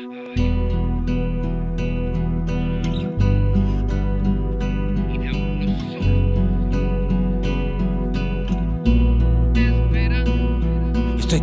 Estoy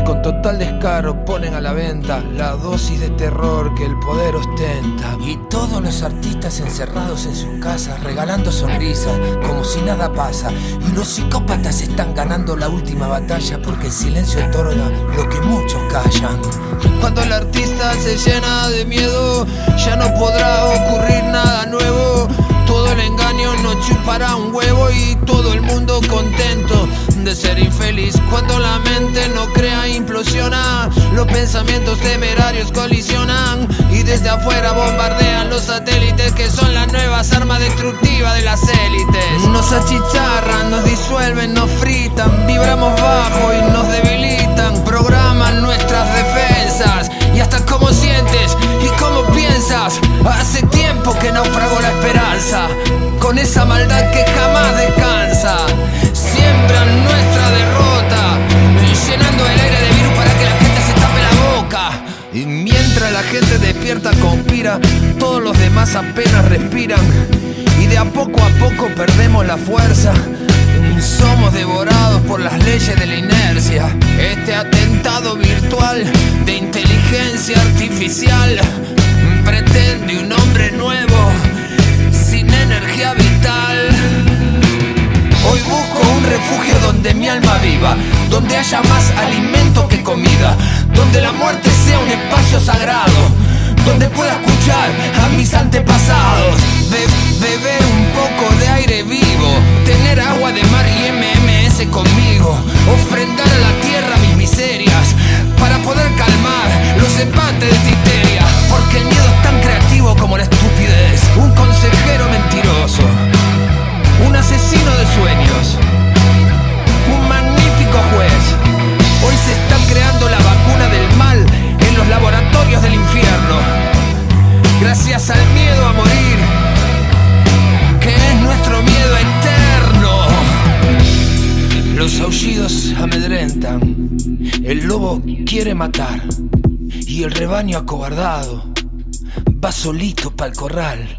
Y con total descaro ponen a la venta la dosis de terror que el poder ostenta. Y todos los artistas encerrados en sus casas, regalando sonrisas, como si nada pasa. Y los psicópatas están ganando la última batalla porque el silencio otorga lo que muchos callan. Cuando el artista se llena de miedo, ya no podrá ocurrir nada nuevo. Todo el engaño no chupará un huevo y todo el mundo contento de ser infeliz. Cuando la mente no crea, implosiona. Los pensamientos temerarios colisionan y desde afuera bombardean los satélites que son las nuevas armas destructivas de las élites. Nos achicharran, nos disuelven, nos fritan, vibramos bajo y nos debilitan. Programan nuestras defensas y hasta cómo sientes y cómo piensas. Hace tiempo que naufragó la esperanza con esa maldad que jamás descansa. Siembran nuestra derrota, llenando el aire de virus para que la gente se tape la boca. Y mientras la gente despierta, conspira, todos los demás apenas respiran. Y de a poco a poco perdemos la fuerza. Somos devorados por las leyes de la inercia. Este atentado virtual de inteligencia artificial pretende un hombre nuevo, sin energía vital. Hoy busco un refugio donde mi alma viva, donde haya más alimento que comida, donde la muerte sea un espacio sagrado, donde pueda escuchar a mis antepasados, Be- beber un poco de aire vivo, tener agua de mar y MMS conmigo, ofrendar a la tierra mis miserias, para poder calmar los empates de histeria, porque el miedo es tan creativo como la estupidez, un consejero mentiroso un asesino de sueños, del infierno, gracias al miedo a morir, que es nuestro miedo eterno. Los aullidos amedrentan, el lobo quiere matar y el rebaño acobardado va solito pa'l corral.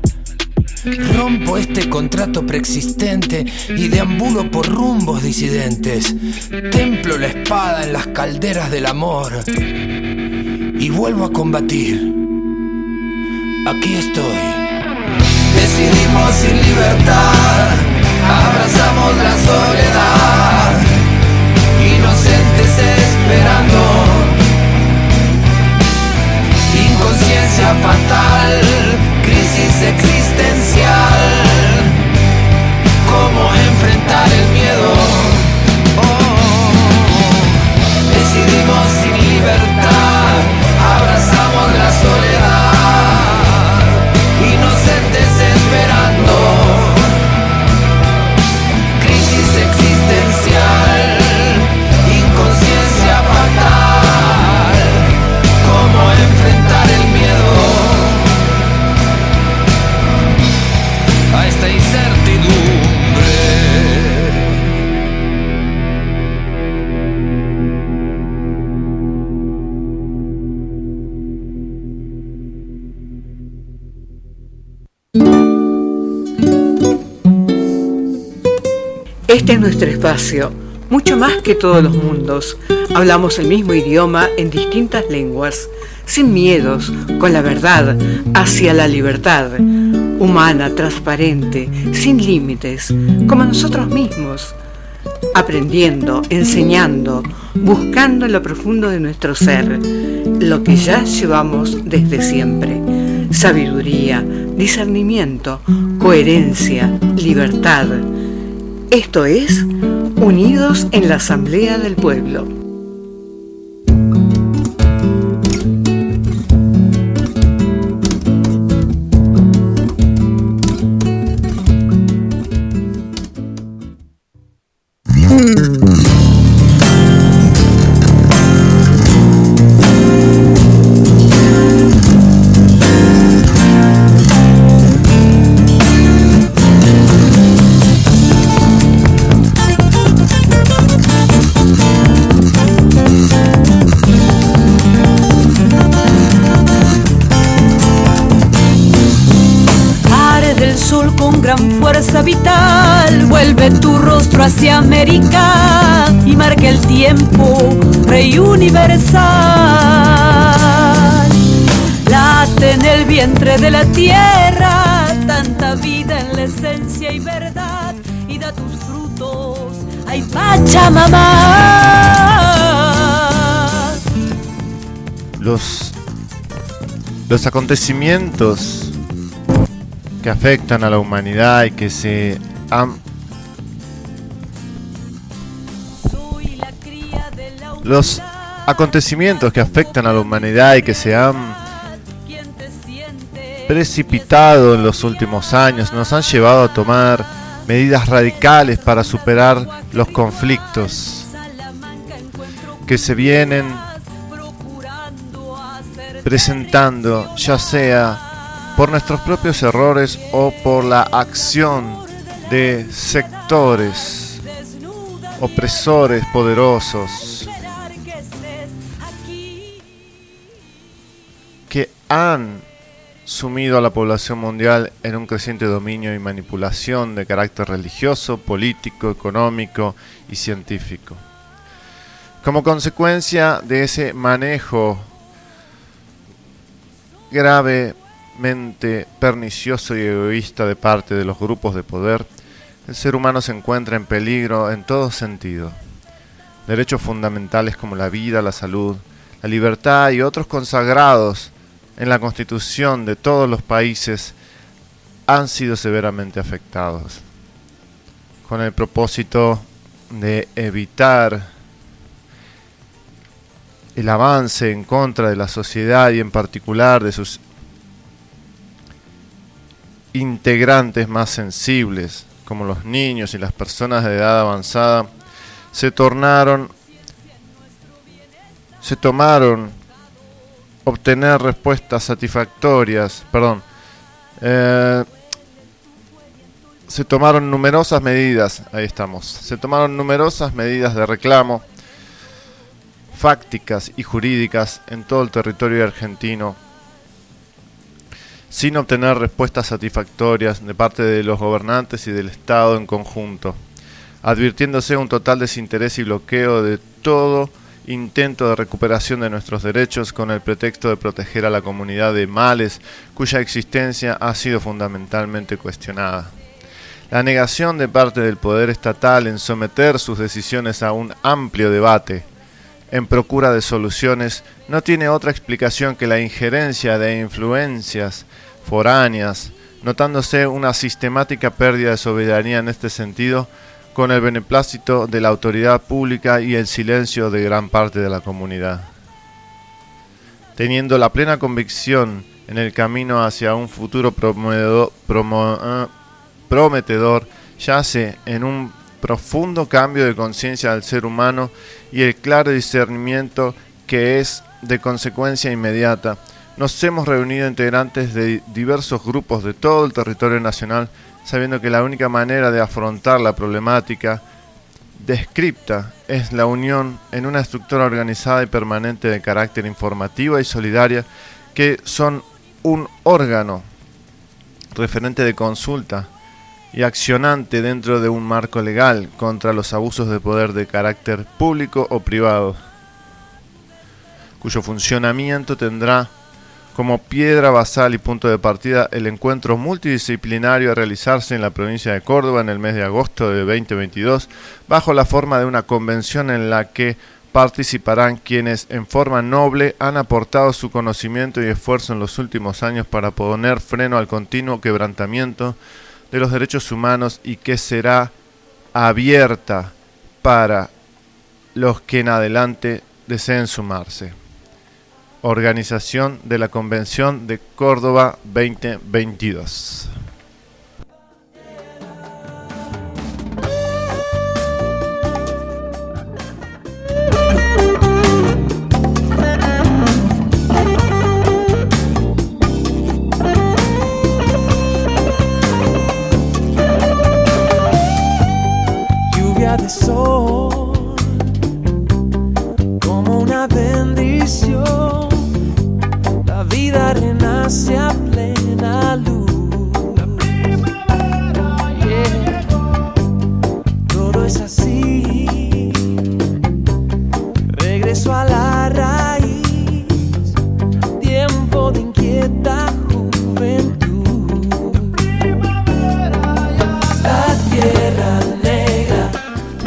Rompo este contrato preexistente y deambulo por rumbos disidentes. Templo la espada en las calderas del amor y vuelvo a combatir. Aquí estoy. Decidimos sin libertad, abrazamos la soledad, inocentes esperando. Inconsciencia fatal, crisis existencial. ¿Cómo enfrentar el miedo? Oh, decidimos sin libertad, abrazamos la soledad, Este es nuestro espacio, mucho más que todos los mundos. Hablamos el mismo idioma en distintas lenguas, sin miedos, con la verdad, hacia la libertad, humana, transparente, sin límites, como nosotros mismos, aprendiendo, enseñando, buscando en lo profundo de nuestro ser, lo que ya llevamos desde siempre. Sabiduría, discernimiento, coherencia, libertad. Esto es Unidos en la Asamblea del Pueblo. Y marca el tiempo, rey universal. Late en el vientre de la tierra tanta vida en la esencia y verdad y da tus frutos, ay Pachamama. Los, los acontecimientos que afectan a la humanidad y que se han los acontecimientos que afectan a la humanidad y que se han precipitado en los últimos años nos han llevado a tomar medidas radicales para superar los conflictos que se vienen presentando, ya sea por nuestros propios errores o por la acción de sectores opresores poderosos han sumido a la población mundial en un creciente dominio y manipulación de carácter religioso, político, económico y científico. Como consecuencia de ese manejo grave pernicioso y egoísta de parte de los grupos de poder, el ser humano se encuentra en peligro en todo sentido. Derechos fundamentales como la vida, la salud, la libertad y otros consagrados en la constitución de todos los países han sido severamente afectados. Con el propósito de evitar el avance en contra de la sociedad y en particular de sus integrantes más sensibles, como los niños y las personas de edad avanzada, se tornaron, se tomaron obtener respuestas satisfactorias, perdón, eh, se tomaron numerosas medidas, ahí estamos, se tomaron numerosas medidas de reclamo fácticas y jurídicas en todo el territorio argentino sin obtener respuestas satisfactorias de parte de los gobernantes y del Estado en conjunto, advirtiéndose un total desinterés y bloqueo de todo intento de recuperación de nuestros derechos con el pretexto de proteger a la comunidad de males cuya existencia ha sido fundamentalmente cuestionada. La negación de parte del poder estatal en someter sus decisiones a un amplio debate en procura de soluciones no tiene otra explicación que la injerencia de influencias foráneas, notándose una sistemática pérdida de soberanía en este sentido, con el beneplácito de la autoridad pública y el silencio de gran parte de la comunidad. Teniendo la plena convicción en el camino hacia un futuro eh, prometedor, yace en un profundo cambio de conciencia del ser humano y el claro discernimiento que es de consecuencia inmediata nos hemos reunido integrantes de diversos grupos de todo el territorio nacional, sabiendo que la única manera de afrontar la problemática descripta es la unión en una estructura organizada y permanente de carácter informativa y solidaria que son un órgano referente de consulta y accionante dentro de un marco legal contra los abusos de poder de carácter público o privado, cuyo funcionamiento tendrá como piedra basal y punto de partida el encuentro multidisciplinario a realizarse en la provincia de Córdoba en el mes de agosto de 2022, bajo la forma de una convención en la que participarán quienes en forma noble han aportado su conocimiento y esfuerzo en los últimos años para poner freno al continuo quebrantamiento de los derechos humanos y que será abierta para los que en adelante deseen sumarse. Organización de la Convención de Córdoba 2022. Lluvia de sol, como una bendición vida renace a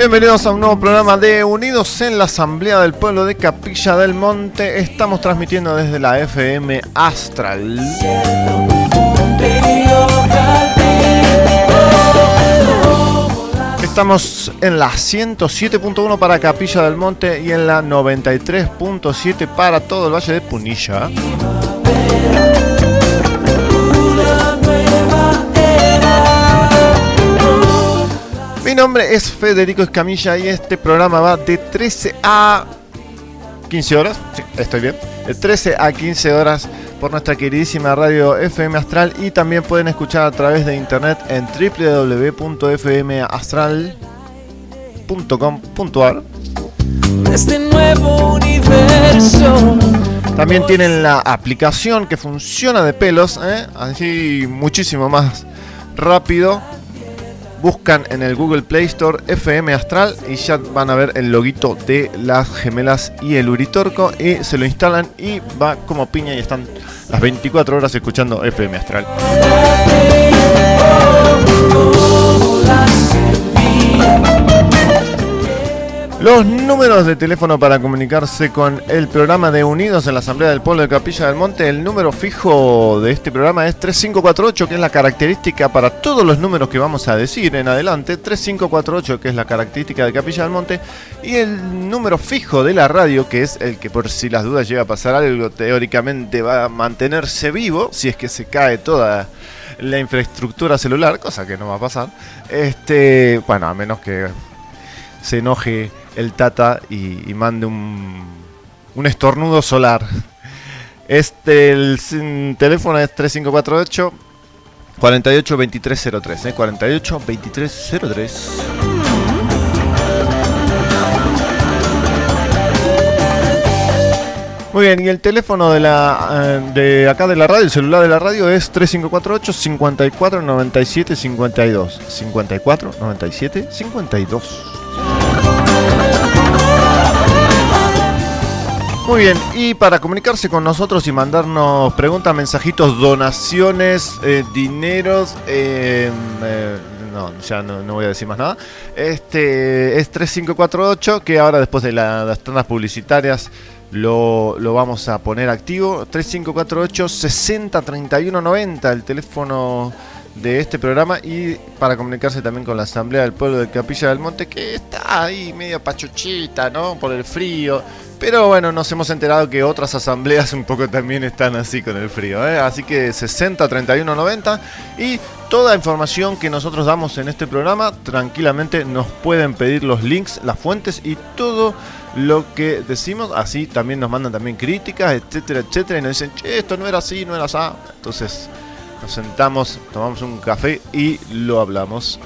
Bienvenidos a un nuevo programa de Unidos en la Asamblea del Pueblo de Capilla del Monte. Estamos transmitiendo desde la FM Astral. Estamos en la 107.1 para Capilla del Monte y en la 93.7 para todo el Valle de Punilla. Mi nombre es Federico Escamilla y este programa va de 13 a 15 horas. Sí, estoy bien. De 13 a 15 horas por nuestra queridísima radio FM Astral y también pueden escuchar a través de internet en www.fmastral.com.ar. Este nuevo universo. También tienen la aplicación que funciona de pelos, ¿eh? así muchísimo más rápido. Buscan en el Google Play Store FM Astral y ya van a ver el loguito de las gemelas y el Uritorco y se lo instalan y va como piña y están las 24 horas escuchando FM Astral. Los números de teléfono para comunicarse con el programa de Unidos en la Asamblea del Pueblo de Capilla del Monte, el número fijo de este programa es 3548, que es la característica para todos los números que vamos a decir en adelante, 3548, que es la característica de Capilla del Monte, y el número fijo de la radio, que es el que por si las dudas llega a pasar algo, teóricamente va a mantenerse vivo, si es que se cae toda la infraestructura celular, cosa que no va a pasar. Este, bueno, a menos que se enoje el Tata y, y mande un, un estornudo solar. Este, el sin- teléfono es 3548 48 2303, ¿eh? 48 2303. Muy bien, y el teléfono de la eh, de acá de la radio, el celular de la radio es 3548 54 97 52. 54 97 52. Muy bien, y para comunicarse con nosotros y mandarnos preguntas, mensajitos, donaciones, eh, dineros, eh, eh, no, ya no, voy a decir más nada. Este es 3548, que ahora después de la- las tandas publicitarias lo, lo vamos a poner activo. 3548 60 31 90, el teléfono de este programa y para comunicarse también con la Asamblea del Pueblo de Capilla del Monte que está ahí medio pachuchita, ¿no? Por el frío. Pero bueno, nos hemos enterado que otras asambleas un poco también están así con el frío. ¿eh? Así que 60 31 90 y toda información que nosotros damos en este programa tranquilamente nos pueden pedir los links, las fuentes y todo lo que decimos. Así también nos mandan también críticas, etcétera, etcétera. Y nos dicen, che, esto no era así, no era así. Entonces nos sentamos, tomamos un café y lo hablamos.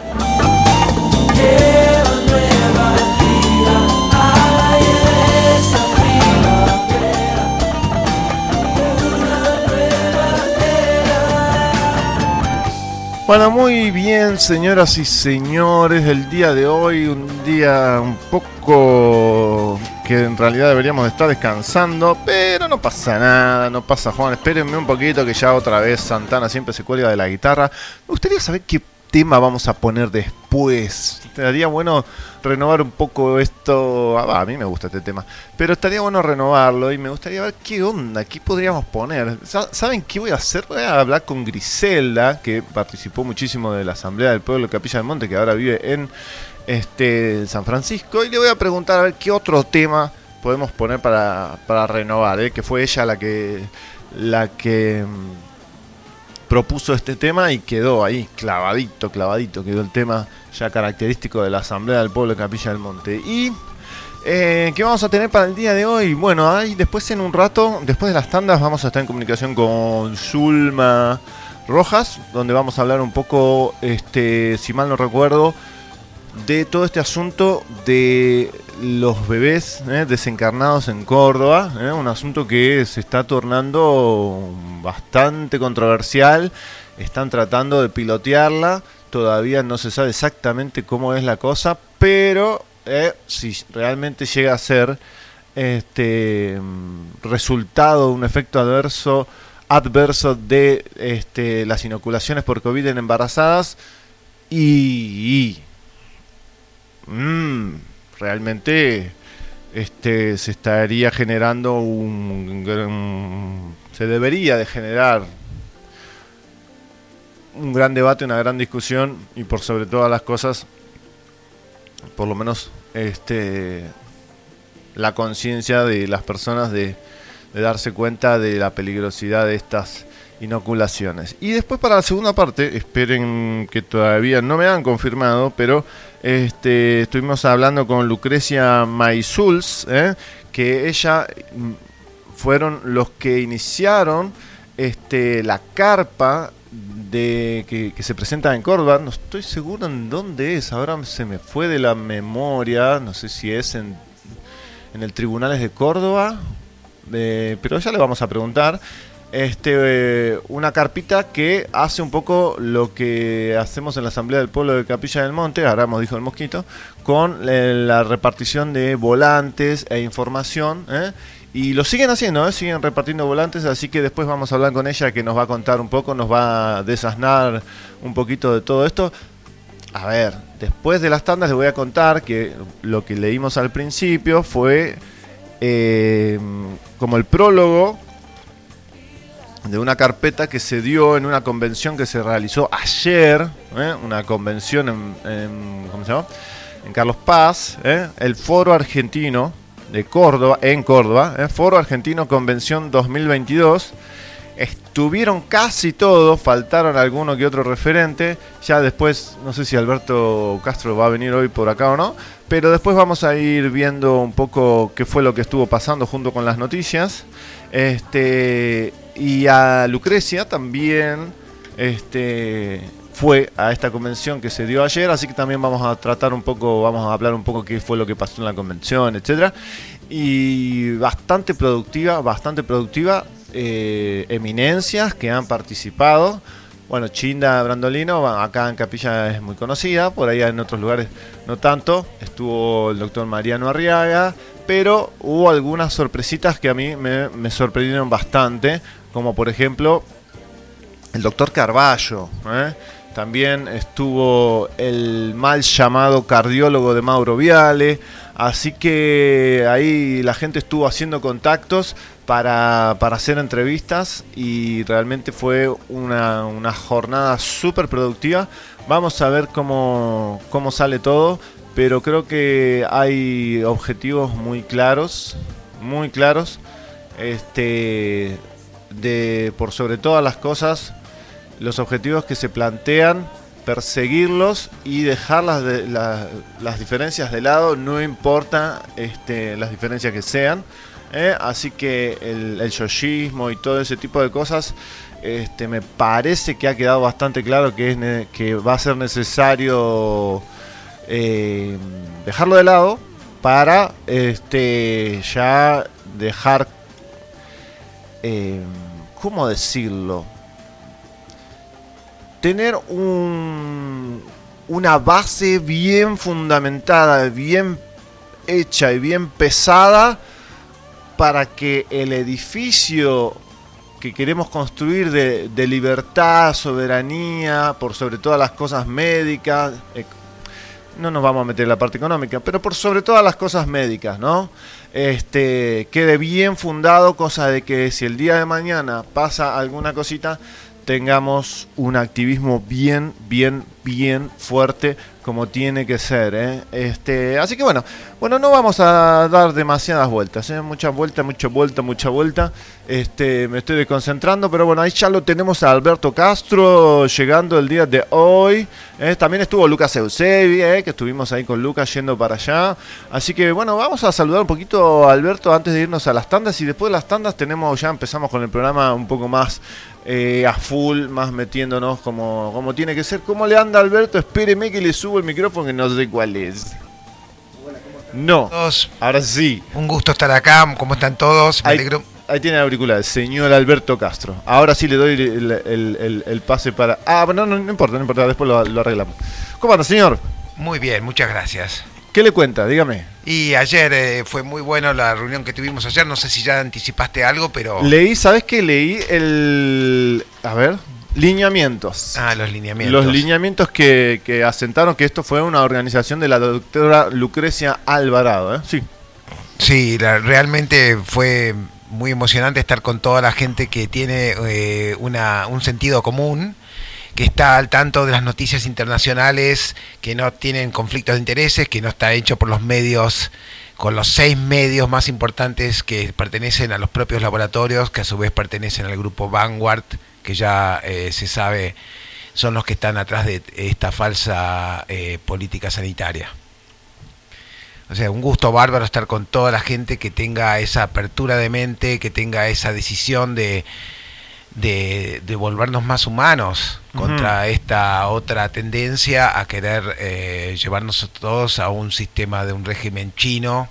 Bueno, muy bien, señoras y señores, el día de hoy, un día un poco que en realidad deberíamos de estar descansando, pero no pasa nada, no pasa Juan, espérenme un poquito que ya otra vez Santana siempre se cuelga de la guitarra. Me gustaría saber qué tema vamos a poner después. Estaría bueno renovar un poco esto. Ah, a mí me gusta este tema. Pero estaría bueno renovarlo y me gustaría ver qué onda, qué podríamos poner. Sa- ¿Saben qué voy a hacer? Voy a hablar con Griselda, que participó muchísimo de la Asamblea del Pueblo de Capilla del Monte, que ahora vive en este San Francisco. Y le voy a preguntar a ver qué otro tema podemos poner para, para renovar. ¿eh? Que fue ella la que. La que mm, propuso este tema y quedó ahí, clavadito, clavadito, quedó el tema ya característico de la Asamblea del Pueblo de Capilla del Monte. Y eh, ¿qué vamos a tener para el día de hoy? Bueno, ahí después en un rato, después de las tandas, vamos a estar en comunicación con Zulma Rojas, donde vamos a hablar un poco, este, si mal no recuerdo, de todo este asunto de los bebés eh, desencarnados en Córdoba, eh, un asunto que se está tornando bastante controversial, están tratando de pilotearla, todavía no se sabe exactamente cómo es la cosa, pero eh, si realmente llega a ser este mm, resultado un efecto adverso adverso de este, las inoculaciones por COVID en embarazadas y mm, realmente este, se estaría generando un gran, se debería de generar un gran debate, una gran discusión y por sobre todas las cosas, por lo menos este, la conciencia de las personas de darse cuenta de la peligrosidad de estas inoculaciones. Y después para la segunda parte, esperen que todavía no me han confirmado, pero este, estuvimos hablando con Lucrecia Maizuls, ¿eh? que ella mm, fueron los que iniciaron este, la carpa de que, se presenta en Córdoba. No estoy seguro en dónde es, ahora se me fue de la memoria, no sé si es en, en el Tribunales de Córdoba, eh, pero ya le vamos a preguntar este, una carpita que hace un poco lo que hacemos en la Asamblea del Pueblo de Capilla del Monte, ahora hemos dicho el mosquito, con la repartición de volantes e información. ¿eh? Y lo siguen haciendo, ¿eh? siguen repartiendo volantes, así que después vamos a hablar con ella que nos va a contar un poco, nos va a desasnar un poquito de todo esto. A ver, después de las tandas les voy a contar que lo que leímos al principio fue eh, como el prólogo de una carpeta que se dio en una convención que se realizó ayer, ¿eh? una convención en, ¿cómo se llama? en Carlos Paz, ¿eh? el Foro Argentino de Córdoba, en Córdoba, ¿eh? Foro Argentino Convención 2022. Estuvieron casi todos, faltaron alguno que otro referente. Ya después, no sé si Alberto Castro va a venir hoy por acá o no, pero después vamos a ir viendo un poco qué fue lo que estuvo pasando junto con las noticias. Este, y a Lucrecia también este, fue a esta convención que se dio ayer, así que también vamos a tratar un poco, vamos a hablar un poco qué fue lo que pasó en la convención, etcétera. Y bastante productiva, bastante productiva, eh, eminencias que han participado. Bueno, Chinda Brandolino, acá en Capilla es muy conocida, por ahí en otros lugares no tanto. Estuvo el doctor Mariano Arriaga, pero hubo algunas sorpresitas que a mí me, me sorprendieron bastante, como por ejemplo el doctor Carballo. ¿eh? También estuvo el mal llamado cardiólogo de Mauro Viale. Así que ahí la gente estuvo haciendo contactos para, para hacer entrevistas y realmente fue una, una jornada súper productiva. Vamos a ver cómo, cómo sale todo, pero creo que hay objetivos muy claros, muy claros. Este, de por sobre todas las cosas los objetivos que se plantean, perseguirlos y dejar las, de, la, las diferencias de lado, no importa este, las diferencias que sean. ¿eh? Así que el, el yoshismo y todo ese tipo de cosas, este, me parece que ha quedado bastante claro que, es que va a ser necesario eh, dejarlo de lado para este, ya dejar... Eh, ¿Cómo decirlo? tener un, una base bien fundamentada, bien hecha y bien pesada para que el edificio que queremos construir de, de, libertad, soberanía, por sobre todas las cosas médicas, no nos vamos a meter en la parte económica, pero por sobre todas las cosas médicas, ¿no? Este, quede bien fundado, cosa de que si el día de mañana pasa alguna cosita, tengamos un activismo bien, bien, bien fuerte como tiene que ser. ¿eh? Este, así que bueno, bueno, no vamos a dar demasiadas vueltas, ¿eh? mucha vuelta, mucha vuelta, mucha vuelta. Este, me estoy desconcentrando, pero bueno, ahí ya lo tenemos a Alberto Castro llegando el día de hoy. ¿eh? También estuvo Lucas Eusebi, que estuvimos ahí con Lucas yendo para allá. Así que bueno, vamos a saludar un poquito a Alberto antes de irnos a las tandas y después de las tandas tenemos ya empezamos con el programa un poco más a full, más metiéndonos como, como tiene que ser. ¿Cómo le anda Alberto? Espéreme que le subo el micrófono que no sé cuál es. No, Todos, ahora sí. un gusto estar acá, ¿cómo están todos? Me Ahí, alegro. ahí tiene el auricular, señor Alberto Castro. Ahora sí le doy el, el- el- el pase para... Ah, bueno, no, no importa, no importa, después lo, lo arreglamos. ¿Cómo anda, señor? Muy bien, muchas gracias. ¿Qué le cuenta? Dígame. Y ayer eh, fue muy bueno la reunión que tuvimos ayer, no sé si ya anticipaste algo, pero Leí, ¿sabes qué? Leí el... A ver. Lineamientos. Ah, los lineamientos. Los lineamientos que, que asentaron que esto fue una organización de la doctora Lucrecia Alvarado. ¿eh? Sí. Sí, la- realmente fue muy emocionante estar con toda la gente que tiene eh, una, un sentido común, que está al tanto de las noticias internacionales, que no tienen conflictos de intereses, que no está hecho por los medios, con los seis medios más importantes que pertenecen a los propios laboratorios, que a su vez pertenecen al grupo Vanguard, que ya eh, se sabe son los que están atrás de esta falsa eh, política sanitaria. O sea, un gusto bárbaro estar con toda la gente que tenga esa apertura de mente, que tenga esa decisión de, de, de volvernos más humanos contra esta otra tendencia a querer eh, llevarnos todos a un sistema de un régimen chino.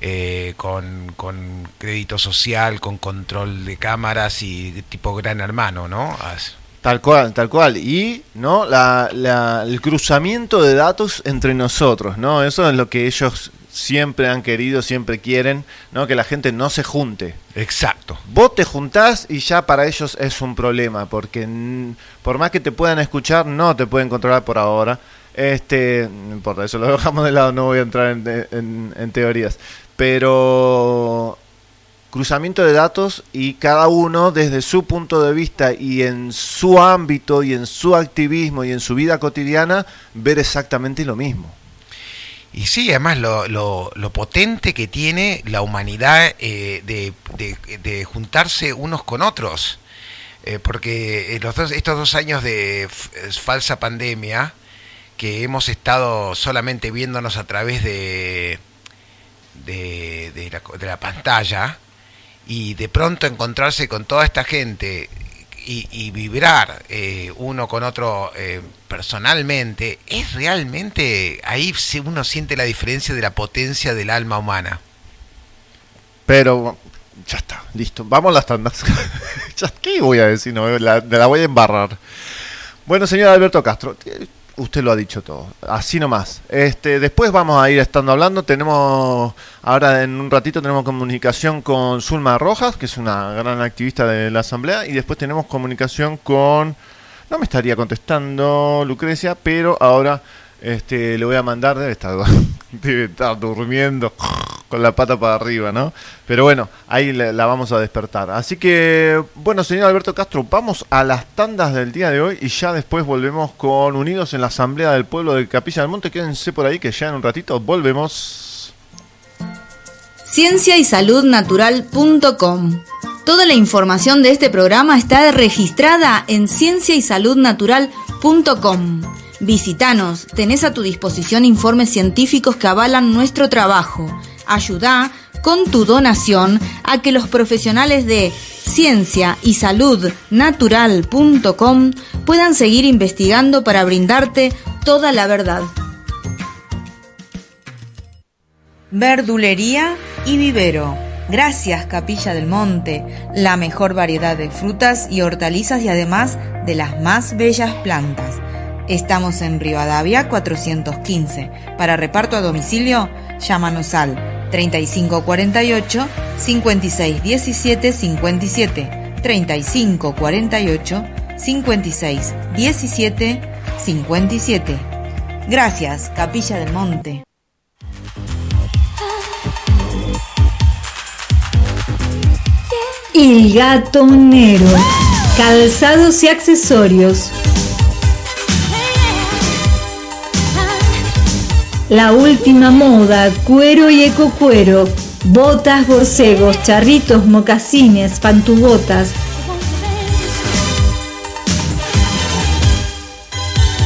Eh, con, con crédito social, con control de cámaras y tipo gran hermano, ¿no? As- Tal cual, tal cual. Y no la, la- el cruzamiento de datos entre nosotros, ¿no? Eso es lo que ellos siempre han querido, siempre quieren, ¿no? Que la gente no se junte. Exacto. Vos te juntás y ya para ellos es un problema, porque por más que te puedan escuchar, no te pueden controlar por ahora. Este, no importa, eso lo dejamos de lado, no voy a entrar en, en- en teorías. Pero cruzamiento de datos y cada uno desde su punto de vista y en su ámbito y en su activismo y en su vida cotidiana ver exactamente lo mismo. Y sí, además lo, lo, lo potente que tiene la humanidad eh, de, de- juntarse unos con otros. Eh, porque los estos dos años de falsa pandemia, que hemos estado solamente viéndonos a través de, de, de la, de la pantalla, y de pronto encontrarse con toda esta gente y, vibrar eh, uno con otro eh, personalmente, es realmente, ahí uno siente la diferencia de la potencia del alma humana. Pero ya está, listo. Vamos a las tandas. ¿Qué voy a decir? No, la, la voy a embarrar. Bueno, señor Alberto Castro, usted lo ha dicho todo. Así nomás. Este, después vamos a ir estando hablando. Tenemos, ahora en un ratito tenemos comunicación con Zulma Rojas, que es una gran activista de la Asamblea. Y después tenemos comunicación con... No me estaría contestando Lucrecia, pero ahora este, le voy a mandar, debe estar, durmiendo con la pata para arriba, ¿no? Pero bueno, ahí la, vamos a despertar. Así que, bueno, señor Alberto Castro, vamos a las tandas del día de hoy y ya después volvemos con Unidos en la Asamblea del Pueblo de Capilla del Monte. Quédense por ahí que ya en un ratito volvemos. Ciencia y Salud Natural.com. Toda la información de este programa está registrada en cienciaysaludnatural.com. Visítanos, tenés a tu disposición informes científicos que avalan nuestro trabajo. Ayuda con tu donación a que los profesionales de ciencia y salud natural.com puedan seguir investigando para brindarte toda la verdad. Verdulería y vivero. Gracias Capilla del Monte, la mejor variedad de frutas y hortalizas y además de las más bellas plantas. Estamos en Rivadavia 415. Para reparto a domicilio, llámanos al 3548 5617 57 3548 5617 57. Gracias, Capilla del Monte. El gatonero. Calzados y accesorios. La última moda, cuero y ecocuero, botas, borcegos, charritos, mocasines, pantubotas,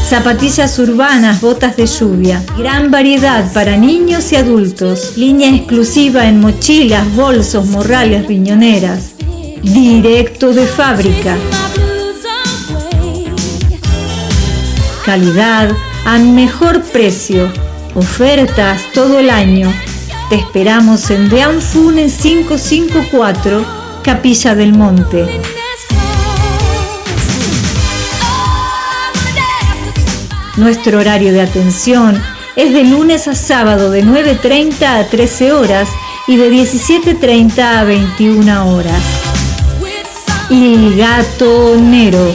zapatillas urbanas, botas de lluvia, gran variedad para niños y adultos, línea exclusiva en mochilas, bolsos, morrales, riñoneras, directo de fábrica. Calidad a mejor precio. Ofertas todo el año. Te esperamos en Dean Funes 554, Capilla del Monte. Nuestro horario de atención es de lunes a sábado de 9.30 a 13 horas y de 17.30 a 21 horas. Y gatonero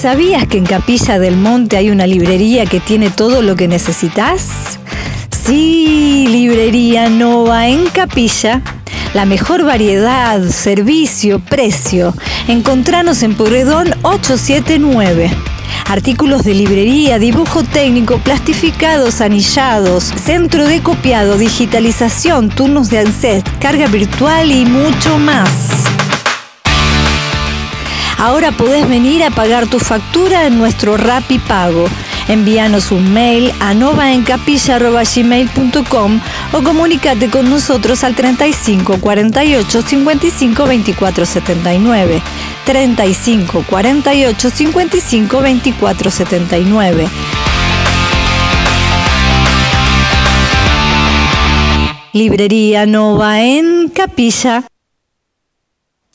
¿Sabías que en Capilla del Monte hay una librería que tiene todo lo que necesitas? Sí, Librería Nova en Capilla. La mejor variedad, servicio, precio. Encontranos en Porredón 879. Artículos de librería, dibujo técnico, plastificados, anillados, centro de copiado, digitalización, turnos de ANSET, carga virtual y mucho más. Ahora podés venir a pagar tu factura en nuestro Rappi Pago. Envíanos un mail a novaencapilla.gmail.com o comunícate con nosotros al 35 48 55 24 79. 35 48 55 24 79. Librería Nova en Capilla.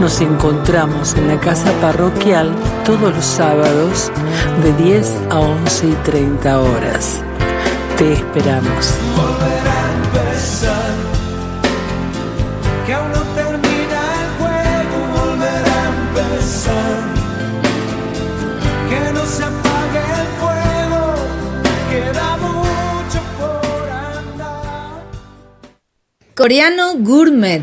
Nos encontramos en la casa parroquial todos los sábados de 10 a 11 y 30 horas. Te esperamos. Que aún no termina el juego, volver a empezar. Que no se apague el fuego, queda mucho por andar. Coreano Gourmet.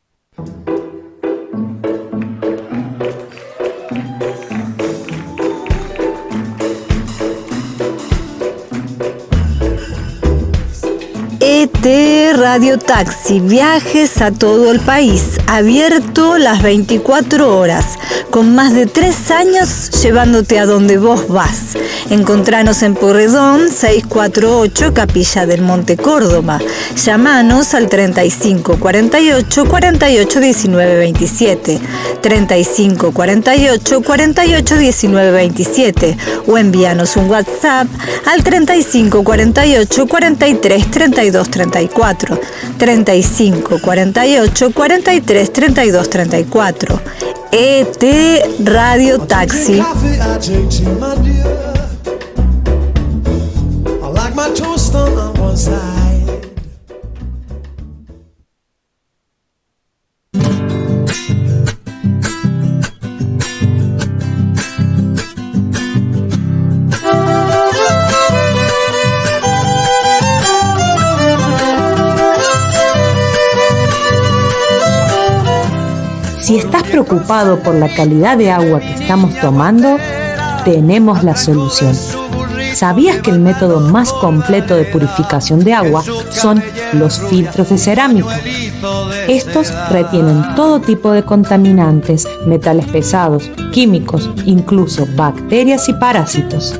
ET Radio Taxi, viajes a todo el país, abierto las 24 horas, con más de tres años llevándote a donde vos vas. Encontranos en Porredón 648 Capilla del Monte Córdoba. Llamanos al 35 48 48 19 27, 35 48 48 19 27 o envíanos un WhatsApp al 35 48 43 32 34, 35 48 43 32 34. ET Radio Taxi. Preocupado por la calidad de agua que estamos tomando, tenemos la solución. ¿Sabías que el método más completo de purificación de agua son los filtros de cerámica? Estos retienen todo tipo de contaminantes, metales pesados, químicos, incluso bacterias y parásitos.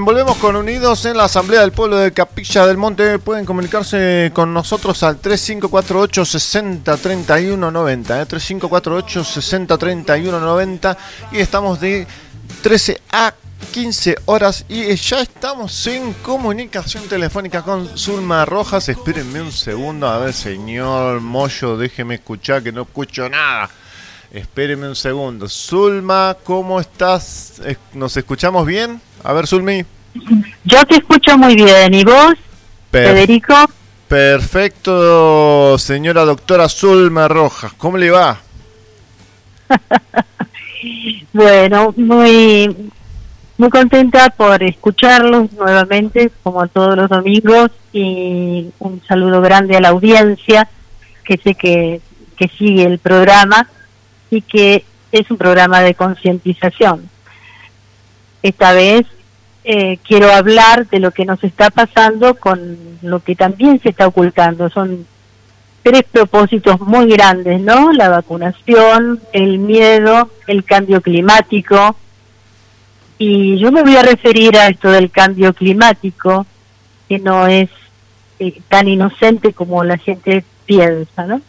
Volvemos con Unidos en la Asamblea del Pueblo de Capilla del Monte. Pueden comunicarse con nosotros al 3548 60 31 90. ¿eh? 3548 60 31 90. Y estamos de 13 a 15 horas y ya estamos en comunicación telefónica con Zulma Rojas. Espérenme un segundo, a ver, señor Moyo, déjeme escuchar que no escucho nada. Espérenme un segundo. Zulma, ¿cómo estás? ¿Nos escuchamos bien? A ver, Zulmi. Yo te escucho muy bien. ¿Y vos, Per- Federico? Perfecto, señora doctora Zulma Rojas. ¿Cómo le va? Bueno, muy muy contenta por escucharlos nuevamente, como todos los domingos, y un saludo grande a la audiencia, que sé que, que sigue el programa y que es un programa de concientización. Esta vez eh, quiero hablar de lo que nos está pasando con lo que también se está ocultando. Son tres propósitos muy grandes, ¿no? La vacunación, el miedo, el cambio climático. Y yo me voy a referir a esto del cambio climático, que no es eh, tan inocente como la gente piensa, ¿no?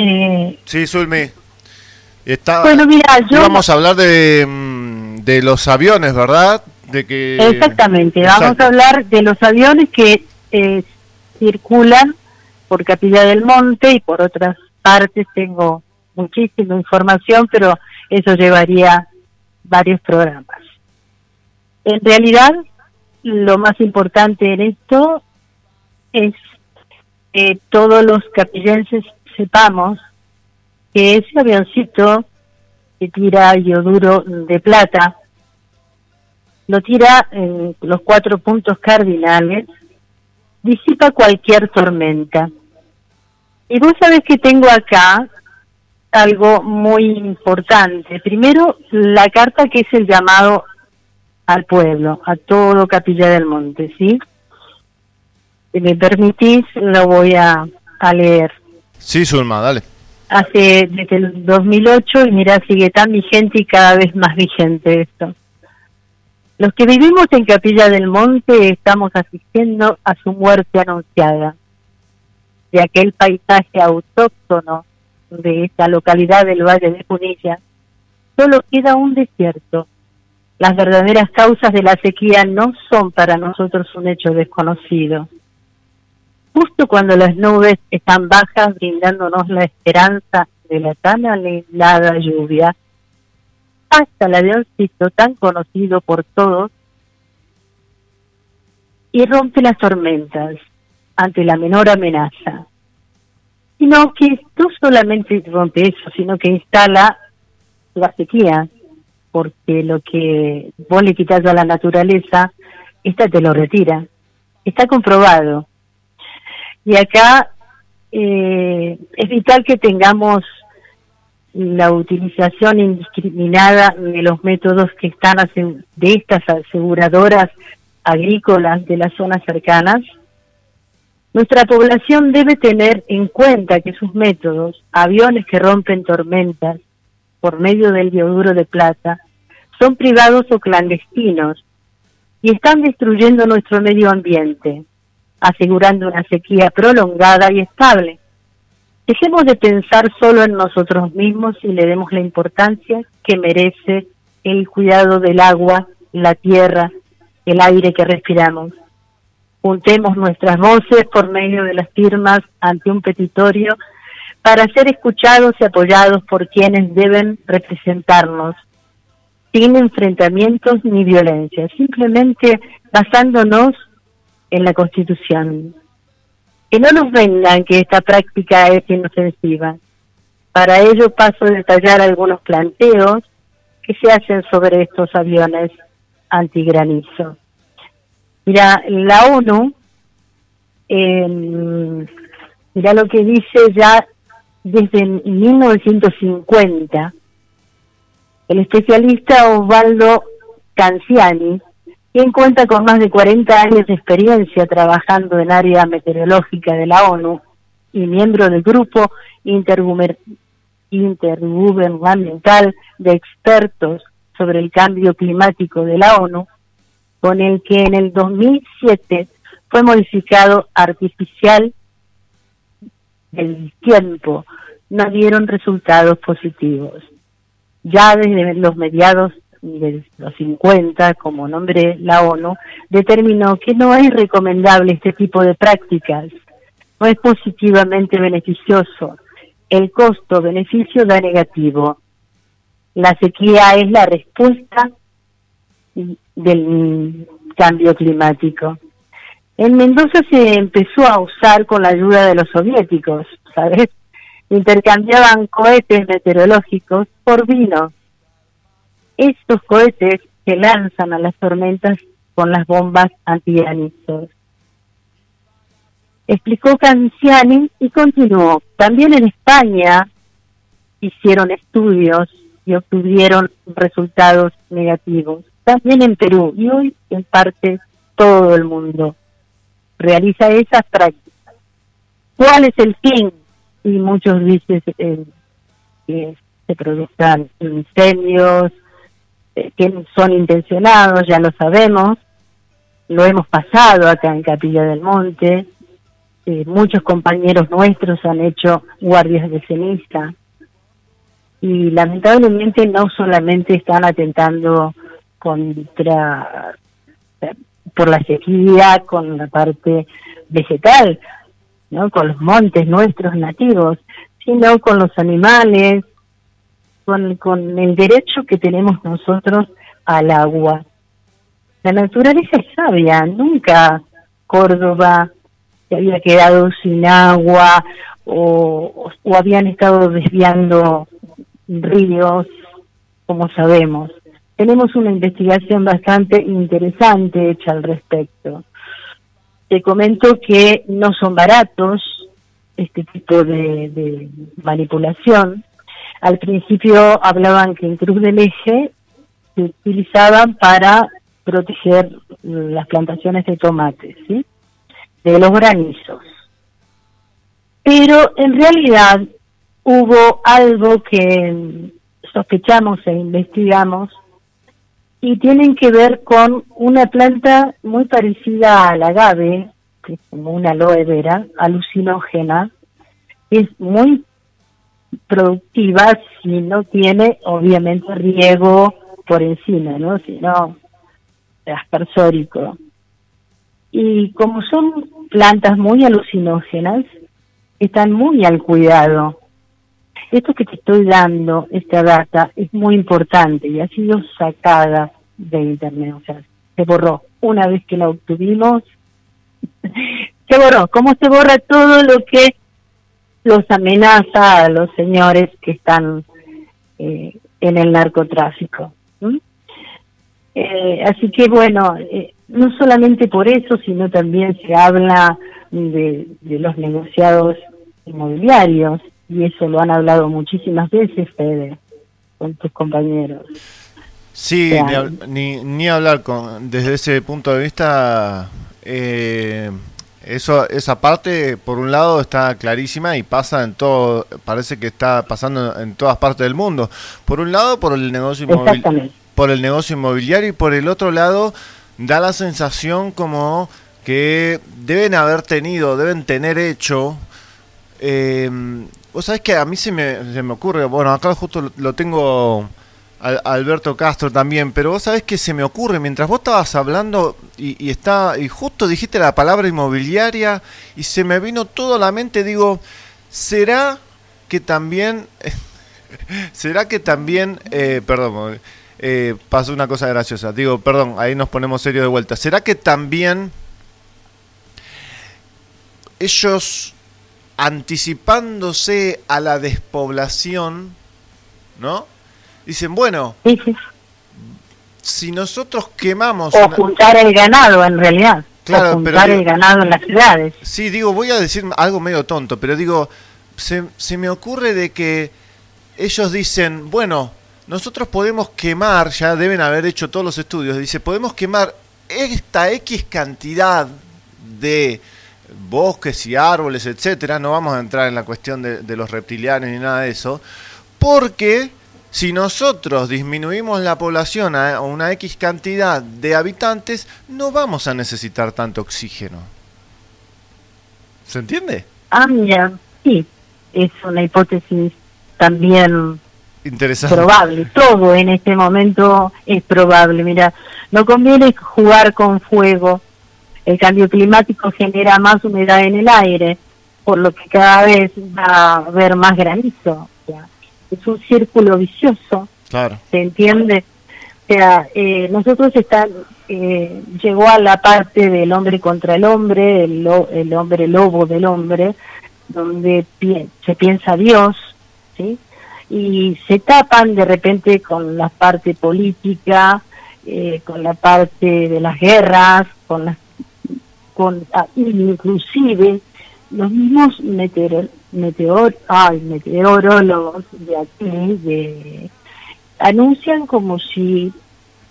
Eh, Sí, Zulmi. Está, Bueno, mira, yo- Vamos a hablar de, mm, de los aviones, ¿verdad? De que Exactamente, vamos a hablar de los aviones que eh, circulan por Capilla del Monte y por otras partes. Tengo muchísima información, pero eso llevaría varios programas. En realidad, lo más importante en esto es que todos los capillenses sepamos que ese avioncito que tira ioduro de plata lo tira en los cuatro puntos cardinales, disipa cualquier tormenta. Y vos sabés que tengo acá algo muy importante. Primero, la carta que es el llamado al pueblo, a todo Capilla del Monte, ¿sí? Si me permitís, lo voy a, a leer. Sí, Zulma, dale. Hace desde el 2008 y mira, sigue tan vigente y cada vez más vigente esto. Los que vivimos en Capilla del Monte estamos asistiendo a su muerte anunciada. De aquel paisaje autóctono de esta localidad del Valle de Punilla, solo queda un desierto. Las verdaderas causas de la sequía no son para nosotros un hecho desconocido. Justo cuando las nubes están bajas, brindándonos la esperanza de la tan anhelada lluvia, hasta el avioncito tan conocido por todos y rompe las tormentas ante la menor amenaza. Sino que no solamente rompe eso, sino que instala la sequía, porque lo que vos le quitas a la naturaleza, esta te lo retira. Está comprobado. Y acá eh, es vital que tengamos la utilización indiscriminada de los métodos que están de estas aseguradoras agrícolas de las zonas cercanas. Nuestra población debe tener en cuenta que sus métodos, aviones que rompen tormentas por medio del bioduro de plata, son privados o clandestinos y están destruyendo nuestro medio ambiente, asegurando una sequía prolongada y estable. Dejemos de pensar solo en nosotros mismos y le demos la importancia que merece el cuidado del agua, la tierra, el aire que respiramos. Juntemos nuestras voces por medio de las firmas ante un petitorio para ser escuchados y apoyados por quienes deben representarnos, sin enfrentamientos ni violencia, simplemente basándonos en la Constitución. Que no nos vengan que esta práctica es inofensiva. Para ello paso a detallar algunos planteos que se hacen sobre estos aviones antigranizo. Mira, la ONU, eh, mira lo que dice ya desde 1950. El especialista Osvaldo Canciani, quien cuenta con más de 40 años de experiencia trabajando en área meteorológica de la ONU y miembro del grupo intergubernamental de expertos sobre el cambio climático de la ONU, con el que en el 2007 fue modificado artificial el tiempo, no dieron resultados positivos. Ya desde los mediados de los 50, como nombre la ONU, determinó que no es recomendable este tipo de prácticas, no es positivamente beneficioso, el costo-beneficio da negativo. La sequía es la respuesta del cambio climático. En Mendoza se empezó a usar con la ayuda de los soviéticos, ¿sabes? Intercambiaban cohetes meteorológicos por vino. Estos cohetes se lanzan a las tormentas con las bombas antianistas explicó Canciani y continuó. También en España hicieron estudios y obtuvieron resultados negativos. También en Perú y hoy en parte todo el mundo realiza esas prácticas. ¿Cuál es el fin? Y muchos dicen eh, que se produzcan incendios, eh, que son intencionados, ya lo sabemos, lo hemos pasado acá en Capilla del Monte, eh, muchos compañeros nuestros han hecho guardias de ceniza y lamentablemente no solamente están atentando contra por la sequía con la parte vegetal, ¿no? con los montes nuestros nativos, sino con los animales, con, con el derecho que tenemos nosotros al agua. La naturaleza es sabia, nunca Córdoba se había quedado sin agua o, habían estado desviando ríos, como sabemos. Tenemos una investigación bastante interesante hecha al respecto. Te comento que no son baratos este tipo de manipulación. Al principio hablaban que en Cruz del Eje se utilizaban para proteger las plantaciones de tomates, de los granizos. Pero en realidad hubo algo que sospechamos e investigamos y tienen que ver con una planta muy parecida al agave, que es como una aloe vera, alucinógena, es muy productiva si no tiene obviamente riego por encima, ¿no? Sino aspersórico. Y como son plantas muy alucinógenas, están muy al cuidado. Esto que te estoy dando, esta data, es muy importante y ha sido sacada de Internet, o sea, se borró. Una vez que la obtuvimos, se borró. ¿Cómo se borra todo lo que los amenaza a los señores que están eh, en el narcotráfico? Eh, así que bueno, eh, no solamente por eso, sino también se habla de, los negociados inmobiliarios, y eso lo han hablado muchísimas veces, Fede, con tus compañeros. Sí, ni, ni, hablar con, desde ese punto de vista, eh, eso, esa parte, por un lado, está clarísima y pasa en todo, parece que está pasando en todas partes del mundo. Por un lado, por el negocio inmobiliario por el negocio inmobiliario y por el otro lado da la sensación como que deben haber tenido, deben tener hecho. Eh, Vos sabés que a mí se me, se me ocurre, bueno, acá justo lo, lo tengo Alberto Castro también, pero vos sabés que se me ocurre, mientras vos estabas hablando y, y está, y justo dijiste la palabra inmobiliaria y se me vino todo a la mente, digo, ¿será que también, será que también, eh, perdón, eh, pasó una cosa graciosa, digo, perdón, ahí nos ponemos serio de vuelta, ¿será que también ellos anticipándose a la despoblación, ¿no? Dicen, bueno, si nosotros quemamos... O una- juntar el ganado, en realidad. Claro, o pero juntar digo- el ganado en las ciudades. Sí, digo, voy a decir algo medio tonto, pero digo, se, se me ocurre de que ellos dicen, bueno, nosotros podemos quemar, ya deben haber hecho todos los estudios, dice, podemos quemar esta X cantidad de bosques y árboles, etcétera, no vamos a entrar en la cuestión de, de los reptilianos ni nada de eso, porque si nosotros disminuimos la población a una X cantidad de habitantes, no vamos a necesitar tanto oxígeno. ¿Se entiende? Ah, mira, sí, es una hipótesis también Interesante. probable. Todo en este momento es probable. Mira, no conviene jugar con fuego. El cambio climático genera más humedad en el aire, por lo que cada vez va a haber más granizo. O sea, es un círculo vicioso. Claro. ¿se entiende? O sea, eh, nosotros están, eh, llegó a la parte del hombre contra el hombre, el, lo- el hombre lobo del hombre, donde pi- se piensa Dios, ¿sí? Y se tapan de repente con la parte política, eh, con la parte de las guerras, con las con ah, inclusive los mismos meteor, meteor, ay, meteorólogos de aquí de, anuncian como si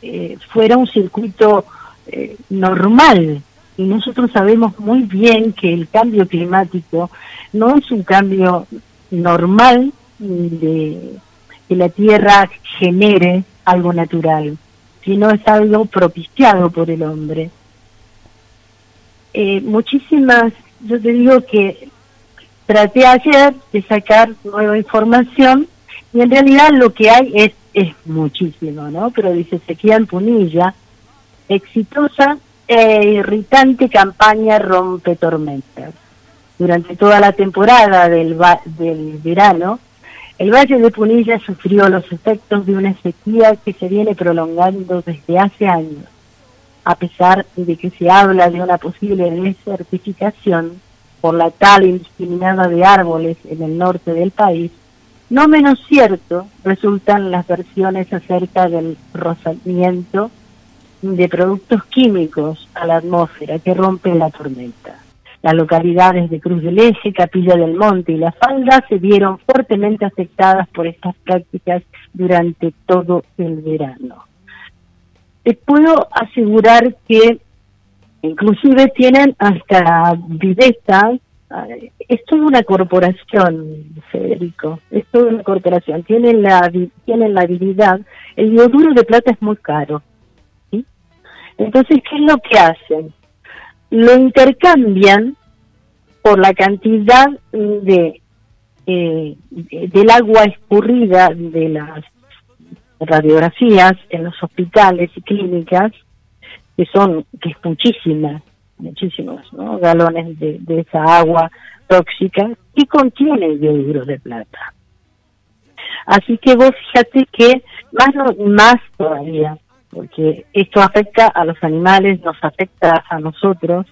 eh, fuera un circuito eh, normal. Y nosotros sabemos muy bien que el cambio climático no es un cambio normal de que la Tierra genere algo natural, sino es algo propiciado por el hombre. Eh, muchísimas, yo te digo que traté ayer de sacar nueva información y en realidad lo que hay es, es muchísimo, ¿no? Pero dice Sequía Punilla, exitosa e irritante campaña rompe tormentas. Durante toda la temporada del, va- del verano, el Valle de Punilla sufrió los efectos de una sequía que se viene prolongando desde hace años a pesar de que se habla de una posible desertificación por la tala indiscriminada de árboles en el norte del país, no menos cierto resultan las versiones acerca del rozamiento de productos químicos a la atmósfera que rompen la tormenta. Las localidades de Cruz del Eje, Capilla del Monte y La Falda se vieron fuertemente afectadas por estas prácticas durante todo el verano te puedo asegurar que inclusive tienen hasta Videsta, eh, es toda una corporación, Federico, es toda una corporación, tienen la, tienen la habilidad, el bioduro de plata es muy caro. Entonces, ¿qué es lo que hacen? Lo intercambian por la cantidad de eh, de- del agua escurrida de las radiografías en los hospitales y clínicas, que son, que es muchísima, muchísimos galones de, esa agua tóxica y contiene dióxido de plata. Así que vos fíjate que más, no- más todavía, porque esto afecta a los animales, nos afecta a nosotros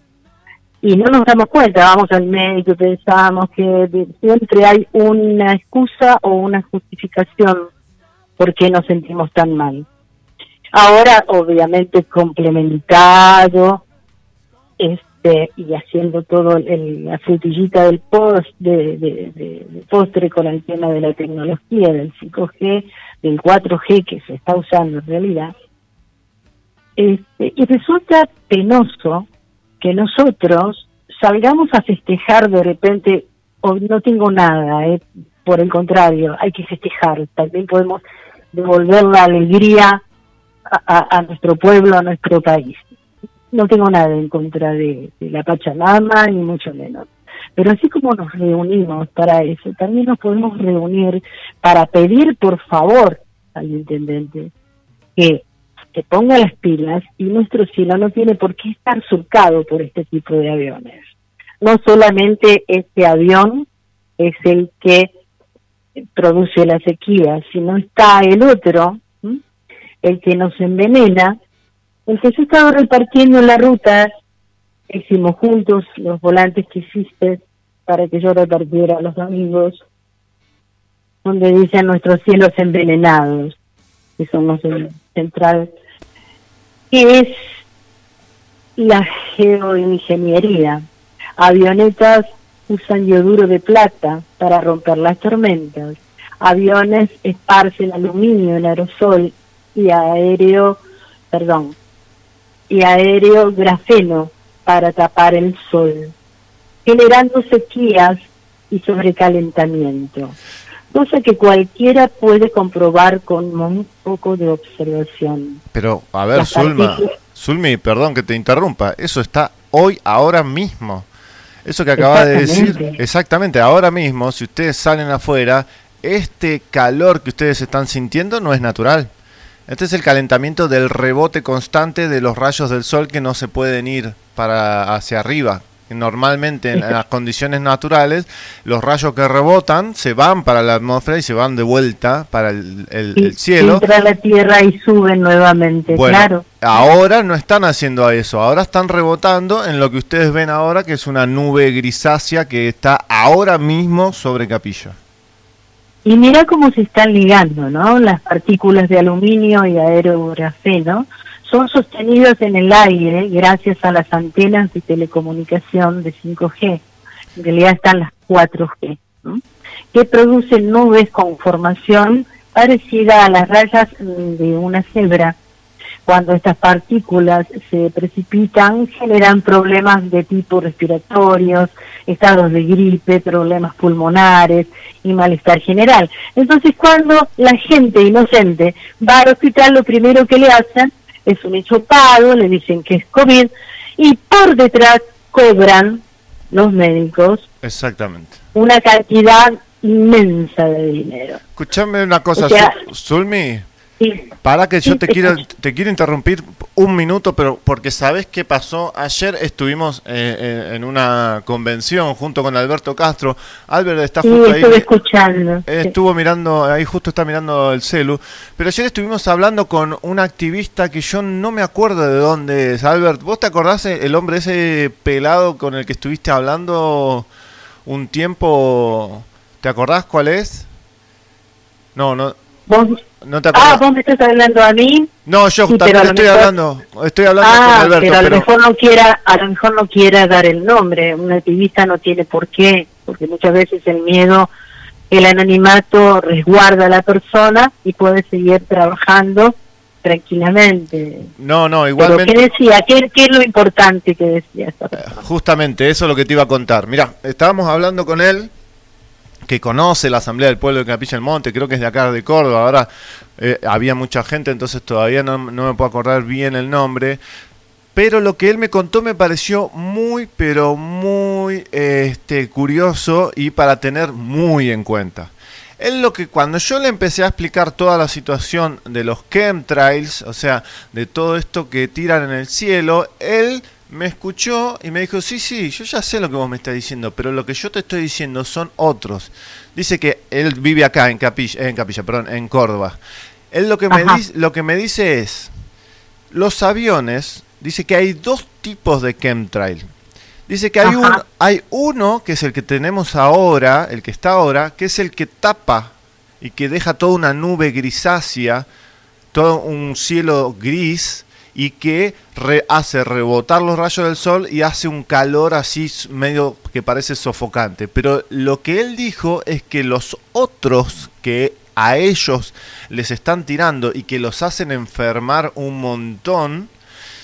y no nos damos cuenta, vamos al médico pensamos que siempre hay una excusa o una justificación por qué nos sentimos tan mal. Ahora, obviamente, complementado este y haciendo todo el, la frutillita del post de, de- postre con el tema de la tecnología, del 5G, del 4G que se está usando en realidad. Este, y resulta penoso que nosotros salgamos a festejar de repente, o no tengo nada, eh, por el contrario, hay que festejar, también podemos devolver la alegría a, nuestro pueblo, a nuestro país. No tengo nada en contra de, de la Pachamama, ni mucho menos. Pero así como nos reunimos para eso, también nos podemos reunir para pedir, por favor, al intendente que que ponga las pilas y nuestro cielo no tiene por qué estar surcado por este tipo de aviones. No solamente este avión es el que produce la sequía, sino está el otro, el que nos envenena, el que se estaba repartiendo en la ruta, hicimos juntos los volantes que hiciste para que yo repartiera los amigos, donde dicen nuestros cielos envenenados, que son los del central, que es la geoingeniería. Avionetas usan yoduro de plata para romper las tormentas. Aviones esparcen aluminio en aerosol y aéreo, perdón, y aéreo grafeno para tapar el sol, generando sequías y sobrecalentamiento. Cosa que cualquiera puede comprobar con un poco de observación. Pero, a ver, Zulma, Zulmi, perdón que te interrumpa, eso está hoy, ahora mismo. Eso que acaba de decir, Exactamente. ahora mismo, si ustedes salen afuera, este calor que ustedes están sintiendo no es natural. Este es el calentamiento del rebote constante de los rayos del sol que no se pueden ir para hacia arriba. Normalmente en las condiciones naturales, los rayos que rebotan se van para la atmósfera y se van de vuelta para el, el- Y el cielo. entra a la tierra y suben nuevamente, Bueno, claro. ahora no están haciendo eso, ahora están rebotando en lo que ustedes ven ahora, que es una nube grisácea que está ahora mismo sobre Capilla. Y mira cómo se están ligando, ¿no? Las partículas de aluminio y aerografeno son sostenidas en el aire gracias a las antenas de telecomunicación de 5G. En realidad están las 4G, ¿no? que producen nubes con formación parecida a las rayas de una cebra. Cuando estas partículas se precipitan, generan problemas de tipo respiratorios, estados de gripe, problemas pulmonares y malestar general. Entonces, cuando la gente inocente va al hospital, lo primero que le hacen es un hisopado, le dicen que es COVID, y por detrás cobran los médicos Exactamente. una cantidad inmensa de dinero. Escuchame una cosa, O sea- Zu- Zulmi. Sí. Para que yo te escucho. te quiero interrumpir un minuto, pero porque sabes qué pasó. Ayer estuvimos eh, eh, en una convención junto con Alberto Castro. Albert está Sí, justo ahí. estuve escuchando. Sí. Estuvo mirando, ahí justo está mirando el celu. Pero ayer estuvimos hablando con un activista que yo no me acuerdo de dónde es. Albert, ¿vos te acordás el hombre ese pelado con el que estuviste hablando un tiempo? ¿Te acordás cuál es? No, no, ¿Vos, no te ah, vos me estás hablando a mí. No, yo Sí, pero también estoy mejor- hablando, estoy hablando con Ah, Alberto, pero a lo pero mejor no quiera, a lo mejor no quiera dar el nombre. Un activista no tiene por qué, porque muchas veces el miedo, el anonimato resguarda a la persona y puede seguir trabajando tranquilamente. no, no, Pero igualmente. ¿qué decía? ¿Qué, ¿Qué es lo importante que decía esta persona? Justamente, eso es lo que te iba a contar. Mira, estábamos hablando con él, que conoce la Asamblea del Pueblo de Capilla del Monte, creo que es de acá de Córdoba. Ahora eh, había mucha gente, entonces todavía no, no me puedo acordar bien el nombre. Pero lo que él me contó me pareció muy, pero muy este, curioso y para tener muy en cuenta. Él lo que cuando yo le empecé a explicar toda la situación de los chemtrails, o sea, de todo esto que tiran en el cielo, él me escuchó y me dijo, sí, sí, yo ya sé lo que vos me estás diciendo, pero lo que yo te estoy diciendo son otros. Dice que él vive acá en Capilla, en Capilla, perdón, en Córdoba. Él lo que me dice, lo que me dice es, los aviones, dice que hay dos tipos de chemtrail. Dice que hay, Ajá. un, hay uno, que es el que tenemos ahora, el que está ahora, que es el que tapa y que deja toda una nube grisácea, todo un cielo gris y que re- hace rebotar los rayos del sol y hace un calor así medio que parece sofocante. Pero lo que él dijo es que los otros que a ellos les están tirando y que los hacen enfermar un montón,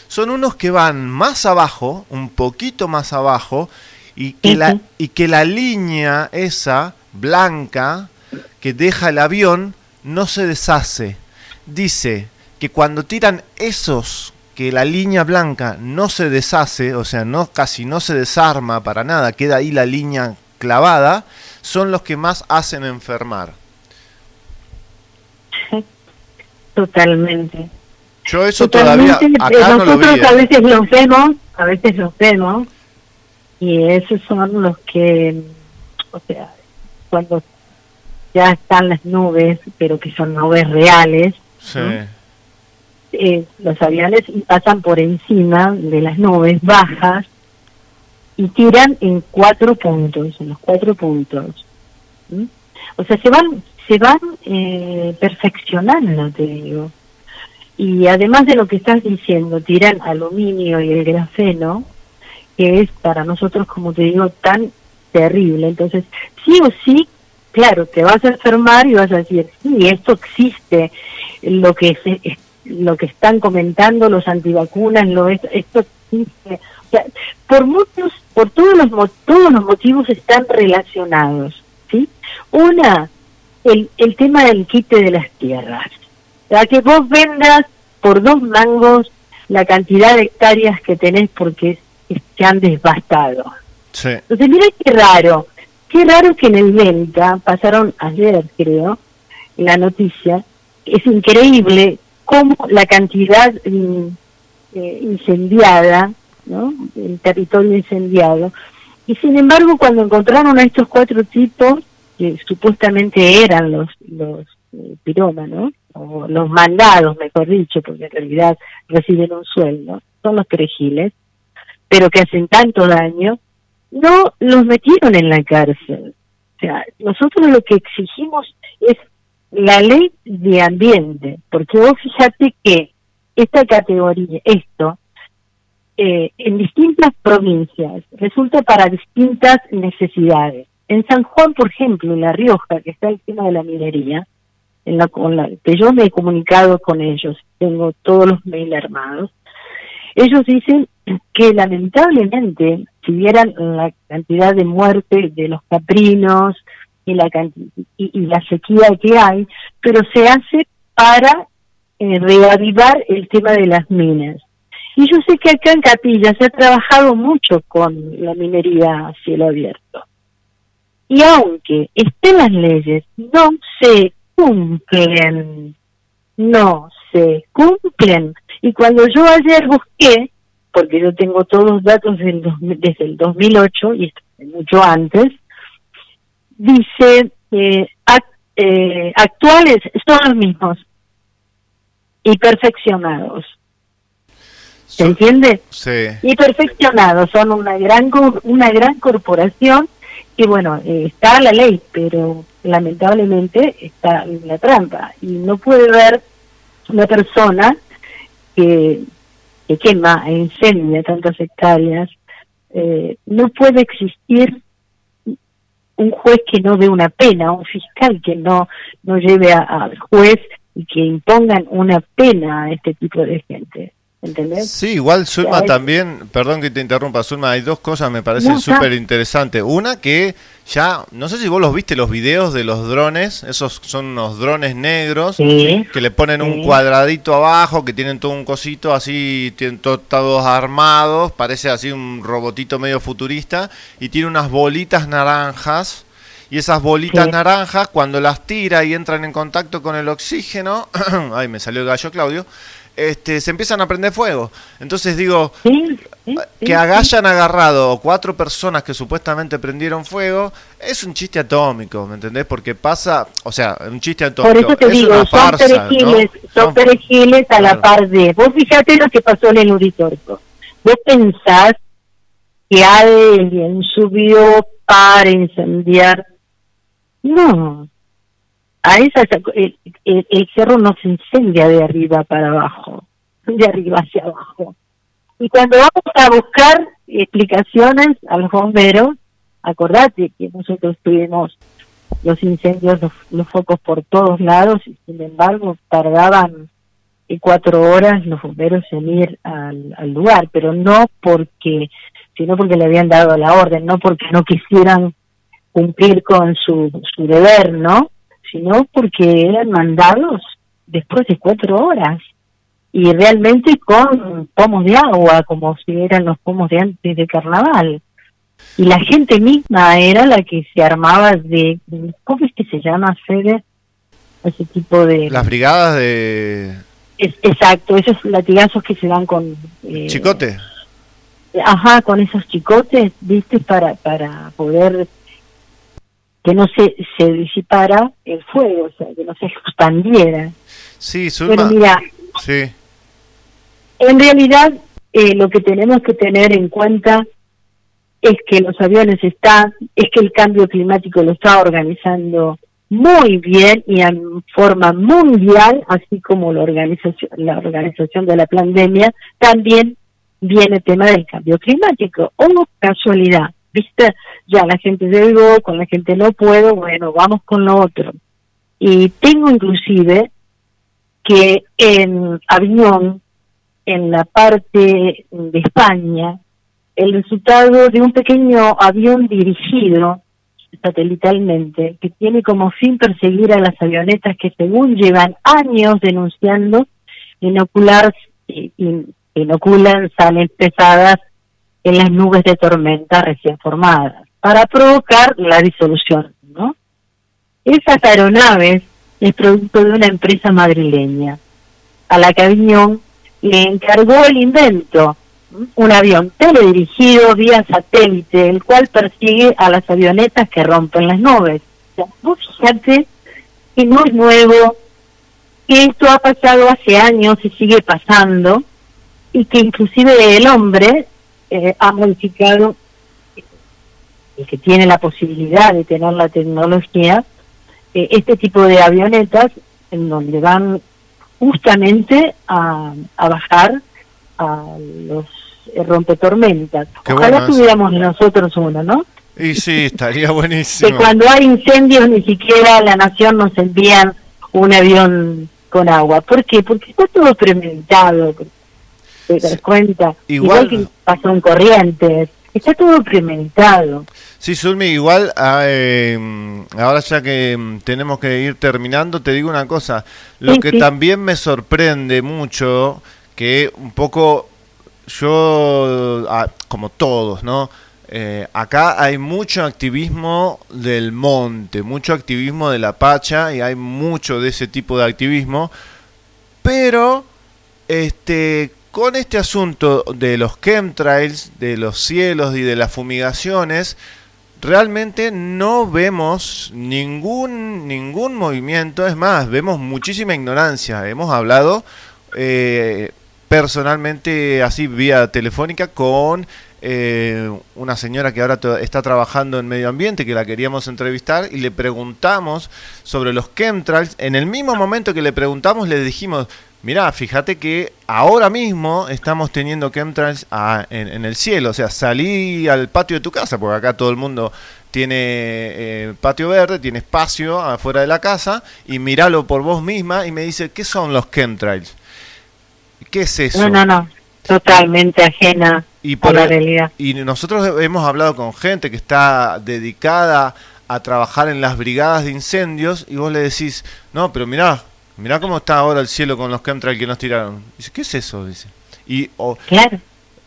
son unos que van más abajo, un poquito más abajo, y que, la, y que la línea esa, blanca, que deja el avión, no se deshace. Dice que cuando tiran esos que la línea blanca no se deshace, o sea, no casi no se desarma para nada, queda ahí la línea clavada, son los que más hacen enfermar. Totalmente. Yo eso Totalmente, todavía eh, acá no lo nosotros vi. a ¿eh? veces los vemos, a veces los vemos, y esos son los que, o sea, cuando ya están las nubes, pero que son nubes reales, Sí. Eh, los aviones pasan por encima de las nubes bajas y tiran en cuatro puntos, en los cuatro puntos. ¿Mm? O sea, se van, se van eh, perfeccionando, te digo. Y además de lo que estás diciendo, tiran aluminio y el grafeno, que es para nosotros, como te digo, tan terrible. Entonces, sí o sí, claro, te vas a enfermar y vas a decir, sí, esto existe, lo que se, es- lo que están comentando los antivacunas, lo es- esto existe. O sea, por muchos, por todos los todos los motivos están relacionados, ¿sí? Una, el, el tema del quite de las tierras. O sea, que vos vendas por dos mangos la cantidad de hectáreas que tenés porque se han devastado. Sí. Entonces, mira qué raro, qué raro que en el Venta, pasaron ayer creo, la noticia, es increíble cómo la cantidad mm, eh, incendiada, ¿no? El territorio incendiado. Y sin embargo, cuando encontraron a estos cuatro tipos, que supuestamente eran los, los eh, pirómanos, o los mandados, mejor dicho, porque en realidad reciben un sueldo, son los perejiles, pero que hacen tanto daño, no los metieron en la cárcel. O sea, nosotros lo que exigimos es la ley de ambiente, porque vos fíjate que esta categoría, esto, eh, en distintas provincias resulta para distintas necesidades. En San Juan, por ejemplo, en La Rioja, que está el tema de la minería, en la, con la que yo me he comunicado con ellos, tengo todos los mails armados, ellos dicen que lamentablemente, si vieran la cantidad de muerte de los caprinos y la, y, y la sequía que hay, pero se hace para eh, reavivar el tema de las minas. Y yo sé que acá en Capilla se ha trabajado mucho con la minería a cielo abierto. Y aunque estén las leyes, no se cumplen. No se cumplen. Y cuando yo ayer busqué, porque yo tengo todos los datos del desde el 2008 y mucho antes, dice eh, eh, actuales son los mismos y perfeccionados. ¿Se entiende? Sí. Y perfeccionados son una gran una gran corporación que bueno eh, está la ley, pero lamentablemente está en la trampa y no puede ver una persona que, que quema e incendia tantas hectáreas, eh, no puede existir un juez que no dé una pena, un fiscal que no, no lleve al juez y que impongan una pena a este tipo de gente. ¿Entendés? Sí, igual Zulma hay- también, perdón que te interrumpa, Zulma, hay dos cosas me parecen No, súper interesantes. Una que ya, no sé si vos los viste, los videos de los drones, esos son unos drones negros Sí. que le ponen un cuadradito abajo, que tienen todo un cosito así, tienen to- todos armados, parece así un robotito medio futurista, y tiene unas bolitas naranjas. Y esas bolitas Sí. naranjas, cuando las tira y entran en contacto con el oxígeno, ay, me salió el gallo Claudio, este, se empiezan a prender fuego. Entonces digo, Sí, sí, sí, que hayan agarrado cuatro personas que supuestamente prendieron fuego, es un chiste atómico, ¿me entendés? Porque pasa, o sea, un chiste atómico. Por eso te es digo, una son perejiles, ¿no? son Son- perejiles a la Claro. par de. Vos fíjate lo que pasó en el Uritorco. Vos pensás que alguien subió para incendiar. No. A esa, el, el- el cerro no se incendia de arriba para abajo, de arriba hacia abajo. Y cuando vamos a buscar explicaciones a los bomberos, acordate que nosotros tuvimos los incendios, los, los focos por todos lados y sin embargo tardaban eh, cuatro horas los bomberos en ir al, al lugar, pero no porque, sino porque le habían dado la orden, no porque no quisieran cumplir con su, su deber, ¿no? Sino porque eran mandados después de cuatro horas. y realmente con pomos de agua, como si eran los pomos de antes de carnaval. Y la gente misma era la que se armaba de, ¿cómo es que se llama, Fede? Ese tipo de... Las brigadas de Es- exacto, esos latigazos que se dan con... eh, Chicote. Ajá, con esos chicotes, viste, para, para poder que no se, se disipara el fuego, o sea, que no se expandiera. Sí, Zulma. Pero mira, Sí. en realidad eh, lo que tenemos que tener en cuenta es que los aviones están, es que el cambio climático lo está organizando muy bien y en forma mundial, así como la organización, la organización de la pandemia, también viene el tema del cambio climático. O casualidad, ¿viste? Ya la gente llegó, con la gente no puedo, bueno, vamos con lo otro. Y tengo inclusive que en avión, en la parte de España, el resultado de un pequeño avión dirigido satelitalmente, que tiene como fin perseguir a las avionetas que según llevan años denunciando, inocular, in- inoculan salen pesadas en las nubes de tormenta recién formadas, para provocar la disolución, ¿no? Esas aeronaves es producto de una empresa madrileña, a la que Aviñón le encargó el invento, un avión teledirigido vía satélite, el cual persigue a las avionetas que rompen las nubes. Fíjate que no es nuevo, que esto ha pasado hace años y sigue pasando, y que inclusive el hombre eh, ha modificado, el que tiene la posibilidad de tener la tecnología, eh, este tipo de avionetas en donde van justamente a, a bajar a los eh, rompetormentas. Qué Ojalá tuviéramos nosotros uno, ¿no? Y sí, estaría Que buenísimo. cuando hay incendios ni siquiera la nación nos envían un avión con agua. ¿Por qué? Porque está todo premeditado. ¿Te das cuenta? Igual- Igual que pasó en Corrientes. Está todo premeditado. Sí, Zulmi, igual ah, eh, ahora ya que mm, tenemos que ir terminando, te digo una cosa. Lo Sí, que sí. también me sorprende mucho, que un poco yo, ah, como todos, ¿no? Eh, acá hay mucho activismo del monte, mucho activismo de la pacha y hay mucho de ese tipo de activismo, pero este con este asunto de los chemtrails, de los cielos y de las fumigaciones, realmente no vemos ningún ningún movimiento, es más, vemos muchísima ignorancia. Hemos hablado eh, personalmente así vía telefónica con eh, una señora que ahora está trabajando en medio ambiente que la queríamos entrevistar y le preguntamos sobre los chemtrails. En el mismo momento que le preguntamos le dijimos, mirá, fíjate que ahora mismo estamos teniendo chemtrails en, en el cielo, o sea, salí al patio de tu casa, porque acá todo el mundo tiene eh, patio verde, tiene espacio afuera de la casa, y miralo por vos misma y me dice, ¿qué son los chemtrails? ¿Qué es eso? No, no, no. Totalmente ajena Y por la el- realidad. Y nosotros hemos hablado con gente que está dedicada a trabajar en las brigadas de incendios y vos le decís, no, pero mirá, mirá cómo está ahora el cielo con los chemtrails que nos tiraron. Dice, ¿qué es eso? Dice. Y o- Claro.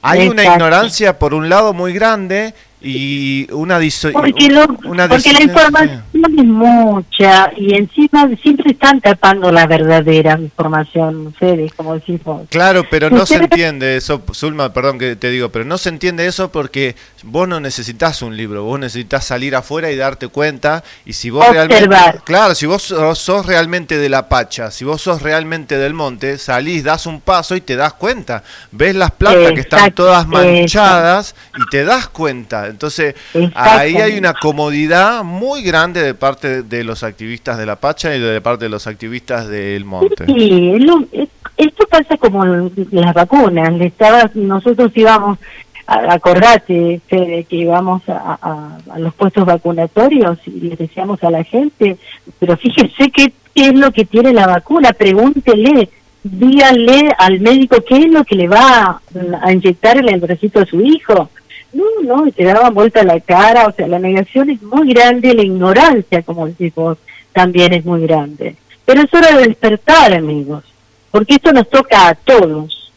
hay una ignorancia por un lado muy grande y una diso- Porque, lo- una porque la información es mucha y encima siempre están tapando la verdadera información, ustedes, como decís vos. Claro, pero no se entiende eso, Zulma, perdón que te digo, pero no se entiende eso porque vos no necesitas un libro, vos necesitas salir afuera y darte cuenta y si vos realmente, Observar. claro, si vos sos, realmente de la pacha, si vos sos realmente del monte, salís, das un paso y te das cuenta, ves las plantas que están todas manchadas y te das cuenta, entonces ahí hay una comodidad muy grande de parte de los activistas de la pacha y de parte de los activistas del monte. Sí, lo- es- esto pasa como las vacunas. Le estaba, nosotros íbamos, a- acordate, Fede, que íbamos a, a- a los puestos vacunatorios y les decíamos a la gente, pero fíjese qué, qué es lo que tiene la vacuna, pregúntele, díganle al médico qué es lo que le va a inyectar en el bracito a su hijo. No, no, y te daban vuelta la cara, o sea, la negación es muy grande, la ignorancia, como decís vos, también es muy grande. Pero es hora de despertar, amigos. porque esto nos toca a todos,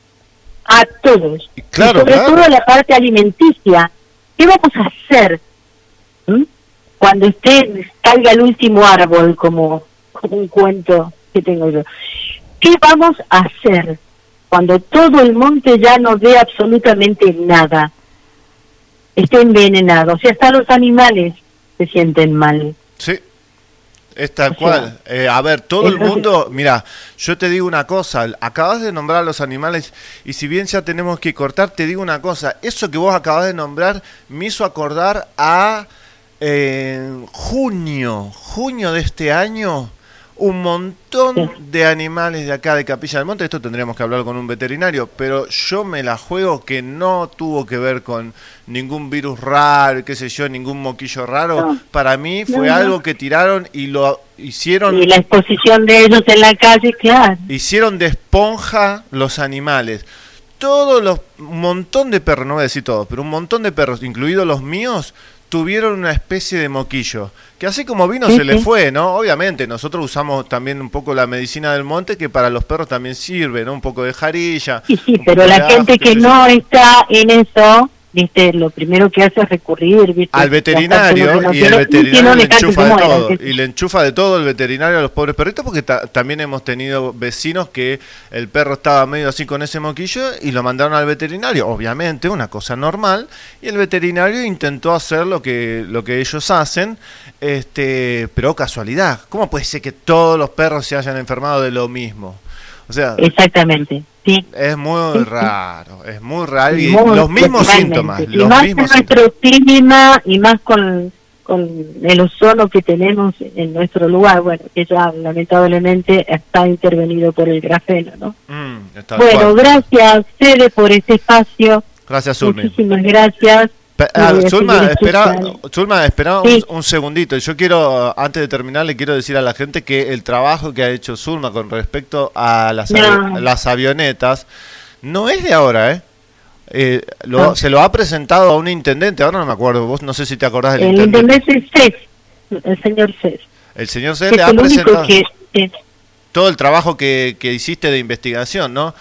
a todos, claro, y sobre claro. todo la parte alimenticia. ¿Qué vamos a hacer cuando esté caiga el último árbol, como, como un cuento que tengo yo? ¿Qué vamos a hacer cuando todo el monte ya no dé absolutamente nada? Esté envenenado, o sea, hasta los animales se sienten mal. Sí, es tal O sea, cual. Eh, a ver, todo el mundo, mira, yo te digo una cosa, acabas de nombrar a los animales y si bien ya tenemos que cortar, te digo una cosa, eso que vos acabas de nombrar me hizo acordar a eh, junio, junio de este año, un montón de animales de acá de Capilla del Monte, esto tendríamos que hablar con un veterinario, pero yo me la juego que no tuvo que ver con ningún virus raro, qué sé yo, ningún moquillo raro. No. Para mí No, fue no. algo que tiraron y lo hicieron Y la exposición de ellos en la calle, claro. hicieron de esponja los animales. Todos los, un montón de perros, no voy a decir todos, pero un montón de perros, incluidos los míos, tuvieron una especie de moquillo. Que así como vino Sí, se le fue, ¿no? Obviamente, nosotros usamos también un poco la medicina del monte, que para los perros también sirve, ¿no? Un poco de jarilla. Sí, sí, pero la ajo, gente que no está en eso, viste, lo primero que hace es recurrir, viste, al veterinario y el y veterinario le enchufa de todo y le enchufa de todo el veterinario a los pobres perritos porque ta- también hemos tenido vecinos que el perro estaba medio así con ese moquillo y lo mandaron al veterinario. Obviamente una cosa normal y el veterinario intentó hacer lo que lo que ellos hacen este pero casualidad. Cómo puede ser que todos los perros se hayan enfermado de lo mismo o sea Exactamente, sí. es muy Sí, sí. raro es muy raro y Muy los mismos síntomas Y más mismos en nuestro clima y más con, con el ozono que tenemos en nuestro lugar, bueno, que ya lamentablemente está intervenido por el grafeno, ¿no? Mm, bueno, cual. gracias, Cede, por este espacio. gracias Zulmi Muchísimas gracias. Ah, Zulma, espera. Zulma, espera Sí. un, un segundito. Yo quiero, antes de terminar, le quiero decir a la gente que el trabajo que ha hecho Zulma con respecto a las, avi- No. las avionetas no es de ahora, ¿eh? Eh, lo- No. Se lo ha presentado a un intendente, ahora no me acuerdo, vos no sé si te acordás del El intendente. intendente Cés, el señor Cés, El señor C que le es ha el presentado que... todo el trabajo que, que hiciste de investigación, ¿no?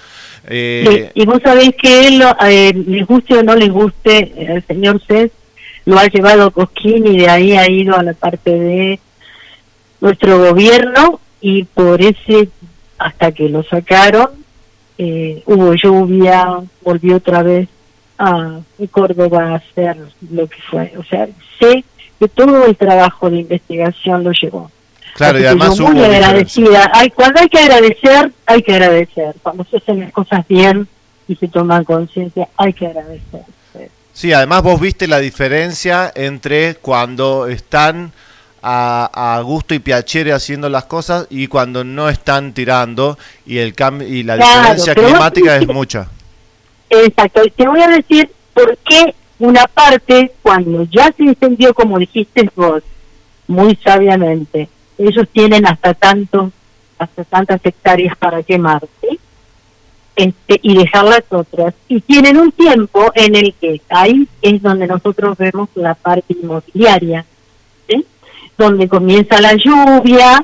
Eh, Sí, y vos sabés que él, lo- eh, les guste o no les guste, eh, el señor Cés lo ha llevado a Cosquín y de ahí ha ido a la parte de nuestro gobierno y por ese, hasta que lo sacaron, eh, hubo lluvia, volvió otra vez a Córdoba a hacer lo que fue. O sea, sé que todo el trabajo de investigación lo llevó. Claro, Así y además muy agradecida. Ay, cuando hay que agradecer, hay que agradecer. Cuando se hacen las cosas bien y se toman conciencia, hay que agradecer. Sí, además vos viste la diferencia entre cuando están a, a gusto y piacere haciendo las cosas y cuando no están tirando y el cambio y la Claro, diferencia climática es mucha. Exacto. Y te voy a decir por qué una parte, cuando ya se incendió, como dijiste vos, muy sabiamente, ellos tienen hasta tanto, hasta tantas hectáreas para quemar, ¿sí? Este, y dejar las otras. Y tienen un tiempo en el que ahí es donde nosotros vemos la parte inmobiliaria, ¿sí? Donde comienza la lluvia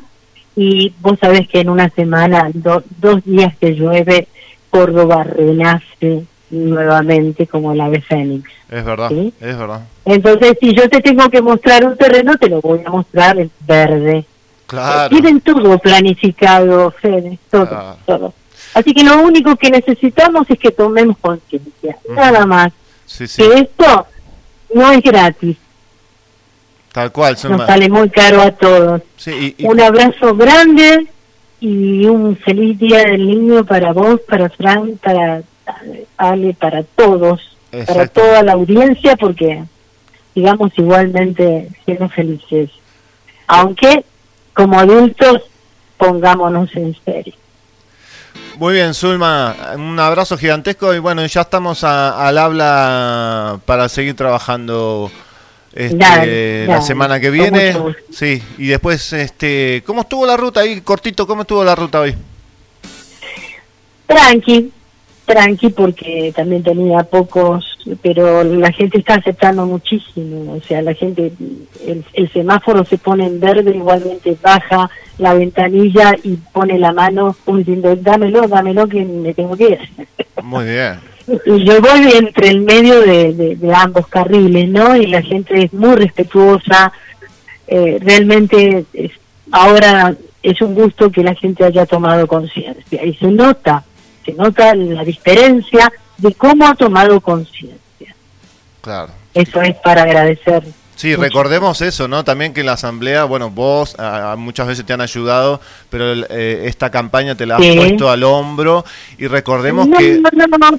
y vos sabés que en una semana, do- dos días que llueve, Córdoba renace nuevamente como el ave fénix. Es verdad, Sí. es verdad. Entonces, si yo te tengo que mostrar un terreno, te lo voy a mostrar en verde. Claro. Tienen todo planificado, Fede, todo, Claro. todo. Así que lo único que necesitamos es que tomemos conciencia, nada más. Sí, sí, Que esto no es gratis, tal cual. nos Zulma. sale muy caro a todos. Sí, y- y- Un abrazo grande y un feliz día del niño para vos, para Fran, para Ale, para todos, para toda la audiencia, porque sigamos igualmente siendo felices. Aunque como adultos pongámonos en serio. Muy bien, Zulma, un abrazo gigantesco y bueno, ya estamos a- al habla para seguir trabajando este, Dale, la dale, semana que viene. Sí, y después, este, ¿cómo estuvo la ruta ahí? Cortito, ¿cómo estuvo la ruta hoy? Tranqui, tranqui porque también tenía pocos, pero la gente está aceptando muchísimo, o sea, la gente, el, el semáforo se pone en verde, igualmente baja la ventanilla y pone la mano diciendo, dámelo, dámelo que me tengo que ir. Muy bien. Y yo voy entre el medio de, de- de ambos carriles, ¿no? Y la gente es muy respetuosa. Eh, realmente es- ahora es un gusto que la gente haya tomado conciencia. Y se nota, se nota la diferencia de cómo ha tomado conciencia. Claro. Eso es para agradecer. Sí, recordemos eso, ¿no? También que en la asamblea, bueno, vos a- a muchas veces te han ayudado, pero el, eh, esta campaña te la has Sí. puesto al hombro y recordemos no, que... no, no, no, no,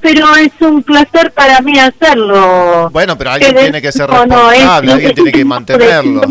pero es un placer para mí hacerlo. Bueno, pero alguien Que tiene que ser no, no, es- responsable, alguien es- tiene que mantenerlo.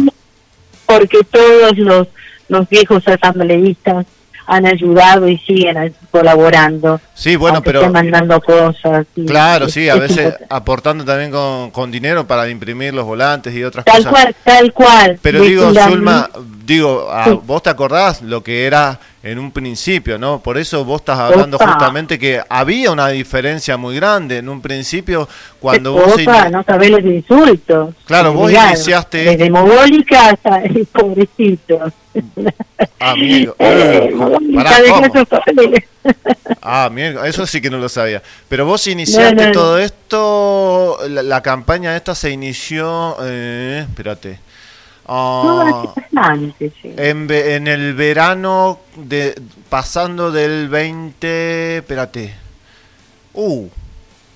porque todos los, los viejos asambleístas han ayudado y siguen colaborando. Sí, bueno, pero... mandando cosas. y- Claro, sí, a es veces importante. aportando también con, con dinero para imprimir los volantes y otras Tal cosas. cual, tal cual. Pero digo, Zulma, digo, ah, Sí. vos te acordás lo que era en un principio, ¿no? Por eso vos estás hablando Opa. justamente que había una diferencia muy grande en un principio cuando vos... Opa, ini- no sabés los insultos. Claro, vos Mirá, iniciaste- Desde mogólica hasta pobrecitos. Amigo, Eh, eh, pará, ¿cómo? clase social. Ah, mierda, eso sí que no lo sabía. Pero vos iniciaste No, no, no. todo esto, la, la campaña esta se inició, eh, espérate. Ah, hace bastante, sí. en, en el verano, de pasando del 20, espérate. Uh,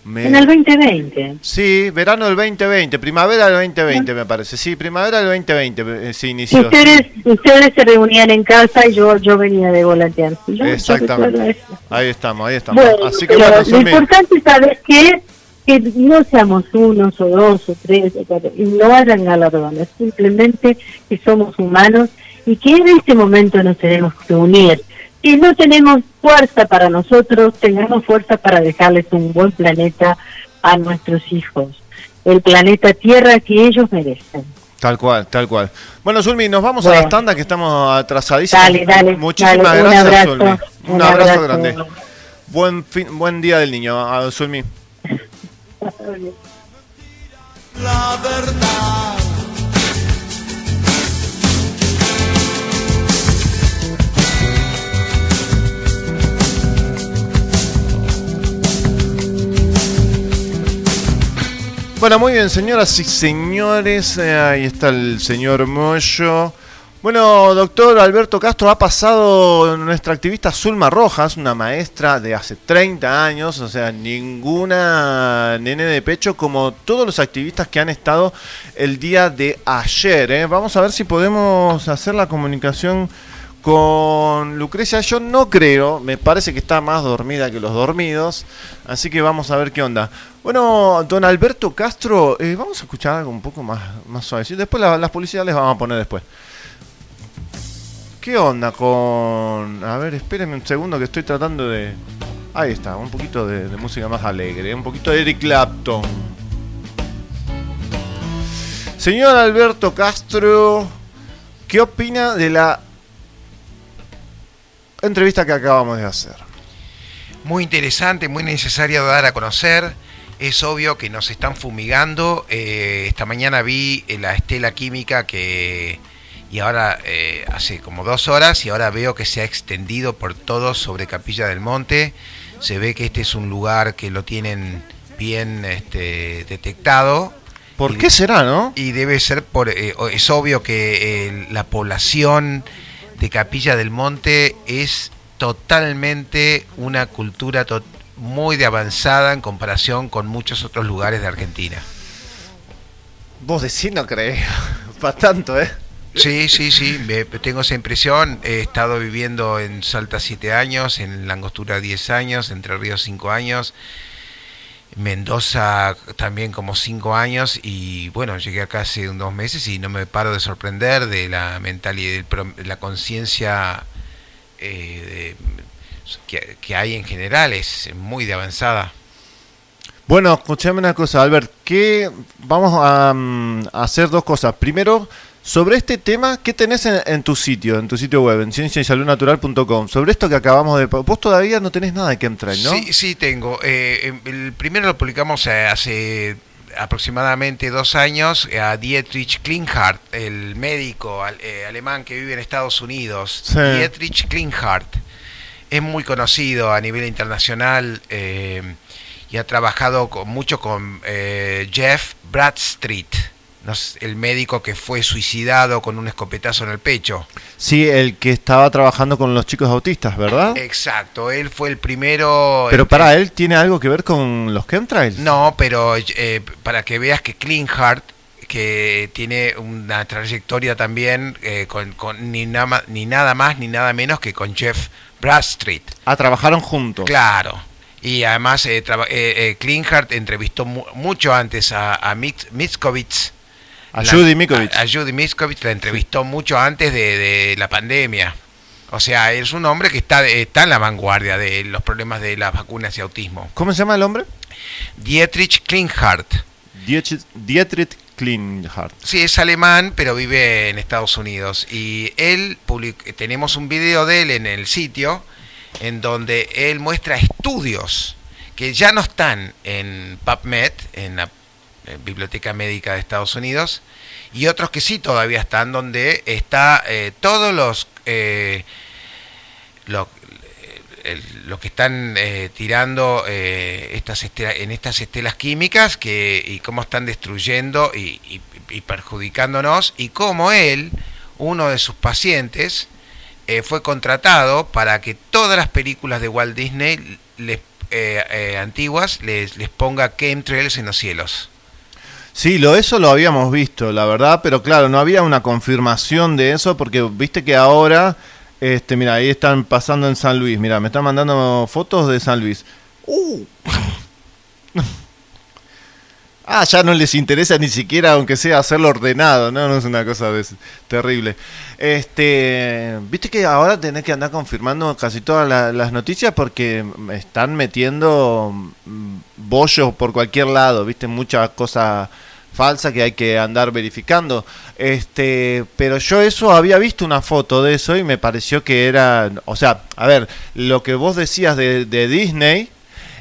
me- En el 2020. Sí, verano del 2020, primavera del 2020 me parece. Sí, primavera del 2020 eh, se inició. Ustedes, ustedes se reunían en casa y yo yo venía de volantear. Exactamente. Ahí estamos, ahí estamos. Bueno, Así que bueno, lo importante, ¿sabes qué? Que no seamos unos o dos o tres o cuatro, y no hayan galardones, simplemente que somos humanos y que en este momento nos tenemos que unir. Si no tenemos fuerza para nosotros, tengamos fuerza para dejarles un buen planeta a nuestros hijos, el planeta Tierra que ellos merecen. Tal cual, tal cual. Bueno, Zulmi, nos vamos a las tandas que estamos atrasadísimos. Dale, dale, Muchísimas dale, un gracias, abrazo, Zulmi. Un, un abrazo, abrazo. grande. Buen fin, buen día del niño, a Zulmi. La verdad. Bueno, muy bien, señoras y señores. eh, ahí está el señor Moyo. Bueno, doctor Alberto Castro, ha pasado nuestra activista Zulma Rojas, una maestra de hace 30 años, o sea, ninguna nene de pecho como todos los activistas que han estado el día de ayer. ¿eh? Vamos a ver si podemos hacer la comunicación con Lucrecia. Yo no creo, me parece que está más dormida que los dormidos, así que vamos a ver qué onda. Bueno, don Alberto Castro, eh, vamos a escuchar algo un poco más, más suave. Después la- las publicidades les vamos a poner después. ¿Qué onda con...? A ver, espérenme un segundo que estoy tratando de... Ahí está, un poquito de, música más alegre, un poquito de Eric Clapton. Señor Alberto Castro, ¿qué opina de la entrevista que acabamos de hacer? Muy interesante, muy necesario dar a conocer. Es obvio que nos están fumigando. Eh, esta mañana vi eh, la estela química que y ahora eh, hace como dos horas y ahora veo que se ha extendido por todo sobre Capilla del Monte. Se ve que este es un lugar que lo tienen bien este, detectado. ¿Por qué será, no? Y debe ser por, eh, es obvio que eh, la población de Capilla del Monte es totalmente una cultura to- muy de avanzada en comparación con muchos otros lugares de Argentina. Vos decís no crees. Para tanto, ¿eh? Sí, sí, sí, me- tengo esa impresión. He estado viviendo en Salta siete años, en Langostura 10 años, Entre Ríos cinco años, Mendoza también como cinco años y bueno, llegué acá hace dos meses y no me paro de sorprender de la mentalidad, de la conciencia eh, que, que hay en general, es muy de avanzada. Bueno, escuchame una cosa, Albert, que vamos mm, a hacer dos cosas. Primero, Sobre este tema, ¿qué tenés en, en tu sitio, en tu sitio web, en cienciaysaludnatural.com? Sobre esto que acabamos de... Vos todavía no tenés nada de chemtrail, ¿no? Sí, sí tengo. Eh, el primero lo publicamos eh, hace aproximadamente dos años a Dietrich Klinghardt, el médico al- eh, alemán que vive en Estados Unidos. Sí. Dietrich Klinghardt es muy conocido a nivel internacional eh, y ha trabajado con- mucho con eh, Jeff Bradstreet, no sé, el médico que fue suicidado con un escopetazo en el pecho. Sí, el que estaba trabajando con los chicos autistas, ¿verdad? Exacto, él fue el primero. Pero para él, ¿tiene algo que ver con los chemtrails? No, pero eh, para que veas que Klinghardt, que tiene una trayectoria también eh, con, con ni, nada, ma- ni nada más ni nada menos que con Jeff Bradstreet. Ah, trabajaron juntos. Claro. Y además eh, traba- eh, eh, Klinghardt entrevistó mu- mucho antes a, a Mitz- Mitzkovitz. A La- Judy Mikovits. A, a Judy Mitzkovitz la entrevistó mucho antes de, de la pandemia. O sea, es un hombre que está, está en la vanguardia de los problemas de las vacunas y autismo. ¿Cómo se llama el hombre? Dietrich Klinghardt. Dietrich, Dietrich Klinghardt. Sí, es alemán, pero vive en Estados Unidos. Y él, public- tenemos un video de él en el sitio, en donde él muestra estudios que ya no están en PubMed, en la Biblioteca Médica de Estados Unidos, y otros que sí todavía están, donde está eh, todos los... eh, lo, el- lo que están eh, tirando eh, estas estela- en estas estelas químicas que, y cómo están destruyendo y, y- perjudicándonos y cómo él, uno de sus pacientes, eh, fue contratado para que todas las películas de Walt Disney les, eh, eh, antiguas les, les ponga chemtrails en los cielos. Sí, lo, eso lo habíamos visto, la verdad, pero claro, no había una confirmación de eso porque viste que ahora, este, mira, ahí están pasando en San Luis, mira, me están mandando fotos de San Luis. Uh. Ah, ya no les interesa ni siquiera, aunque sea hacerlo ordenado, no, no es una cosa de- terrible. Este, viste que ahora tenés que andar confirmando casi todas la- las noticias porque están metiendo mm, bollos por cualquier lado, viste, mucha cosa falsa que hay que andar verificando. Este, pero yo eso había visto una foto de eso y me pareció que era, o sea, a ver, lo que vos decías de, de Disney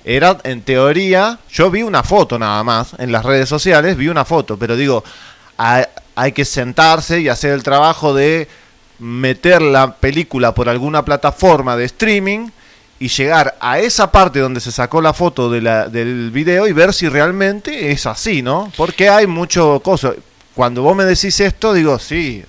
era en teoría, yo vi una foto nada más en las redes sociales, vi una foto, pero digo, hay, hay que sentarse y hacer el trabajo de meter la película por alguna plataforma de streaming y llegar a esa parte donde se sacó la foto de la, del video y ver si realmente es así, ¿no? Porque hay mucho cosa. Cuando vos me decís esto, digo, sí.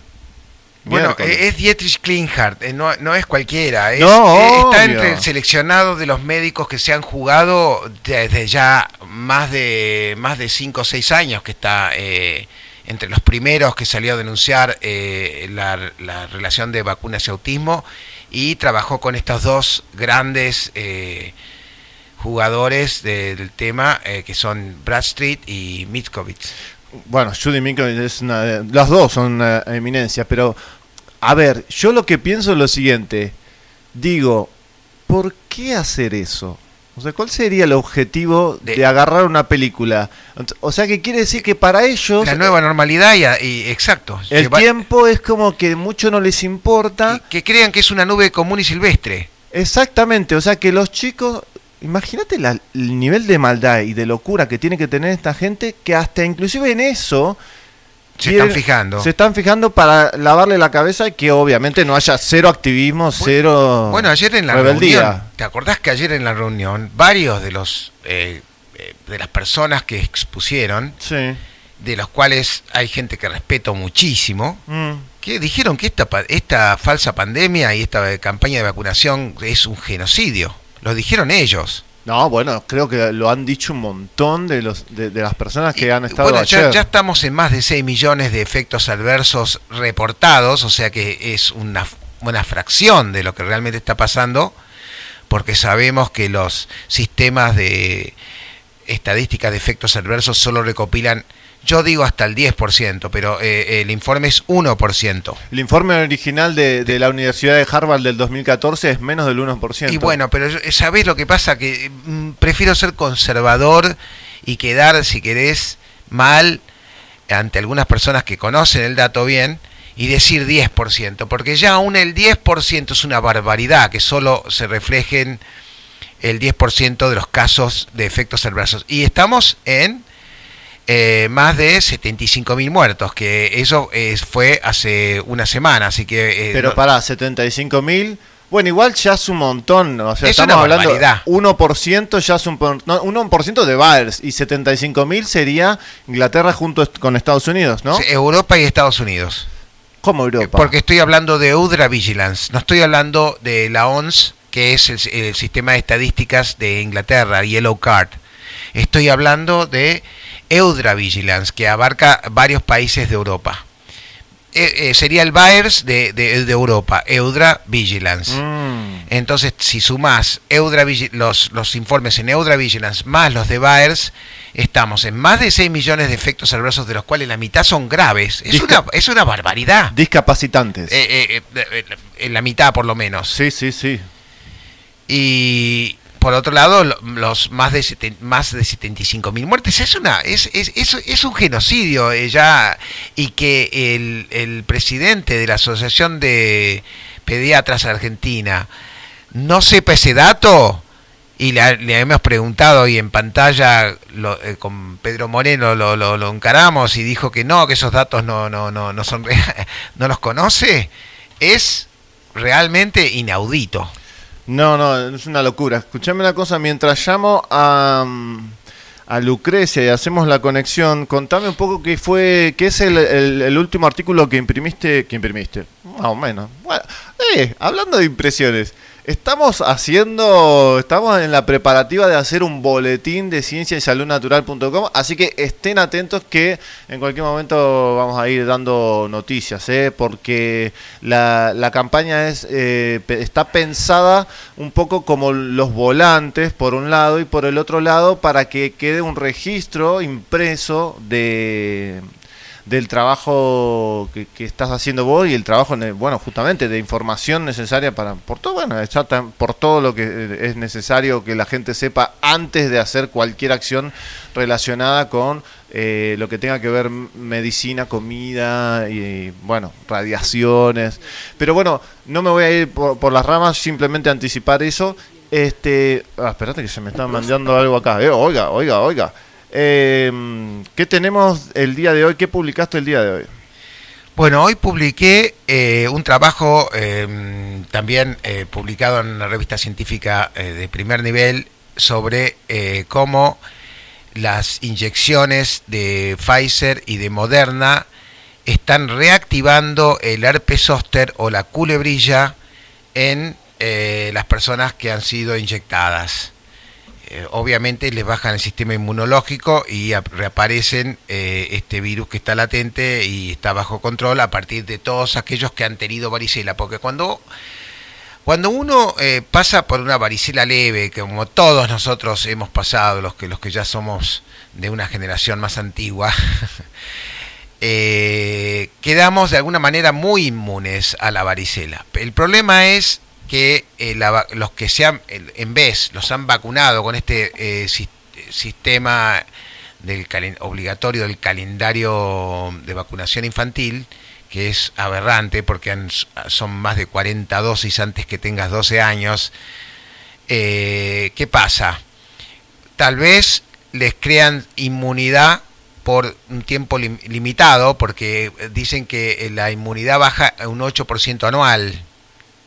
Bueno, miércoles. es Dietrich Klinghardt, eh, no, no es cualquiera. es- No, eh, está entre el seleccionado de los médicos que se han jugado desde ya más de más de 5 o 6 años, que está eh, entre los primeros que salió a denunciar eh, la, la relación de vacunas y autismo y trabajó con estos dos grandes eh, jugadores de- del tema, eh, que son Bradstreet y Mitkovitz. Bueno, Judy Minkovic es una Las dos son una eminencia, pero. A ver, yo lo que pienso es lo siguiente. Digo, ¿por qué hacer eso? O sea, ¿cuál sería el objetivo de, agarrar una película? O sea, que quiere decir que para ellos. La nueva normalidad y, y- exacto. El tiempo es como que mucho no les importa. que crean que es una nube común y silvestre. Exactamente, o sea que los chicos, imagínate el nivel de maldad y de locura que tiene que tener esta gente, que hasta inclusive en eso Se están fijando. Se están fijando para lavarle la cabeza y que obviamente no haya cero activismo, cero Bueno, ayer en la rebeldía. reunión, ¿te acordás que ayer en la reunión varios de los eh, eh, de las personas que expusieron, de los cuales hay gente que respeto muchísimo, Mm. que dijeron que esta esta falsa pandemia y esta campaña de vacunación es un genocidio. Lo dijeron ellos. No, bueno, creo que lo han dicho un montón de los de, de las personas que han estado Bueno, ya, ya estamos en más de 6 millones de efectos adversos reportados, o sea que es una, una fracción de lo que realmente está pasando, porque sabemos que los sistemas de estadística de efectos adversos solo recopilan, yo digo hasta el 10%, pero eh, el informe es 1%. El informe original de, de la Universidad de Harvard del 2014 es menos del 1%. Y bueno, pero yo- ¿sabés lo que pasa? Que mm, prefiero ser conservador y quedar, si querés, mal ante algunas personas que conocen el dato bien y decir 10%, porque ya aún el 10% es una barbaridad que solo se reflejen el 10% de los casos de efectos adversos. Y estamos en eh, más de 75 mil muertos, que eso eh, fue hace una semana, así que... eh, Pero no- para 75 mil. Bueno, igual ya es un montón. O sea, Es estamos hablando. barbaridad. 1% ya es un. por- No, 1% de Baers. Y 75 mil sería Inglaterra junto con Estados Unidos, ¿no? Europa y Estados Unidos. ¿Cómo Europa? Porque estoy hablando de Eudra Vigilance, no estoy hablando de la ONS, que es el, el sistema de estadísticas de Inglaterra, Yellow Card. Estoy hablando de Eudra Vigilance, que abarca varios países de Europa. Eh, eh, sería el Baers de, de- de Europa, Eudra Vigilance. Mm. Entonces, si sumás Eudra los, los informes en Eudra Vigilance más los de Baers, estamos en más de 6 millones de efectos adversos, de los cuales la mitad son graves. Es, Disca- una, es una barbaridad. Discapacitantes. Eh, eh, en la mitad por lo menos. Sí, sí, sí. Y por otro lado, lo- los más de seten- más de 75 mil muertes es una es, es, es, es un genocidio eh, ya y que el, el presidente de la Asociación de Pediatras Argentina no sepa ese dato y le, le hemos preguntado y en pantalla lo- eh, con Pedro Moreno lo, lo, lo encaramos y dijo que no, que esos datos no, no, no, no son no los conoce, es realmente inaudito. No, no, es una locura. Escuchame una cosa, mientras llamo a, mm, a Lucrecia y hacemos la conexión, contame un poco qué fue, qué es el, el- último artículo que imprimiste, que imprimiste, más o menos. Bueno, eh, hablando de impresiones, estamos haciendo, estamos en la preparativa de hacer un boletín de ciencia y salud natural.com, así que estén atentos que en cualquier momento vamos a ir dando noticias, ¿eh? porque la, campaña es eh, está pensada un poco como los volantes por un lado y por el otro lado para que quede un registro impreso de del trabajo que, estás haciendo vos y el trabajo bueno justamente de información necesaria para por todo bueno por todo lo que eh, es necesario que la gente sepa antes de hacer cualquier acción relacionada con eh, lo que tenga que ver medicina comida y bueno radiaciones. Pero bueno no me voy a ir por, por las ramas simplemente anticipar eso. Este ah, espérate que se me está mandando algo acá eh, oiga oiga oiga eh, ¿Qué tenemos el día de hoy? ¿Qué publicaste el día de hoy? Bueno, hoy publiqué eh, un trabajo eh, también eh, publicado en una revista científica eh, de primer nivel sobre cómo las inyecciones de Pfizer y de Moderna están reactivando el herpes zóster o la culebrilla en las personas que han sido inyectadas. Eh, obviamente les bajan el sistema inmunológico y ap- reaparecen eh, este virus que está latente y está bajo control a partir de todos aquellos que han tenido varicela. Porque cuando, cuando uno eh, pasa por una varicela leve, como todos nosotros hemos pasado, los que, los que ya somos de una generación más antigua, quedamos de alguna manera muy inmunes a la varicela. El problema es que eh, los que se han, en vez los han vacunado con este eh, sis- sistema del obligatorio del calendario de vacunación infantil, que es aberrante porque han- son más de 40 dosis antes que tengas 12 años, eh, ¿qué pasa? Tal vez les crean inmunidad por un tiempo lim- limitado, porque dicen que la inmunidad baja un 8% anual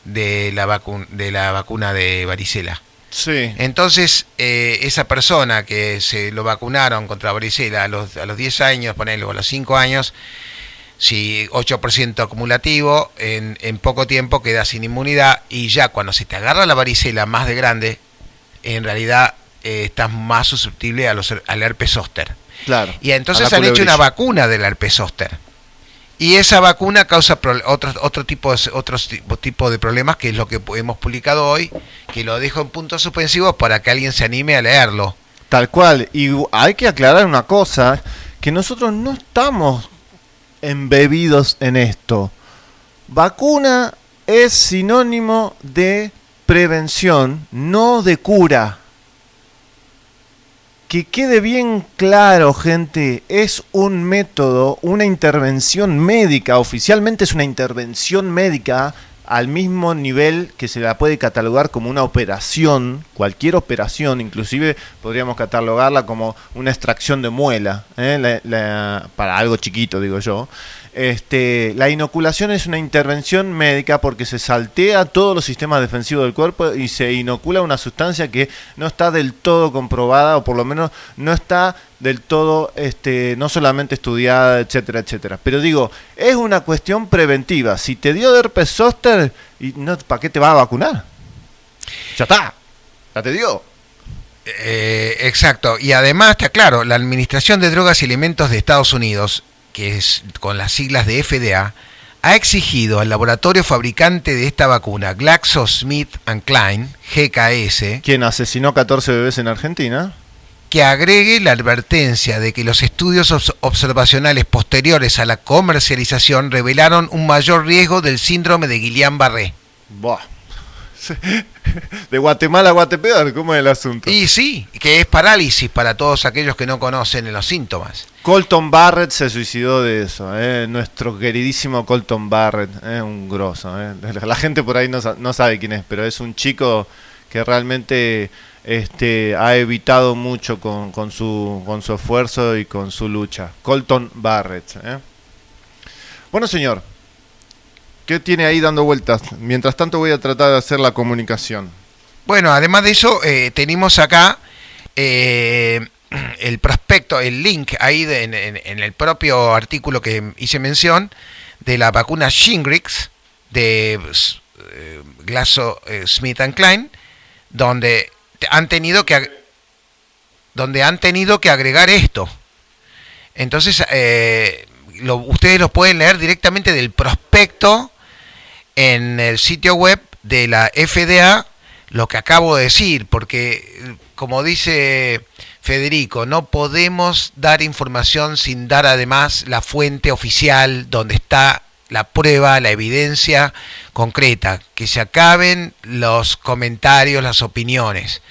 de la, vacu- de la vacuna de varicela. Sí. Entonces, eh, esa persona que se lo vacunaron contra varicela a los, a los 10 años, ponele, o a los 5 años, si 8% acumulativo, en, en poco tiempo queda sin inmunidad y ya cuando se te agarra la varicela más de grande, en realidad eh, estás más susceptible a los, al herpes zóster. Claro. Y entonces han hecho una vacuna del herpes zóster. Y esa vacuna causa otros otro tipo de, otros tipo, tipo de problemas, que es lo que hemos publicado hoy, que lo dejo en puntos suspensivos para que alguien se anime a leerlo. Tal cual. Y hay que aclarar una cosa, que nosotros no estamos embebidos en esto. Vacuna es sinónimo de prevención, no de cura. Que quede bien claro, gente, es un método, una intervención médica, oficialmente es una intervención médica al mismo nivel que se la puede catalogar como una operación, cualquier operación, inclusive podríamos catalogarla como una extracción de muela, ¿eh? la- la- para algo chiquito, digo yo. Este, la inoculación es una intervención médica porque se saltea todos los sistemas defensivos del cuerpo y se inocula una sustancia que no está del todo comprobada o por lo menos no está del todo, este, no solamente estudiada, etcétera, etcétera. Pero digo, es una cuestión preventiva. Si te dio herpes zóster, no, ¿para qué te va a vacunar? Ya está, ya te dio. Eh, exacto. Y además, está claro, la Administración de Drogas y Alimentos de Estados Unidos, que es con las siglas de FDA, ha exigido al laboratorio fabricante de esta vacuna, GlaxoSmithKline, GKS, quien asesinó 14 bebés en Argentina, que agregue la advertencia de que los estudios obs- observacionales posteriores a la comercialización revelaron un mayor riesgo del síndrome de Guillain-Barré. Buah. De Guatemala a Guatepeor, ¿cómo es el asunto? Y sí, que es parálisis para todos aquellos que no conocen los síntomas. Colton Barrett se suicidó de eso, ¿eh? nuestro queridísimo Colton Barrett, es un grosso. ¿eh? La gente por ahí no, sa- no sabe quién es, pero es un chico que realmente este, ha evitado mucho con, con su, con su esfuerzo y con su lucha. Colton Barrett. ¿eh? Bueno, señor, ¿qué tiene ahí dando vueltas? Mientras tanto voy a tratar de hacer la comunicación. Bueno, además de eso, eh, tenemos acá eh, el prospecto, el link ahí en, el propio artículo que hice mención de la vacuna Shingrix de eh, Glaxo eh, Smith Klein, donde han tenido que donde han tenido que agregar esto. Entonces, eh, ustedes lo pueden leer directamente del prospecto en el sitio web de la FDA lo que acabo de decir, porque como dice Federico, no podemos dar información sin dar además la fuente oficial donde está la prueba, la evidencia concreta, que se acaben los comentarios, las opiniones,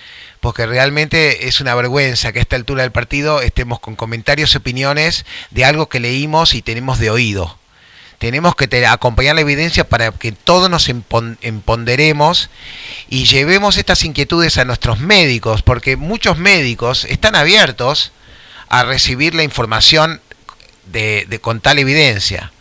porque realmente es una vergüenza que a esta altura del partido estemos con comentarios y opiniones de algo que leímos y tenemos de oído tenemos que te- acompañar la evidencia para que todos nos empon- empoderemos y llevemos estas inquietudes a nuestros médicos, porque muchos médicos están abiertos a recibir la información de, de- con tal evidencia.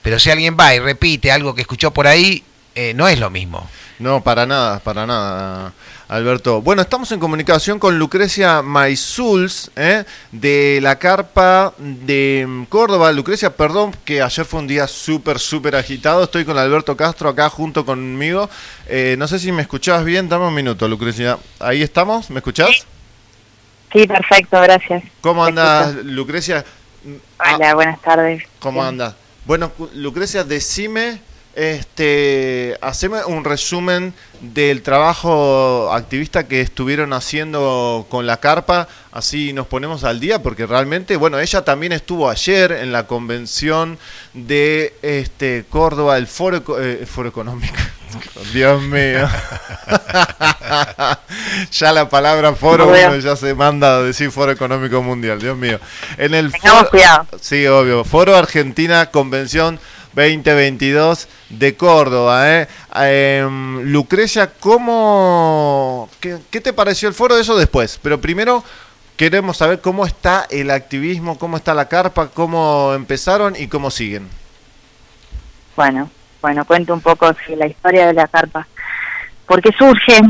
Pero si alguien va y repite algo que escuchó por ahí, eh, no es lo mismo. No, para nada, para nada, Alberto. Bueno, estamos en comunicación con Lucrecia Maizuls, ¿eh? de la carpa de mm, Córdoba. Lucrecia, perdón que ayer fue un día súper, súper agitado. Estoy con Alberto Castro acá junto conmigo. Eh, no sé si me escuchabas bien. Dame un minuto, Lucrecia. Ahí estamos, ¿me escuchás? Sí, perfecto, gracias. ¿Cómo andas, Lucrecia? Hola, buenas tardes. ¿Cómo andas? Bueno, Lucrecia, decime, este, haceme un resumen del trabajo activista que estuvieron haciendo con la carpa, así nos ponemos al día, porque realmente, bueno, ella también estuvo ayer en la convención de este Córdoba, el Foro, eh, foro Económico. Dios mío. ya la palabra foro uno ya se manda a decir Foro Económico Mundial, Dios mío. En el Tengamos foro- cuidado. Sí, obvio. Foro Argentina Convención 2022 de Córdoba. ¿eh? Em, Lucrecia, ¿cómo, qué, te pareció el foro? Eso después. Pero primero queremos saber cómo está el activismo, cómo está la carpa, cómo empezaron y cómo siguen. Bueno, bueno, cuento un poco la historia de la carpa. ¿Por qué surge?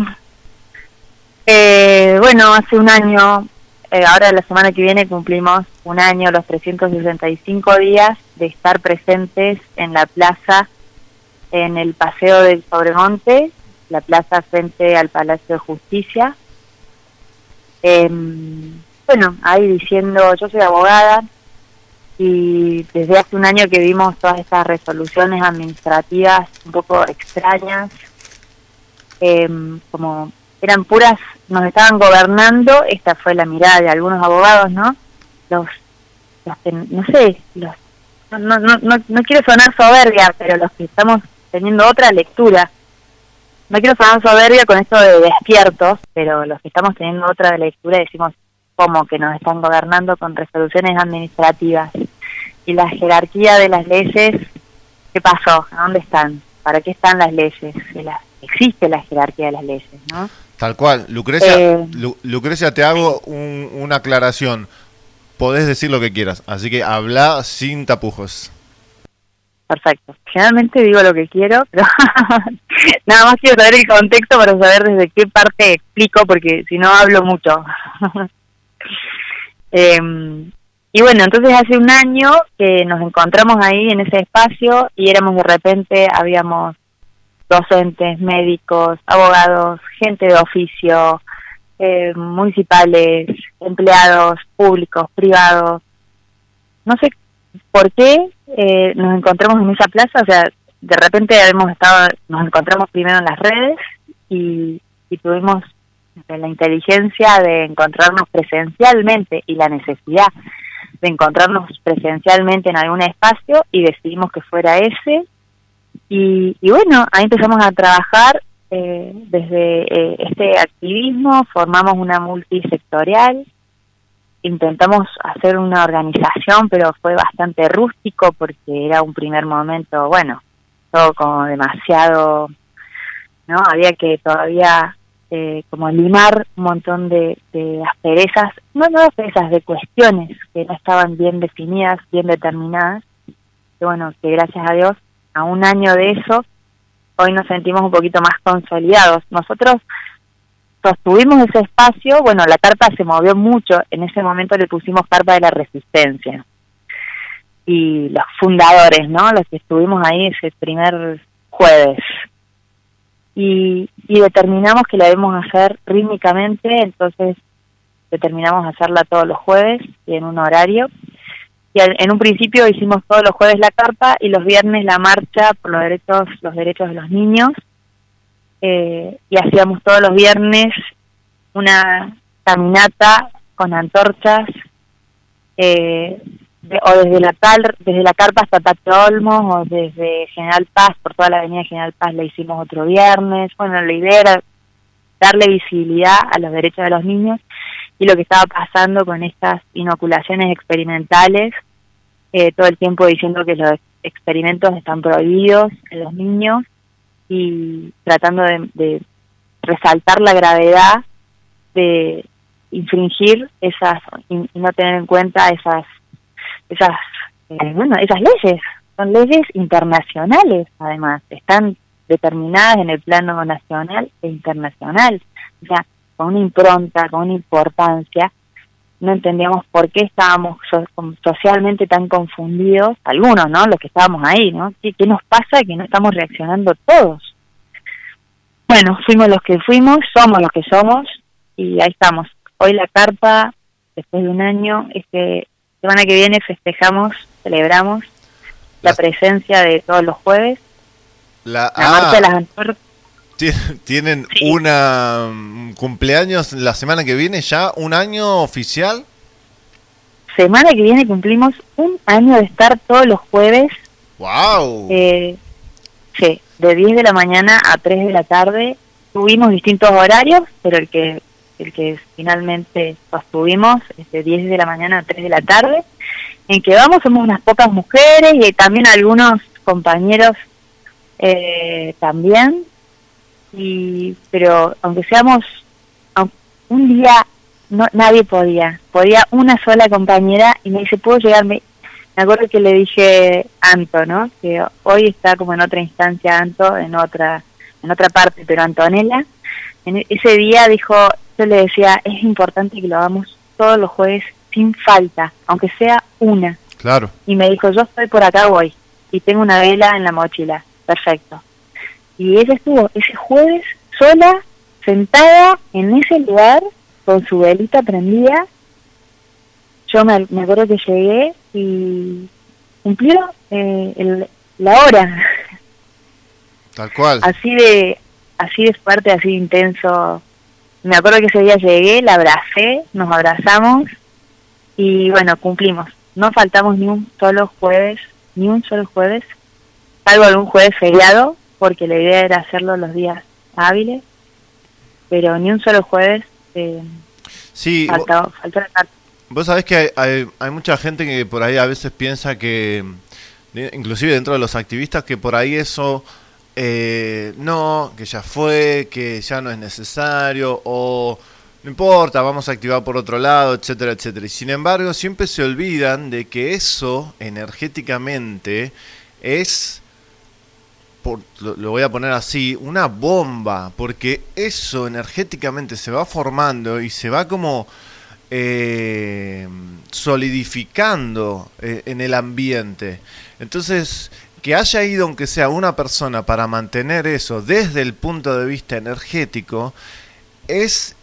Eh, bueno, hace un año, eh, ahora la semana que viene cumplimos un año, los 365 días de estar presentes en la plaza, en el Paseo del Sobremonte, la plaza frente al Palacio de Justicia. Em, bueno, ahí diciendo, yo soy abogada, y desde hace un año que vimos todas estas resoluciones administrativas un poco extrañas, em, como eran puras, nos estaban gobernando, esta fue la mirada de algunos abogados, ¿no? Los, los no sé, los, no, no, no, no, quiero sonar soberbia, pero los que estamos teniendo otra lectura, no quiero sonar soberbia con esto de despiertos, pero los que estamos teniendo otra lectura decimos, como que nos están gobernando con resoluciones administrativas. Y la jerarquía de las leyes, ¿qué pasó? ¿A dónde están? ¿Para qué están las leyes? Existe la jerarquía de las leyes, ¿no? Tal cual. Lucrecia, Eh, Lu- Lucrecia te hago un- una aclaración. Podés decir lo que quieras, así que habla sin tapujos. Perfecto. Generalmente digo lo que quiero, pero nada más quiero saber el contexto para saber desde qué parte explico, porque si no hablo mucho. Em, y bueno, entonces hace un año que nos encontramos ahí en ese espacio y éramos de repente, habíamos docentes, médicos, abogados, gente de oficio, eh, municipales, empleados públicos, privados. No sé por qué eh, nos encontramos en esa plaza, o sea, de repente hemos estado, nos encontramos primero en las redes y, y tuvimos la inteligencia de encontrarnos presencialmente y la necesidad de encontrarnos presencialmente en algún espacio y decidimos que fuera ese y, y bueno, ahí empezamos a trabajar eh, desde eh, este activismo, formamos una multisectorial, intentamos hacer una organización, pero fue bastante rústico porque era un primer momento, bueno, todo como demasiado, ¿no? Había que todavía eh, como limar un montón de, de asperezas, no, no asperezas, de cuestiones que no estaban bien definidas, bien determinadas, que bueno, que gracias a Dios, a un año de eso, hoy nos sentimos un poquito más consolidados. Nosotros sostuvimos ese espacio, bueno, la carpa se movió mucho, en ese momento le pusimos carpa de la resistencia. Y los fundadores, ¿no? Los que estuvimos ahí ese primer jueves. Y, y determinamos que la debemos hacer rítmicamente, entonces determinamos hacerla todos los jueves y en un horario. Y en un principio hicimos todos los jueves la carpa y los viernes la marcha por los derechos, los derechos de los niños. Eh, y hacíamos todos los viernes una caminata con antorchas eh, o desde la cal, desde la carpa hasta Tate Olmos o desde General Paz por toda la avenida General Paz la hicimos otro viernes. Bueno la idea era darle visibilidad a los derechos de los niños y lo que estaba pasando con estas inoculaciones experimentales eh, todo el tiempo diciendo que los experimentos están prohibidos en los niños y tratando de, resaltar la gravedad de infringir esas y, y no tener en cuenta esas esas eh, bueno esas leyes. Son leyes internacionales además están determinadas en el plano nacional e internacional. O sea con una impronta con una importancia no entendíamos por qué estábamos socialmente tan confundidos, algunos, ¿no? Los que estábamos ahí, ¿no? ¿Qué, qué nos pasa que no estamos reaccionando todos? Bueno, fuimos los que fuimos, somos los que somos y ahí estamos. Hoy la carpa, después de un año, este semana que viene festejamos, celebramos la presencia de todos los jueves, La, la ah, marcha de las antorchas. Ti- ¿Tienen una mm, cumpleaños la semana que viene ya? ¿Un año oficial? Semana que viene cumplimos un año de estar todos los jueves ¡Wow! Eh, sí, de 10 de la mañana a 3 de la tarde. Tuvimos distintos horarios, pero el que el que finalmente sostuvimos es de 10 de la mañana a 3 de la tarde. En que vamos somos unas pocas mujeres y también algunos compañeros eh, también. Y pero aunque seamos un día no nadie podía, podía una sola compañera y me dice, "¿Puedo llegarme?" me acuerdo que le dije Anto, ¿no? Que hoy está como en otra instancia Anto, en otra en otra parte, pero Antonella, en e- ese día dijo, yo le decía, es importante que lo hagamos todos los jueves sin falta, aunque sea una. Claro. Y me dijo, yo estoy por acá hoy y tengo una vela en la mochila. Perfecto. Y ella estuvo ese jueves sola, sentada en ese lugar, con su velita prendida. Yo me, me acuerdo que llegué y cumplieron eh, el- la hora. Tal cual. así de así de fuerte, así de intenso. Me acuerdo que ese día llegué, la abracé, nos abrazamos y bueno, cumplimos. No faltamos ni un solo jueves, ni un solo jueves, salvo algún jueves feriado, porque la idea era hacerlo los días hábiles, pero ni un solo jueves. eh, Sí, vo- Falta, falta la carta. Vos sabés que hay, hay, hay mucha gente que por ahí a veces piensa que, inclusive dentro de los activistas, que por ahí eso eh, no, que ya fue, que ya no es necesario, o no importa, vamos a activar por otro lado, etcétera, etcétera. Y sin embargo, siempre se olvidan de que eso energéticamente es lo voy a poner así, una bomba, porque eso energéticamente se va formando y se va como eh, solidificando eh, en el ambiente. Entonces, que haya ido aunque sea una persona para mantener eso desde el punto de vista energético, es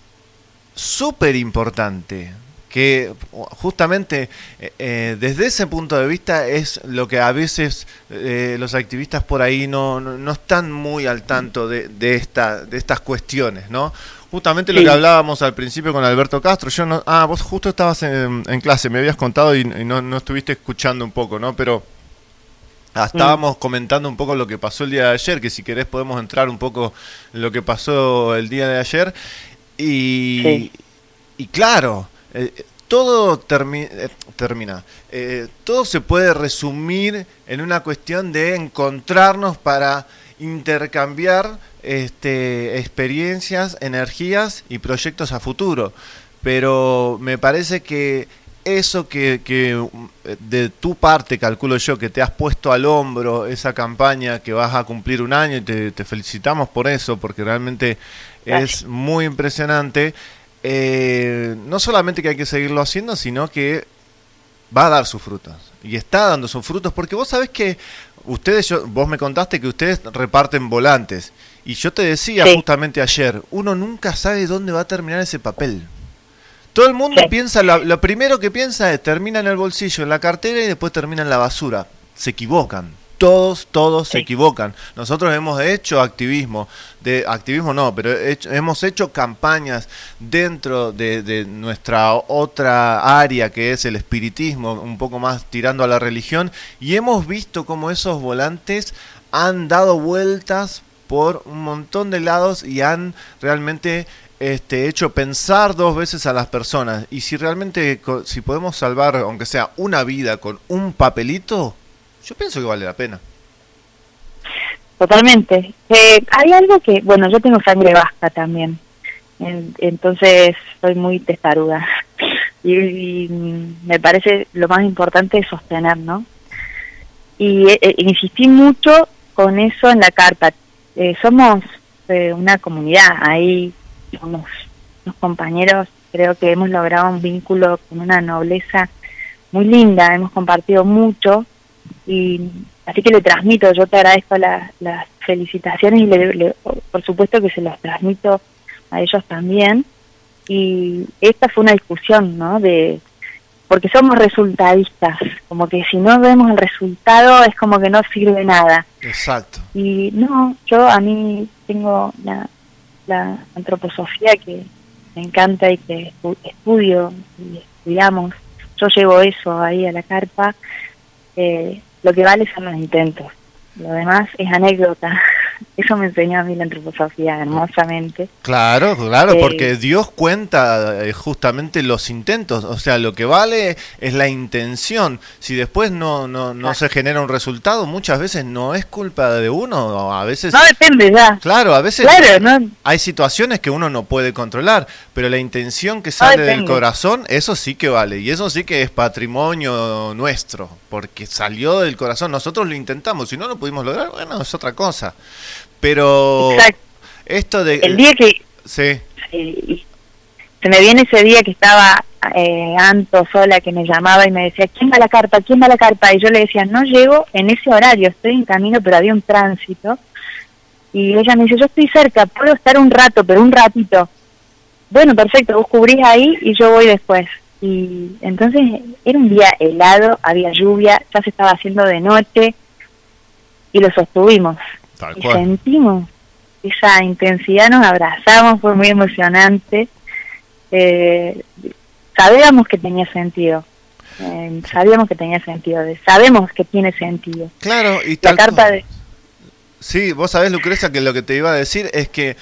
súper importante. Que justamente eh, eh, desde ese punto de vista es lo que a veces eh, los activistas por ahí no, no, no están muy al tanto de, de, esta, de estas cuestiones, ¿no? Justamente lo que hablábamos al principio con Alberto Castro, yo no, ah, vos justo estabas en, en clase, me habías contado y, y no, no estuviste escuchando un poco, ¿no? Pero ah, estábamos comentando un poco lo que pasó el día de ayer, que si querés podemos entrar un poco en lo que pasó el día de ayer. Y, Sí. y claro, eh, todo termi- eh, termina, eh, todo se puede resumir en una cuestión de encontrarnos para intercambiar este, experiencias, energías y proyectos a futuro. Pero me parece que eso que, que de tu parte, calculo yo, que te has puesto al hombro esa campaña que vas a cumplir un año y te, te felicitamos por eso, porque realmente es muy impresionante. Eh, no solamente que hay que seguirlo haciendo, sino que va a dar sus frutos. Y está dando sus frutos, porque vos sabés que ustedes, yo, vos me contaste que ustedes reparten volantes. Y yo te decía Sí. justamente ayer, uno nunca sabe dónde va a terminar ese papel. Todo el mundo Sí. piensa, la- lo primero que piensa es termina en el bolsillo, en la cartera y después termina en la basura. Se equivocan. Todos, todos se equivocan. Nosotros hemos hecho activismo, de activismo no, pero hecho- hemos hecho campañas dentro de, de nuestra otra área que es el espiritismo, un poco más tirando a la religión, y hemos visto cómo esos volantes han dado vueltas por un montón de lados y han realmente este, hecho pensar dos veces a las personas. Y si realmente, si podemos salvar, aunque sea una vida con un papelito, yo pienso que vale la pena. Totalmente. Eh, hay algo que, bueno, yo tengo sangre vasca también, En- entonces soy muy testaruda. Y, me parece lo más importante es sostener, ¿no? Y eh, eh, insistí mucho con eso en la carta. Eh, somos eh, una comunidad, ahí somos unos compañeros, creo que hemos logrado un vínculo con una nobleza muy linda, hemos compartido mucho y así que le transmito, yo te agradezco la- las felicitaciones y le- le- por supuesto que se las transmito a ellos también y esta fue una discusión, ¿no? De porque somos resultadistas, como que si no vemos el resultado es como que no sirve nada. Exacto. Y no, yo a mí tengo la, la antroposofía que me encanta y que estu- estudio y estudiamos. Yo llevo eso ahí a la carpa. Eh, lo que vale son los intentos. Lo demás es anécdota. Eso me enseñó a mí la antroposofía hermosamente. Claro, claro, Eh, porque Dios cuenta eh, justamente los intentos, o sea, lo que vale es la intención. Si después no no, no se genera un resultado, muchas veces no es culpa de uno, a veces No depende ya. Claro, a veces Claro, no, hay situaciones que uno no puede controlar, pero la intención que sale del corazón, eso sí que vale, y eso sí que es patrimonio nuestro, porque salió del corazón. Nosotros lo intentamos, si no lo pudimos lograr, bueno, es otra cosa. Pero Exacto. esto de... el día que Sí, eh, se me viene ese día que estaba eh, Anto sola que me llamaba y me decía, ¿quién va a la carpa? ¿quién va a la carpa? Y yo le decía, no llego en ese horario, estoy en camino, pero había un tránsito. Y ella me dice, yo estoy cerca, puedo estar un rato, pero un ratito. Bueno, perfecto, vos cubrís ahí y yo voy después. Y entonces era un día helado, había lluvia, ya se estaba haciendo de noche y lo sostuvimos. Tal Y cual. sentimos esa intensidad, nos abrazamos, fue muy emocionante. Eh, sabíamos que tenía sentido. Eh, sabíamos que tenía sentido. de- sabemos que tiene sentido. Claro, y La tal carta cual. de... Sí, vos sabés, Lucrecia, que lo que te iba a decir es que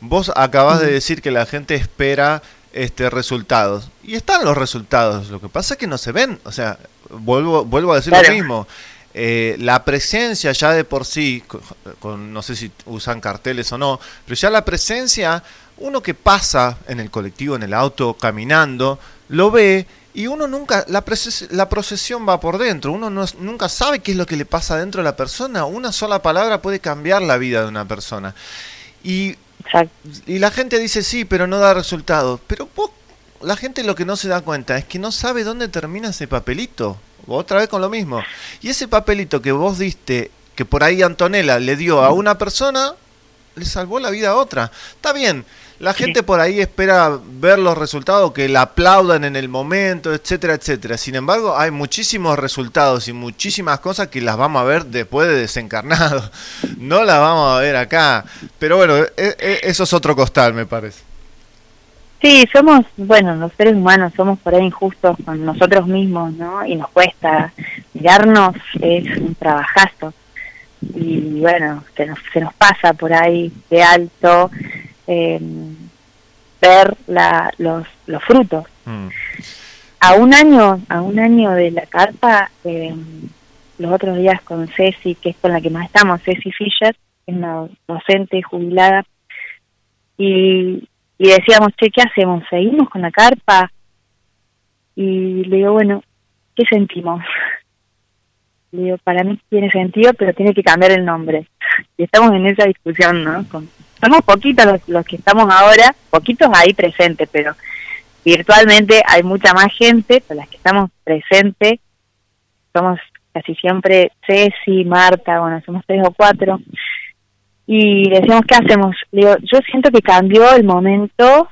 vos acabás de decir que la gente espera este, resultados. Y están los resultados, lo que pasa es que no se ven, o sea, vuelvo, vuelvo a decir Claro. lo mismo. Eh, la presencia ya de por sí, con, con- no sé si usan carteles o no, pero ya la presencia, uno que pasa en el colectivo, en el auto, caminando, lo ve y uno nunca, la, preses- la procesión va por dentro, uno no- nunca sabe qué es lo que le pasa dentro de la persona, una sola palabra puede cambiar la vida de una persona. Y, y la gente dice sí, pero no da resultados. Pero vos- la gente lo que no se da cuenta es que no sabe dónde termina ese papelito. Otra vez con lo mismo. Y ese papelito que vos diste, que por ahí Antonella le dio a una persona, le salvó la vida a otra. Está bien, la gente por ahí espera ver los resultados, que la aplaudan en el momento, etcétera, etcétera. Sin embargo, hay muchísimos resultados y muchísimas cosas que las vamos a ver después de desencarnado. No las vamos a ver acá. Pero bueno, e- e- eso es otro costal, me parece. Sí, somos, bueno, los seres humanos somos por ahí injustos con nosotros mismos, ¿no? Y nos cuesta mirarnos, es un trabajazo. Y bueno, se nos, se nos pasa por ahí de alto eh, ver la, los, los frutos. A un año, a un año de la carpa, eh, los otros días con Ceci, que es con la que más estamos, Ceci Fisher, es una docente jubilada, y, y decíamos, che, ¿qué hacemos? ¿Seguimos con la carpa? Y le digo, bueno, ¿qué sentimos? Le digo, para mí tiene sentido, pero tiene que cambiar el nombre. Y estamos en esa discusión, ¿no? Con- somos poquitos los, los que estamos ahora, poquitos ahí presentes, pero virtualmente hay mucha más gente, pero las que estamos presentes somos casi siempre Ceci, Marta, bueno, somos tres o cuatro. Y decíamos, ¿qué hacemos? Le digo, yo siento que cambió el momento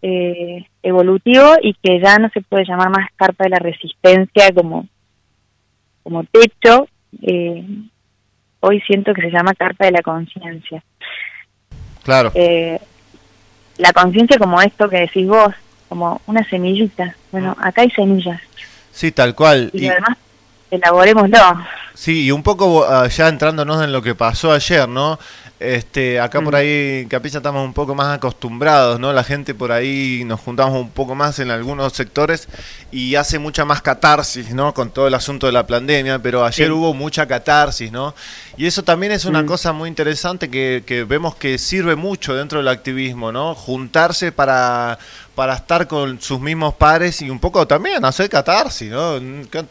eh, evolutivo y que ya no se puede llamar más carpa de la resistencia como, como techo. eh, hoy siento que se llama carpa de la conciencia. Claro. Eh, la conciencia como esto que decís vos, como una semillita. Bueno, acá hay semillas Sí, tal cual. y, Y- lo demás elaborémoslo. Sí, y un poco ah, ya entrándonos en lo que pasó ayer, ¿no? Este, acá por ahí en Capilla estamos un poco más acostumbrados, ¿no? La gente por ahí nos juntamos un poco más en algunos sectores y hace mucha más catarsis, ¿no? Con todo el asunto de la pandemia, pero ayer Sí. hubo mucha catarsis, ¿no? Y eso también es una Mm. cosa muy interesante que, que vemos que sirve mucho dentro del activismo, ¿no? Juntarse para, para estar con sus mismos pares y un poco también hacer catarsis, ¿no?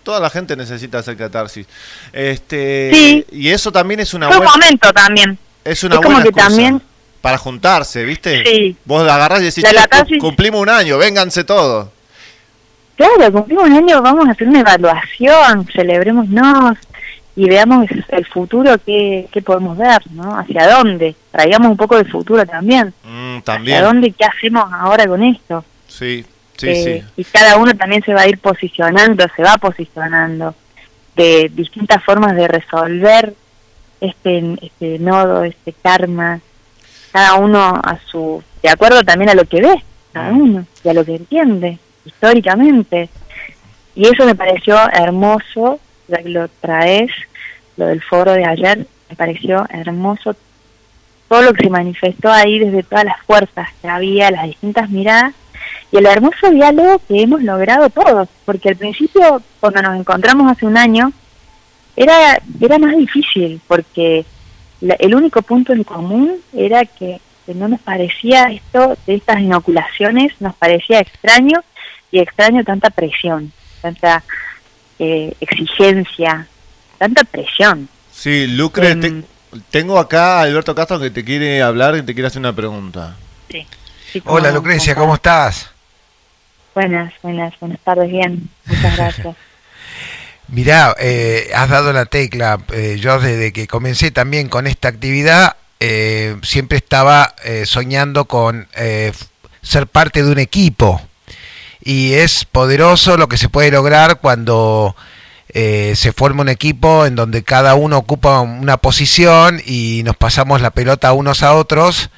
Toda la gente necesita hacer catarsis. Este, Sí. Y eso también es una Fue un buena... momento también. Es una Es como buena que excusa también- para juntarse, ¿viste? Sí. Vos agarrás y decís, La- la "Che, cu- catarsis- cumplimos un año, vénganse todos. Claro, cumplimos un año, vamos a hacer una evaluación, celebrémonos y veamos el futuro que, que podemos ver, ¿no? Hacia dónde. Traigamos un poco de futuro también. Mm, ¿Hacia también. dónde? ¿Qué hacemos ahora con esto? Sí, sí, Eh, sí. Y cada uno también se va a ir posicionando, se va posicionando de distintas formas de resolver este, este nodo, este karma, cada uno a su, de acuerdo también a lo que ve, cada uno, y a lo que entiende históricamente. Y eso me pareció hermoso, ya que lo traes, lo del foro de ayer, me pareció hermoso todo lo que se manifestó ahí desde todas las fuerzas que había, las distintas miradas y el hermoso diálogo que hemos logrado todos, porque al principio, cuando nos encontramos hace un año, era, era más difícil, porque la- el único punto en común era que, que no nos parecía esto de estas inoculaciones, nos parecía extraño y extraño tanta presión, tanta eh, exigencia, tanta presión. Sí, Lucre, Em, te- tengo acá a Alberto Castro que te quiere hablar y te quiere hacer una pregunta. Sí. Sí, Hola Lucrecia, cómo ¿cómo estás? Buenas, buenas, buenas tardes, bien, muchas gracias. Mirá, eh, has dado la tecla. eh, yo desde que comencé también con esta actividad, eh, siempre estaba eh, soñando con ser parte de un equipo. Y es poderoso lo que se puede lograr cuando se forma un equipo en donde cada uno ocupa una posición y nos pasamos la pelota unos a otros.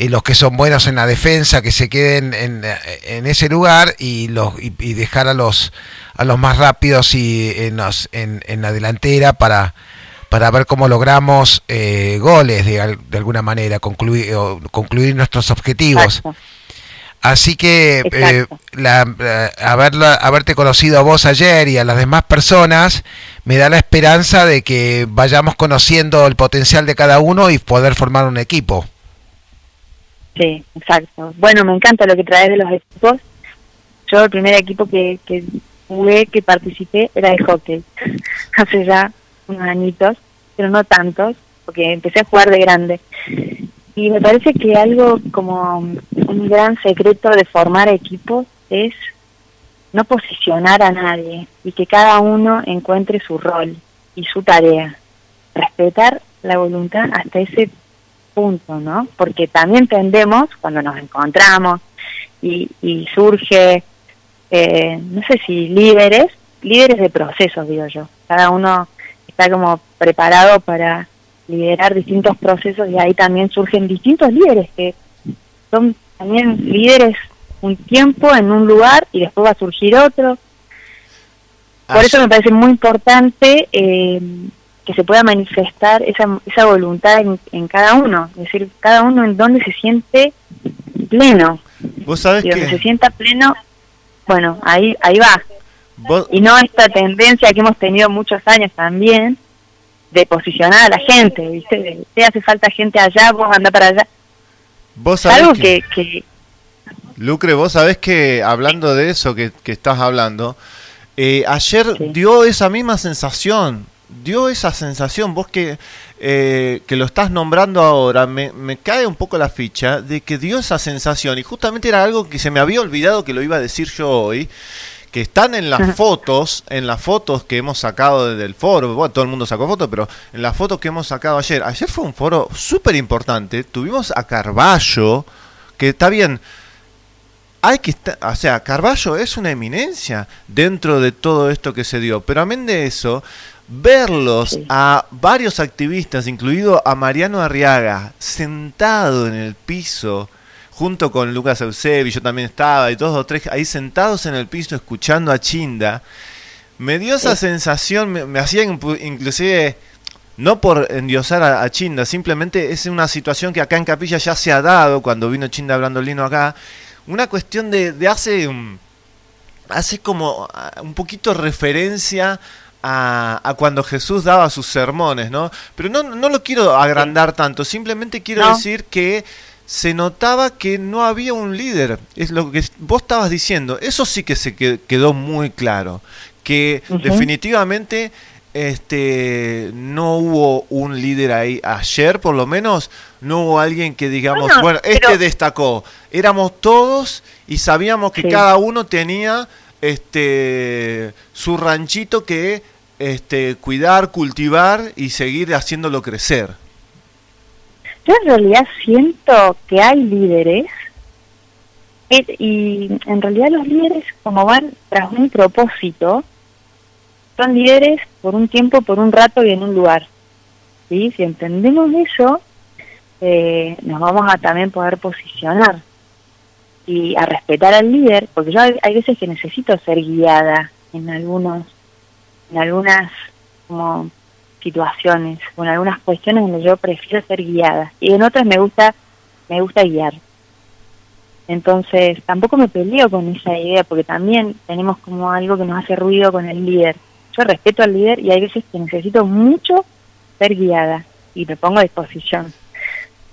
Y los que son buenos en la defensa que se queden en, en ese lugar y los y, y dejar a los a los más rápidos y en, los- en, en la delantera para para ver cómo logramos eh, goles de, de alguna manera concluir o concluir nuestros objetivos Exacto. Así que eh, la- haberla- haberte conocido a vos ayer y a las demás personas me da la esperanza de que vayamos conociendo el potencial de cada uno y poder formar un equipo. Sí, exacto. Bueno, me encanta lo que traes de los equipos. Yo el primer equipo que, que jugué, que participé, era de hockey. Hace ya unos añitos, pero no tantos, porque empecé a jugar de grande. Y me parece que algo como un gran secreto de formar equipos es no posicionar a nadie y que cada uno encuentre su rol y su tarea. Respetar la voluntad hasta ese punto, ¿no? Porque también tendemos, cuando nos encontramos y, y surge, eh, no sé si líderes, líderes de procesos, digo yo. Cada uno está como preparado para liderar distintos procesos y ahí también surgen distintos líderes que son también líderes un tiempo en un lugar y después va a surgir otro. Por eso me parece muy importante eh, que se pueda manifestar esa, esa voluntad en, en cada uno, es decir, cada uno en donde se siente pleno. Vos sabés y donde que se sienta pleno, bueno, ahí ahí va. vos, Y no esta tendencia que hemos tenido muchos años también de posicionar a la gente, ¿viste? De, te hace falta gente allá, vos anda para allá. vos sabés Algo que, que, que Lucre, vos sabés que hablando de eso que, que estás hablando, eh, ayer dio esa misma sensación, dio esa sensación, vos que, eh, que lo estás nombrando ahora, me, me cae un poco la ficha de que dio esa sensación. Y justamente era algo que se me había olvidado que lo iba a decir yo hoy, que están en las fotos, en las fotos que hemos sacado del foro, bueno, todo el mundo sacó fotos, pero en las fotos que hemos sacado ayer, ayer fue un foro súper importante, tuvimos a Carballo, que está bien, hay que estar, o sea, Carballo es una eminencia dentro de todo esto que se dio, pero amén de eso, verlos a varios activistas, incluido a Mariano Arriaga, sentado en el piso, junto con Lucas Eusebio, yo también estaba, y dos o tres ahí sentados en el piso escuchando a Chinda, me dio esa sensación, me, me hacía inclusive, no por endiosar a, a Chinda, simplemente es una situación que acá en Capilla ya se ha dado, cuando vino Chinda hablando lino acá, una cuestión de, de hace, hace como ah, un poquito referencia a, a cuando Jesús daba sus sermones, ¿no? Pero no, no lo quiero agrandar tanto, simplemente quiero No. decir que se notaba que no había un líder, es lo que vos estabas diciendo, eso sí que se que- quedó muy claro, que definitivamente este no hubo un líder ahí ayer por lo menos no hubo alguien que digamos Bueno, bueno este pero- destacó éramos todos y sabíamos que Sí. cada uno tenía este su ranchito que este cuidar cultivar y seguir haciéndolo crecer Yo en realidad siento que hay líderes y en realidad los líderes como van tras un propósito son líderes por un tiempo, por un rato y en un lugar. ¿sí? Si entendemos eso, eh, nos vamos a también poder posicionar y a respetar al líder, porque yo hay, veces que necesito ser guiada en algunos, en algunas como situaciones o en algunas cuestiones donde yo prefiero ser guiada. Y en otras me gusta me gusta guiar. Entonces tampoco me peleo con esa idea porque también tenemos como algo que nos hace ruido con el líder. Yo respeto al líder y hay veces que necesito mucho ser guiada y me pongo a disposición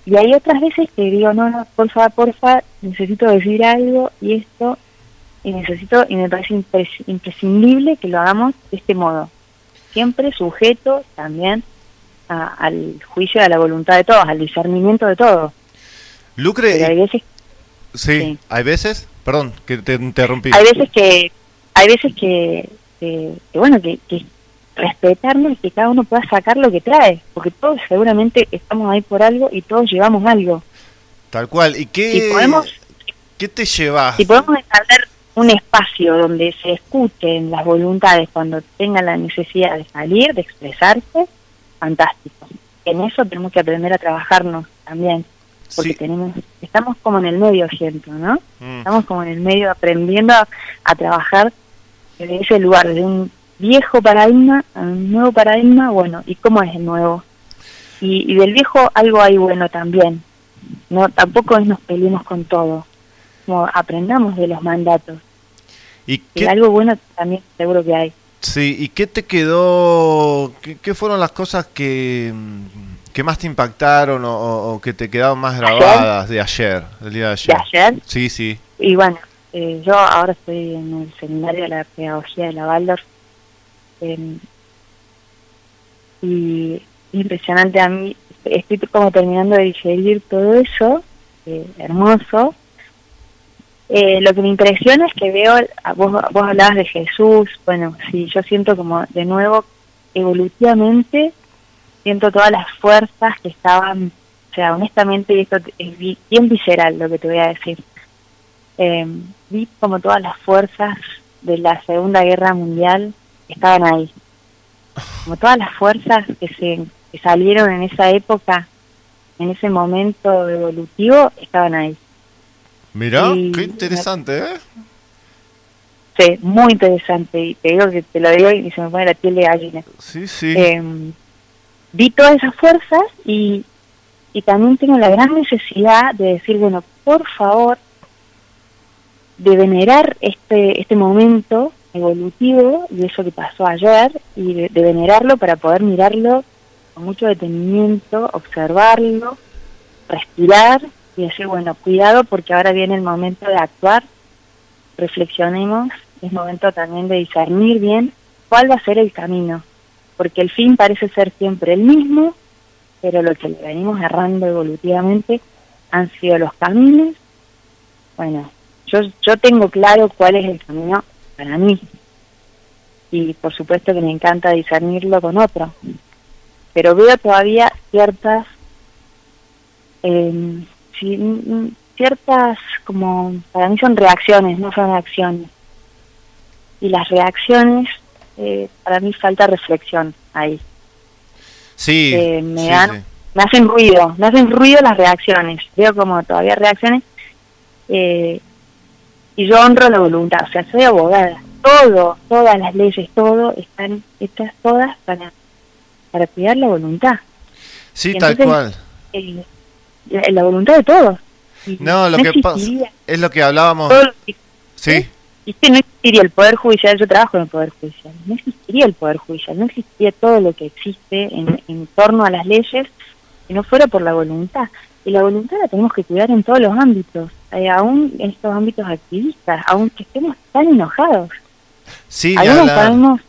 y hay otras veces que digo no no porfa porfa necesito decir algo y esto y necesito y me parece impres- imprescindible que lo hagamos de este modo siempre sujeto también a- al juicio de la voluntad de todos, al discernimiento de todos. Lucre Pero hay veces, sí, hay veces perdón que te interrumpí. Hay veces que, hay veces que, que- que, bueno, que, que respetarnos y que cada uno pueda sacar lo que trae, porque todos seguramente estamos ahí por algo y todos llevamos algo. tal cual y qué Si podemos, qué te llevas si podemos establecer un espacio donde se escuchen las voluntades cuando tengan la necesidad de salir, de expresarse, fantástico. En eso tenemos que aprender a trabajarnos también, porque tenemos, estamos como en el medio siento, ¿no? Mm. Estamos como en el medio aprendiendo a, a trabajar desde ese lugar, desde un viejo paradigma a un nuevo paradigma, bueno, ¿y cómo es el nuevo? Y, y del viejo algo hay bueno también, no tampoco es nos peleemos con todo, como aprendamos de los mandatos. ¿Y Y qué, algo bueno también seguro que hay. sí, ¿y qué te quedó? ¿Qué, qué fueron las cosas que, mm, que más te impactaron o, o- o que te quedaron más grabadas de ayer, del día de ayer? De ayer, Sí, sí. y bueno, eh, yo ahora estoy en el seminario de la pedagogía de la Waldorf eh, y es impresionante a mí, estoy como terminando de digerir todo eso, eh, hermoso. Eh, lo que me impresiona es que veo, vos, vos hablabas de Jesús, bueno, sí, yo siento como de nuevo, evolutivamente, siento todas las fuerzas que estaban, o sea, honestamente, y esto es bi- bien visceral lo que te voy a decir, eh, vi como todas las fuerzas de la Segunda Guerra Mundial estaban ahí. Como todas las fuerzas que, se, que salieron en esa época, en ese momento evolutivo, estaban ahí. Mirá, Y- qué interesante, ¿eh? Sí, muy interesante. Y te digo que te lo digo y se me pone la piel de gallina. Sí, sí. Eh, vi todas esas fuerzas y, y también tengo la gran necesidad de decir, bueno, por favor, de venerar este, este momento evolutivo y eso que pasó ayer y de, de venerarlo para poder mirarlo con mucho detenimiento, observarlo, respirar y decir, bueno, cuidado porque ahora viene el momento de actuar, reflexionemos, es momento también de discernir bien cuál va a ser el camino, porque el fin parece ser siempre el mismo, pero lo que le venimos errando evolutivamente han sido los caminos. Bueno, yo, yo tengo claro cuál es el camino para mí, y por supuesto que me encanta discernirlo con otro, pero veo todavía ciertas eh, ciertas como para mí son reacciones no son acciones. Y las reacciones eh, para mí falta reflexión ahí. Sí, Eh, me sí, dan- sí. me hacen ruido me hacen ruido las reacciones. Veo como todavía reacciones eh, y yo honro la voluntad o sea soy abogada todo todas las leyes todo están hechas todas para para cuidar la voluntad Sí, tal cual. eh, la, la voluntad de todos Y No, lo que pasa es lo que hablábamos. todo Sí, y que no existiría el Poder Judicial, yo trabajo en el Poder Judicial, no existiría el Poder Judicial, no existiría todo lo que existe en, en torno a las leyes si no fuera por la voluntad. Y la voluntad la tenemos que cuidar en todos los ámbitos, eh, aún en estos ámbitos activistas, aún que estemos tan enojados. sí, Algunos estamos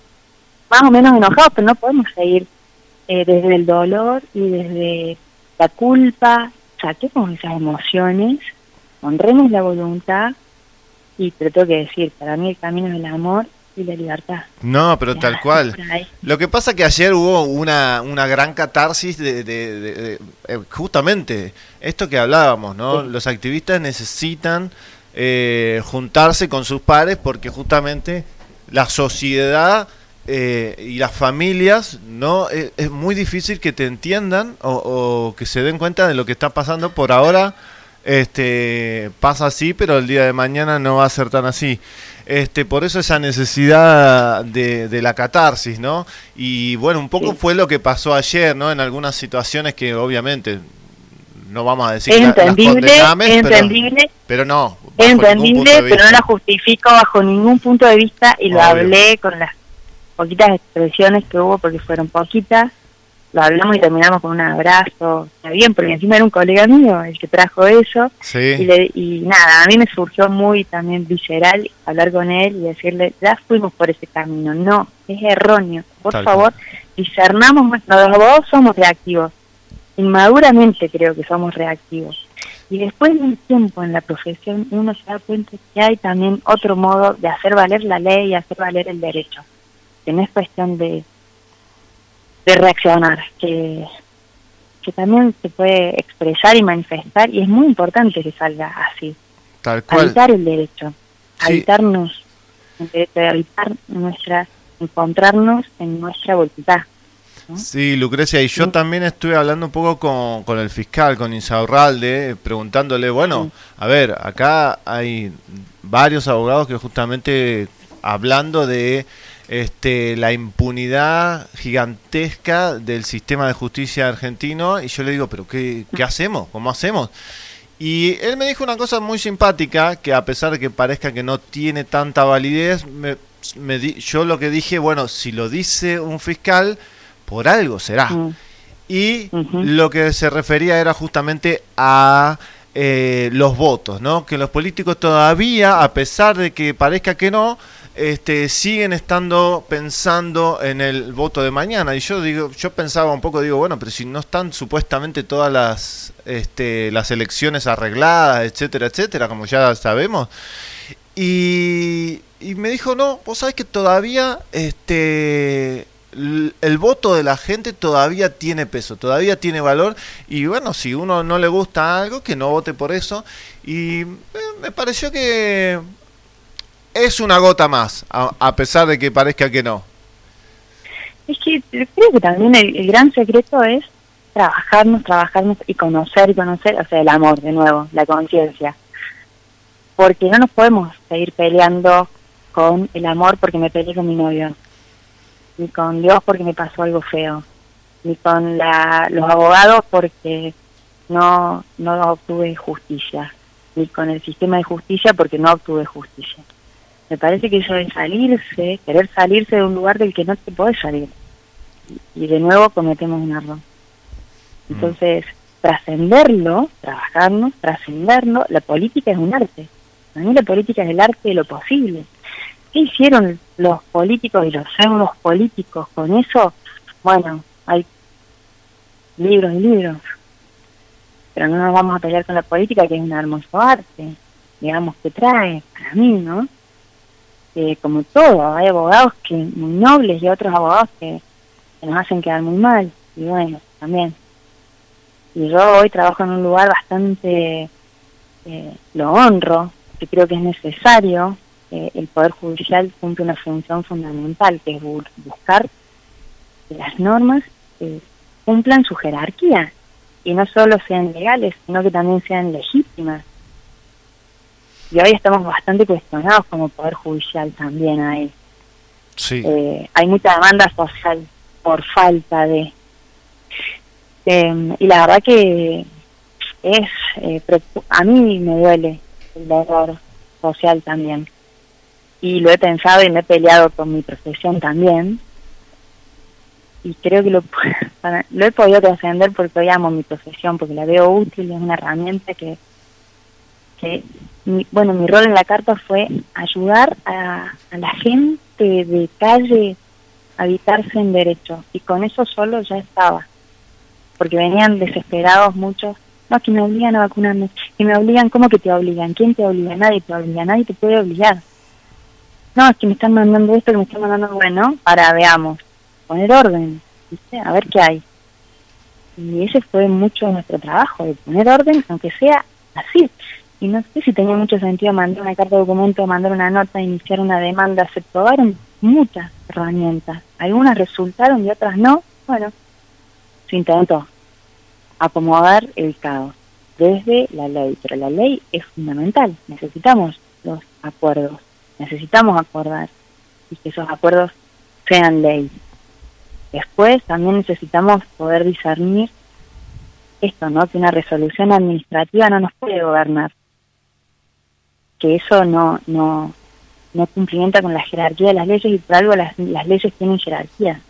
más o menos enojados, pero no podemos seguir eh, desde el dolor y desde la culpa. Saquemos esas emociones, honremos la voluntad y te tengo que decir, para mí el camino es el amor y la libertad. No, pero tal cual. Lo que pasa que ayer hubo una, una gran catarsis de, de- de- de- eh, justamente esto que hablábamos, ¿no? Sí. Los activistas necesitan eh, juntarse con sus pares porque justamente la sociedad eh, y las familias no es, es muy difícil que te entiendan o, o que se den cuenta de lo que está pasando por ahora este pasa así pero el día de mañana no va a ser tan así este por eso esa necesidad de, de la catarsis no y bueno un poco Sí. fue lo que pasó ayer no en algunas situaciones que obviamente no vamos a decir la- las entendible, pero- entendible, pero no entendible, pero no la justifico bajo ningún punto de vista y lo hablé con las poquitas expresiones que hubo, porque fueron poquitas, lo hablamos y terminamos con un abrazo, está bien, porque encima era un colega mío el que trajo eso, y, le- y nada, a mí me surgió muy también visceral hablar con él y decirle, ya fuimos por ese camino, no, es erróneo, por Tal favor, discernamos, nuestros abogados somos reactivos, inmaduramente creo que somos reactivos. Y después de un tiempo en la profesión uno se da cuenta que hay también otro modo de hacer valer la ley y hacer valer el derecho, que no es cuestión de, de reaccionar, que, que también se puede expresar y manifestar y es muy importante que salga así, tal cual habitar el derecho, Sí. habitarnos, el derecho de habitar nuestra, encontrarnos en nuestra voluntad. ¿no? Sí, Lucrecia, y yo Sí. también estuve hablando un poco con, con el fiscal, con Insaurralde, preguntándole, bueno, a ver, acá hay varios abogados que justamente hablando de este, la impunidad gigantesca del sistema de justicia argentino, y yo le digo, pero ¿qué, qué hacemos? ¿Cómo hacemos? Y él me dijo una cosa muy simpática, que a pesar de que parezca que no tiene tanta validez, me, me di- yo lo que dije, bueno, si lo dice un fiscal, por algo será. Mm. Y lo que se refería era justamente a eh, los votos, ¿no? Que los políticos todavía, a pesar de que parezca que no, este, siguen estando pensando en el voto de mañana. Y yo digo, yo pensaba un poco, digo, bueno, pero si no están supuestamente todas las, este, las elecciones arregladas, etcétera, etcétera, como ya sabemos. Y, y me dijo, no, vos sabés que todavía este el voto de la gente todavía tiene peso, todavía tiene valor y bueno, si uno no le gusta algo, que no vote por eso y eh, me pareció que es una gota más, a, a pesar de que parezca que no. Es que creo que también el, gran secreto es trabajarnos, trabajarnos y conocer y conocer, o sea, el amor de nuevo, la conciencia. Porque no nos podemos seguir peleando con el amor porque me peleé con mi novio, ni con Dios porque me pasó algo feo, ni con la, los abogados porque no, no obtuve justicia, ni con el sistema de justicia porque no obtuve justicia. Me parece que eso de salirse, querer salirse de un lugar del que no te podés salir. Y de nuevo cometemos un error. Entonces, trascenderlo, trabajarnos, trascenderlo, la política es un arte. Para mí la política es el arte de lo posible. ¿Qué hicieron los políticos y los pseudos políticos con eso? Bueno, hay libros y libros. Pero no nos vamos a pelear con la política, que es un hermoso arte, digamos, que trae, para mí, ¿no? Eh, como todo, hay abogados que muy nobles y otros abogados que, nos hacen quedar muy mal. Y bueno, también. Y yo hoy trabajo en un lugar bastante, eh, lo honro, que creo que es necesario. eh, el Poder Judicial cumple una función fundamental, que es bu- buscar que las normas eh, cumplan su jerarquía y no solo sean legales, sino que también sean legítimas. Y hoy estamos bastante cuestionados como Poder Judicial también ahí. Sí. Eh, hay mucha demanda social por falta de... Eh, y la verdad que es... eh, a mí me duele el error social también. Y lo he pensado y me he peleado con mi profesión también. Y creo que lo, para- lo he podido trascender porque hoy amo mi profesión, porque la veo útil, es una herramienta que, que mi- bueno, mi rol en la carta fue ayudar a, a la gente de calle a habitarse en derecho. Y con eso solo ya estaba. Porque venían desesperados muchos. No, que me obligan a vacunarme. Que me obligan, ¿cómo que te obligan? ¿Quién te obliga? Nadie te obliga, nadie te puede obligar. No, es que me están mandando esto, que me están mandando, bueno, para veamos, poner orden. A ver qué hay. Y ese fue mucho nuestro trabajo, de poner orden, aunque sea así. Y no sé si tenía mucho sentido mandar una carta de documento, mandar una nota, iniciar una demanda. Se probaron muchas herramientas. Algunas resultaron y otras no. Bueno, se intentó acomodar el caos desde la ley. Pero la ley es fundamental. Necesitamos los acuerdos. Necesitamos acordar y que esos acuerdos sean ley. Después también necesitamos poder discernir esto, ¿no? Que una resolución administrativa no nos puede gobernar. Que eso no, no, no cumplimenta con la jerarquía de las leyes y por algo las, las leyes tienen jerarquía,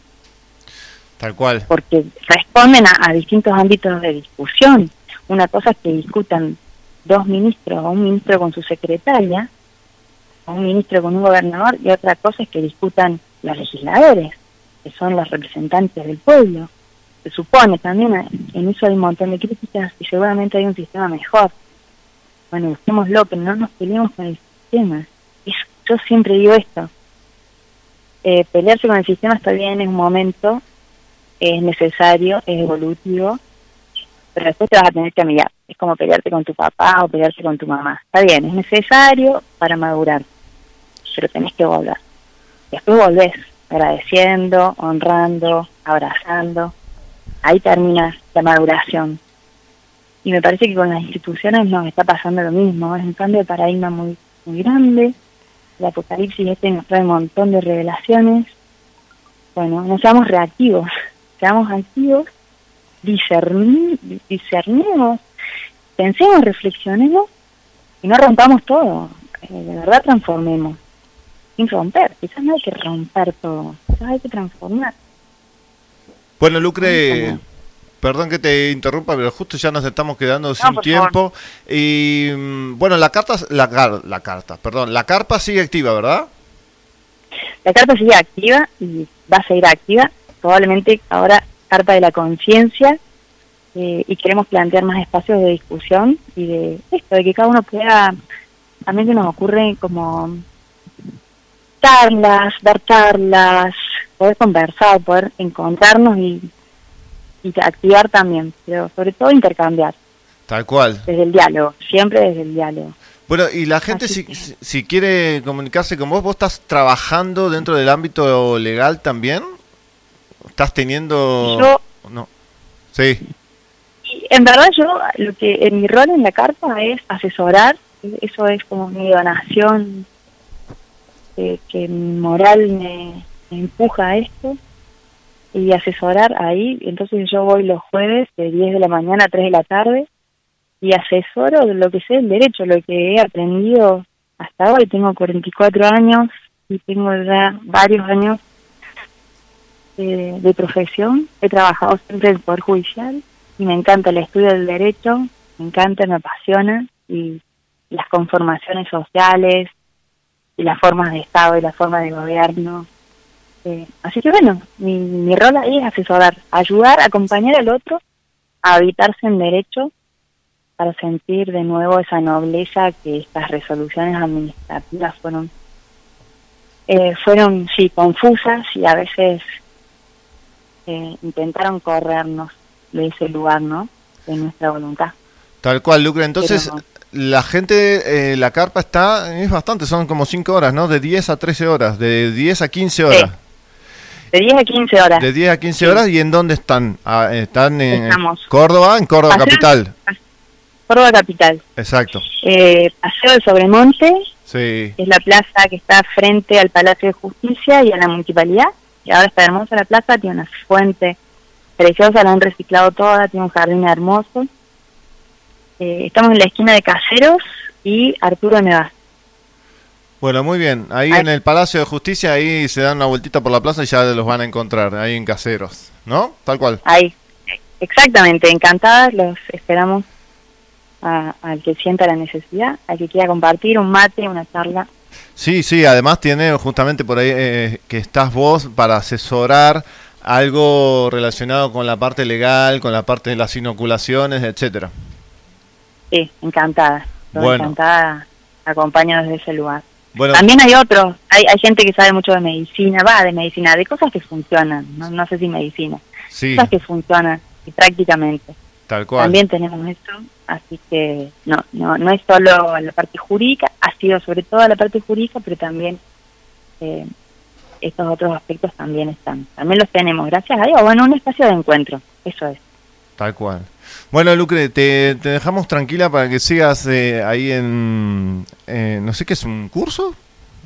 Tal cual. porque responden a, a distintos ámbitos de discusión. Una cosa es que discutan dos ministros o un ministro con su secretaria, o un ministro con un gobernador, y otra cosa es que discutan los legisladores, que son los representantes del pueblo. Se supone también, en eso hay un montón de críticas y seguramente hay un sistema mejor. Bueno, busquémoslo, pero no nos peleemos con el sistema. Yo siempre digo esto. Eh, pelearse con el sistema está bien en un momento, es necesario, es evolutivo, pero después te vas a tener que amigar. Es como pelearte con tu papá o pelearte con tu mamá. Está bien, es necesario para madurar, pero tenés que volver. Después volvés agradeciendo, honrando, abrazando. Ahí termina la maduración. Y me parece que con las instituciones nos está pasando lo mismo. Es un cambio de paradigma muy, muy grande. El apocalipsis este nos trae un montón de revelaciones. Bueno, no seamos reactivos, seamos activos, discerni- discernimos pensemos, reflexionemos y no rompamos todo. Eh, de verdad transformemos. Sin romper, quizás no hay que romper todo, quizás hay que transformar. Bueno, Lucre, perdón que te interrumpa, pero justo ya nos estamos quedando sin tiempo. Y mm, bueno, la carta, la, la carta, perdón, la carpa sigue activa, ¿verdad? La carta sigue activa y va a seguir activa. Probablemente ahora carta de la conciencia eh, y queremos plantear más espacios de discusión y de esto, de que cada uno pueda, también se nos ocurre como charlas, dar charlas, poder conversar, poder encontrarnos y activar también, pero sobre todo intercambiar Tal cual. desde el diálogo, siempre desde el diálogo. Bueno, y la gente si, si- quiere comunicarse con vos, ¿vos estás trabajando dentro del ámbito legal también? ¿Estás teniendo...? Yo- No. Sí, Y en verdad yo lo que en mi rol en la carta es asesorar, eso es como mi donación eh, que mi moral me, me empuja a esto y asesorar ahí, entonces yo voy los jueves de 10 de la mañana a 3 de la tarde y asesoro lo que sé del derecho, lo que he aprendido hasta hoy, tengo 44 años y tengo ya varios años eh, de profesión, he trabajado siempre en el Poder Judicial y me encanta el estudio del derecho, me encanta, me apasiona y las conformaciones sociales y las formas de Estado y las formas de gobierno. Eh, así que bueno, mi, mi rol ahí es asesorar, ayudar, acompañar al otro a habitarse en derecho para sentir de nuevo esa nobleza que estas resoluciones administrativas fueron, eh, fueron sí, confusas y a veces eh, intentaron corrernos de ese lugar, ¿no? De nuestra voluntad. tal cual, Lucre. Entonces, Pero- la gente, eh, la carpa está, es bastante, son como 5 horas, ¿no? De 10 a 13 horas, de 10 a 15 horas. De 10 a 15 horas. De 10 a 15 horas, ¿y en dónde están? Ah, ¿Están en Estamos. Córdoba? En Córdoba Paseo- Capital. Córdoba Capital. Exacto. Eh, Paseo del Sobremonte, Sí. que es la plaza que está frente al Palacio de Justicia y a la Municipalidad. Y ahora está hermosa la plaza, tiene una fuente preciosa, la han reciclado toda, tiene un jardín hermoso. Eh, estamos en la esquina de Caseros y Arturo Nevas. Bueno, muy bien. Ahí en el Palacio de Justicia, ahí se dan una vueltita por la plaza y ya los van a encontrar, ahí en Caseros, ¿no? Tal cual. Ahí, exactamente, encantadas, los esperamos al que sienta la necesidad, al que quiera compartir un mate, una charla. Sí, sí, además tiene justamente por ahí eh, que estás vos para asesorar algo relacionado con la parte legal, con la parte de las inoculaciones, etcétera. Sí, encantada, Bueno. encantada, acompaño desde ese lugar. Bueno, También hay otros, hay, hay gente que sabe mucho de medicina, va, de medicina, de cosas que funcionan, no, no sé si medicina, sí, cosas que funcionan y prácticamente. tal cual. También tenemos eso, así que no, no, no es solo la parte jurídica, ha sido sobre todo la parte jurídica, pero también eh, estos otros aspectos también están, también los tenemos, gracias a Dios, bueno, un espacio de encuentro, eso es. Tal cual. Bueno, Lucre, te, te dejamos tranquila para que sigas eh, ahí en, eh, no sé qué es, un curso?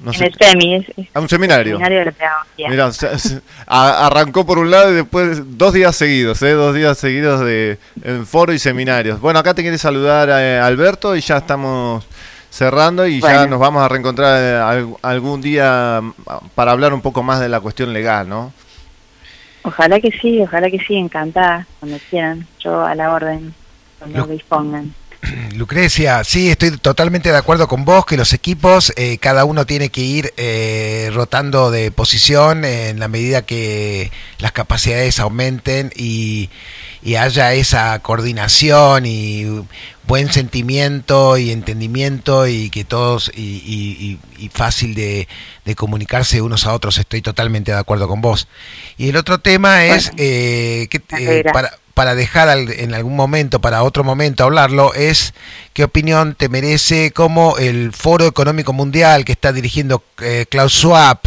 No en sé. el SEMI, es, es Ah, un seminario. seminario de la pedagogía. Se- a- arrancó por un lado y después dos días seguidos, ¿eh? dos días seguidos de en foro y seminarios. Bueno, acá te quiere saludar eh, Alberto y ya estamos cerrando y ya nos vamos a reencontrar eh, al- algún día mm, para hablar un poco más de la cuestión legal, ¿no? Ojalá que sí, ojalá que sí, encantada, cuando quieran, yo a la orden, cuando dispongan. Lucrecia, sí, estoy totalmente de acuerdo con vos que los equipos, eh, cada uno tiene que ir eh, rotando de posición en la medida que las capacidades aumenten y, y haya esa coordinación y buen sentimiento y entendimiento y que todos y, y- y- fácil de, de comunicarse unos a otros. Estoy totalmente de acuerdo con vos. Y el otro tema es eh, que, eh, para, para dejar en algún momento, para otro momento hablarlo, es qué opinión te merece como el Foro Económico Mundial que está dirigiendo eh, Klaus Schwab,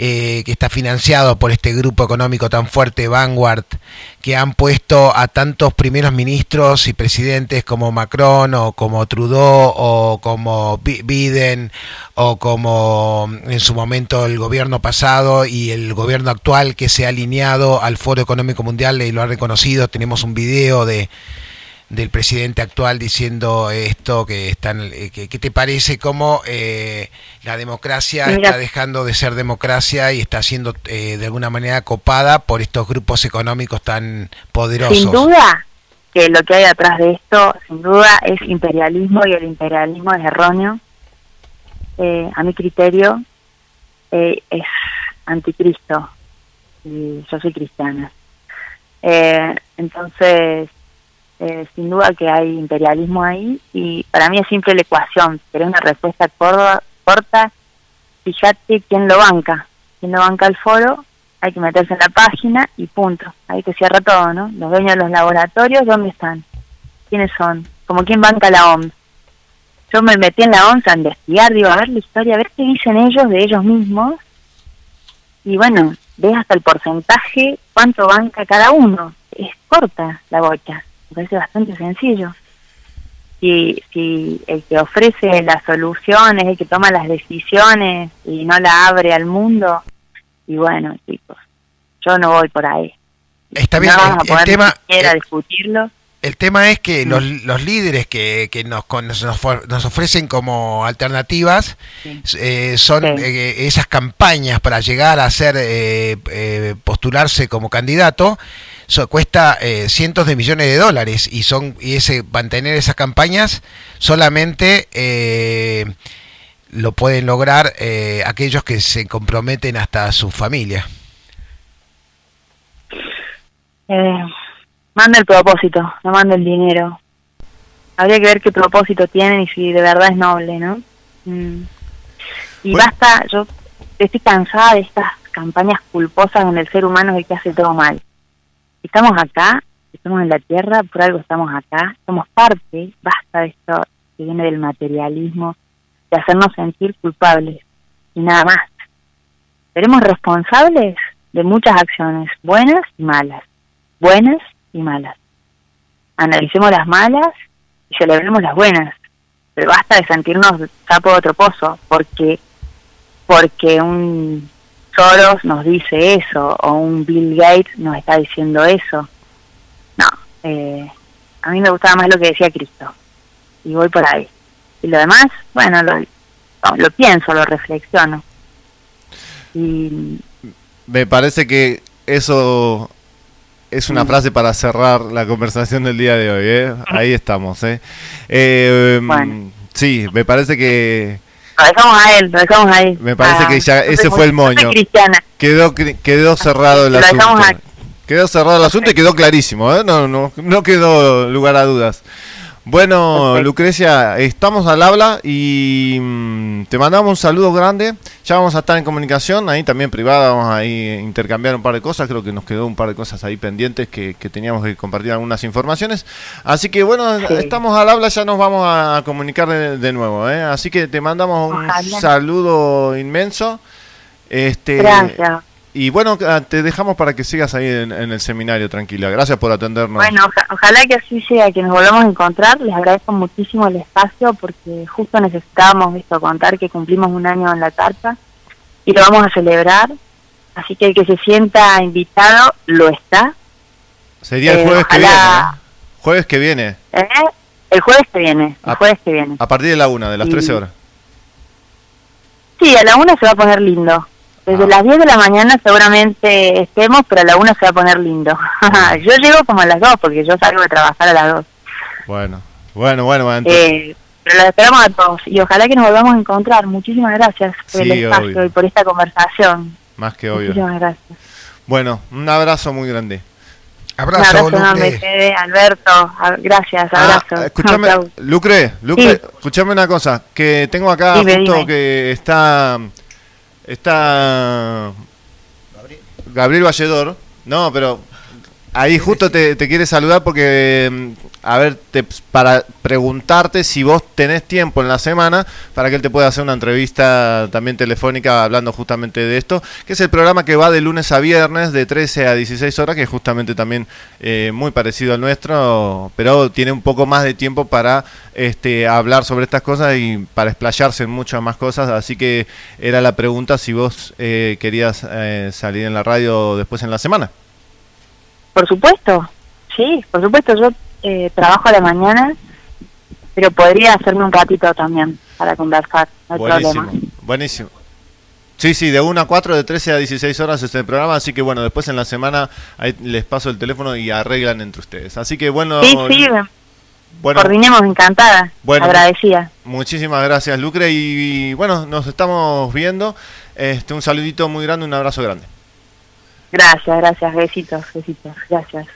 eh, que está financiado por este grupo económico tan fuerte, Vanguard, que han puesto a tantos primeros ministros y presidentes como Macron o como Trudeau o como Bi- Biden o como en su momento el gobierno pasado y el gobierno actual que se ha alineado al Foro Económico Mundial y lo ha reconocido. Tenemos un video de, del presidente actual diciendo esto que están eh, que, ¿qué te parece cómo eh, la democracia Mira. está dejando de ser democracia y está siendo eh, de alguna manera copada por estos grupos económicos tan poderosos Sin duda que lo que hay atrás de esto, sin duda, es imperialismo y el imperialismo es erróneo. Eh, a mi criterio, eh, es anticristo y yo soy cristiana. Eh, entonces, eh, sin duda que hay imperialismo ahí y para mí es simple la ecuación, pero una respuesta corta, fíjate quién lo banca, quién lo banca el foro, hay que meterse en la página y punto, ahí te cierra todo, ¿no? Los dueños de los laboratorios, ¿dónde están? ¿Quiénes son? Como quién banca la OMS. Yo me metí en la OMS a investigar, digo, a ver la historia, a ver qué dicen ellos de ellos mismos. Y bueno, ves hasta el porcentaje, cuánto banca cada uno. Es corta la bocha, me parece bastante sencillo. Si, si el que ofrece las soluciones, el que toma las decisiones y no la abre al mundo, y bueno, chicos, yo no voy por ahí. Está No bien, vamos a el- el poder tema- ni siquiera el- discutirlo. El tema es que los, los líderes que, que nos, nos, nos ofrecen como alternativas eh, son eh, esas campañas para llegar a ser eh, eh, postularse como candidato so- cuesta eh, cientos de millones de dólares y son y ese mantener esas campañas solamente eh, lo pueden lograr eh, aquellos que se comprometen hasta su familia. Manda el propósito, no manda el dinero. Habría que ver qué propósito tienen y si de verdad es noble, ¿no? Mm. Y basta, yo estoy cansada de estas campañas culposas donde el ser humano es el que hace todo mal. Estamos acá, estamos en la tierra, por algo estamos acá, somos parte, basta de esto que viene del materialismo, de hacernos sentir culpables y nada más. Seremos responsables de muchas acciones, buenas y malas, buenas y malas. Analicemos las malas y celebremos las buenas, pero basta de sentirnos sapo de otro pozo, porque porque un Soros nos dice eso o un Bill Gates nos está diciendo eso. No, eh, a mí me gustaba más lo que decía Cristo y voy por ahí. Y lo demás, bueno, lo, lo pienso, lo reflexiono. Y Me parece que eso es una Mm. frase para cerrar la conversación del día de hoy. ¿eh? Ahí estamos. ¿eh? Eh, Bueno. Sí, me parece que lo dejamos a él, lo dejamos ahí. me parece Ah, que ya ese fue el moño. cristiana. Quedó quedó cerrado el Lo asunto. Quedó cerrado el asunto y quedó clarísimo. ¿eh? No, no, no quedó lugar a dudas. Bueno, Lucrecia, estamos al habla y mm, te mandamos un saludo grande. Ya vamos a estar en comunicación, ahí también privada, vamos a ahí intercambiar un par de cosas. Creo que nos quedó un par de cosas ahí pendientes que, que teníamos que compartir algunas informaciones. Así que bueno, estamos al habla, ya nos vamos a comunicar de, de nuevo. ¿eh? Así que te mandamos un Ojalá. saludo inmenso. Este, Gracias. Y bueno, ah, te dejamos para que sigas ahí en, en el seminario, tranquila. Gracias por atendernos. Bueno, oja- ojalá que así sea, que nos volvamos a encontrar. Les agradezco muchísimo el espacio porque justo necesitábamos esto, contar que cumplimos un año en la carta y lo vamos a celebrar. Así que el que se sienta invitado lo está. Sería el eh, jueves que viene. Jueves que viene, ¿eh? El jueves que viene, el Ah. jueves que viene. a partir de la una, de las Sí. 13 horas. Sí, a la una se va a poner lindo. Desde las 10 de la mañana seguramente estemos, pero a la una se va a poner lindo. yo llego como a las 2 porque yo salgo de trabajar a las 2. Bueno, bueno, bueno. bueno, entonces- Eh, pero los esperamos a todos y ojalá que nos volvamos a encontrar. Muchísimas gracias por el espacio obvio. y por esta conversación. más que obvio. Muchísimas gracias. Bueno, un abrazo muy grande. Un abrazo enorme, Fede, Alberto. Gracias, Ah, abrazo. escúchame, Chau, chau. Lucre, Lucre, Sí. escúchame una cosa, que tengo acá Dime, justo dime. que está está Gabriel Valledor. No, pero ahí justo te, quiere saludar porque mm, a ver, te- para preguntarte si vos tenés tiempo en la semana para que él te pueda hacer una entrevista también telefónica hablando justamente de esto, que es el programa que va de lunes a viernes de 13 a 16 horas, que es justamente también eh, muy parecido al nuestro, pero tiene un poco más de tiempo para este, hablar sobre estas cosas y para explayarse en muchas más cosas, así que era la pregunta si vos eh, querías eh, salir en la radio después en la semana. Por supuesto, sí, por supuesto. Yo eh, trabajo a la mañana, pero podría hacerme un ratito también para conversar, no hay Buenísimo, problema. buenísimo. Sí, sí, de 1 a 4, de 13 a 16 horas este programa, así que bueno, después en la semana ahí les paso el teléfono y arreglan entre ustedes. Así que bueno, Sí, sí, me- bueno coordinemos, encantada, Bueno. agradecida. muchísimas gracias Lucre y, bueno, nos estamos viendo. Este, un saludito muy grande, un abrazo grande. Gracias, gracias, besitos, besitos, gracias.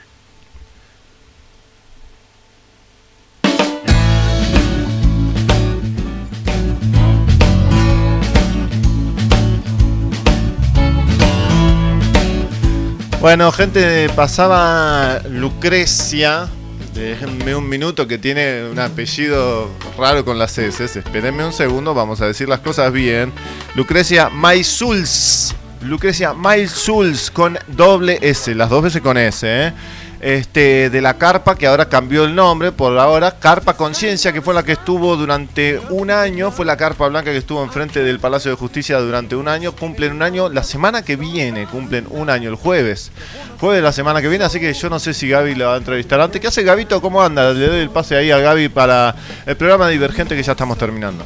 Bueno, gente, pasaba Lucrecia. Déjenme un minuto que tiene un apellido raro con las S. Espérenme un segundo, vamos a decir las cosas bien. Lucrecia Maizuls. Lucrecia Maizuls con doble S, las dos veces con S, ¿eh? Este, de la carpa que ahora cambió el nombre por ahora, Carpa Conciencia, que fue la que estuvo durante un año, fue la carpa blanca que estuvo enfrente del Palacio de Justicia durante un año, cumplen un año, la semana que viene cumplen un año, el jueves, jueves de la semana que viene, así que yo no sé si Gaby la va a entrevistar antes. ¿Qué hace Gabito? ¿Cómo anda? Le doy el pase ahí a Gaby para el programa Divergente que ya estamos terminando.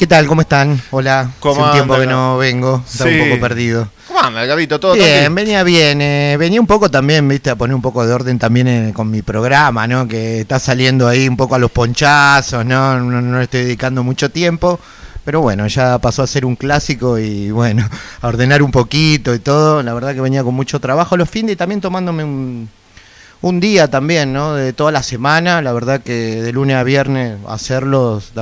¿Qué tal? ¿Cómo están? Hola. ¿Cómo Hace un tiempo anda, que no vengo, estaba Sí. un poco perdido. ¿Cómo anda, Gabito? ¿Todo Bien, venía bien. eh, venía un poco también, viste, a poner un poco de orden también eh, con mi programa, ¿no? Que está saliendo ahí un poco a los ponchazos, ¿no? No, no le estoy dedicando mucho tiempo. Pero bueno, ya pasó a ser un clásico y bueno, a ordenar un poquito y todo. La verdad que venía con mucho trabajo los fines y también tomándome un, un día también, ¿no? De toda la semana. La verdad que de lunes a viernes hacerlos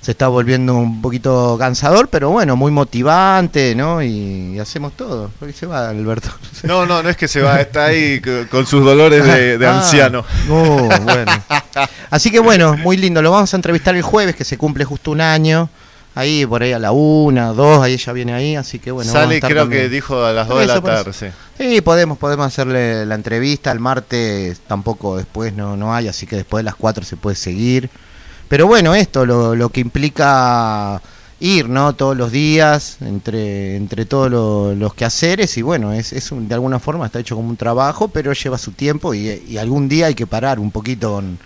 se está volviendo un poquito cansador, pero bueno, muy motivante, ¿no? Y, y hacemos todo. ¿Por qué se va, Alberto? No, no, no es que se va, está ahí co- con sus dolores de, de Ah, anciano. oh, bueno. Así que bueno, muy lindo. Lo vamos a entrevistar el jueves, que se cumple justo un año. Ahí, por ahí a la una, dos, ahí ella viene ahí, así que bueno. Sale, creo también. que dijo a las 2 de la tarde, sí. Sí, podemos, podemos hacerle la entrevista. El martes tampoco después no, no hay, así que después de las 4 se puede seguir. Pero bueno, esto, lo, lo que implica ir, ¿no? Todos los días, entre, entre todos lo- los quehaceres, y bueno, es, es un- de alguna forma está hecho como un trabajo, pero lleva su tiempo y, y algún día hay que parar un poquito con,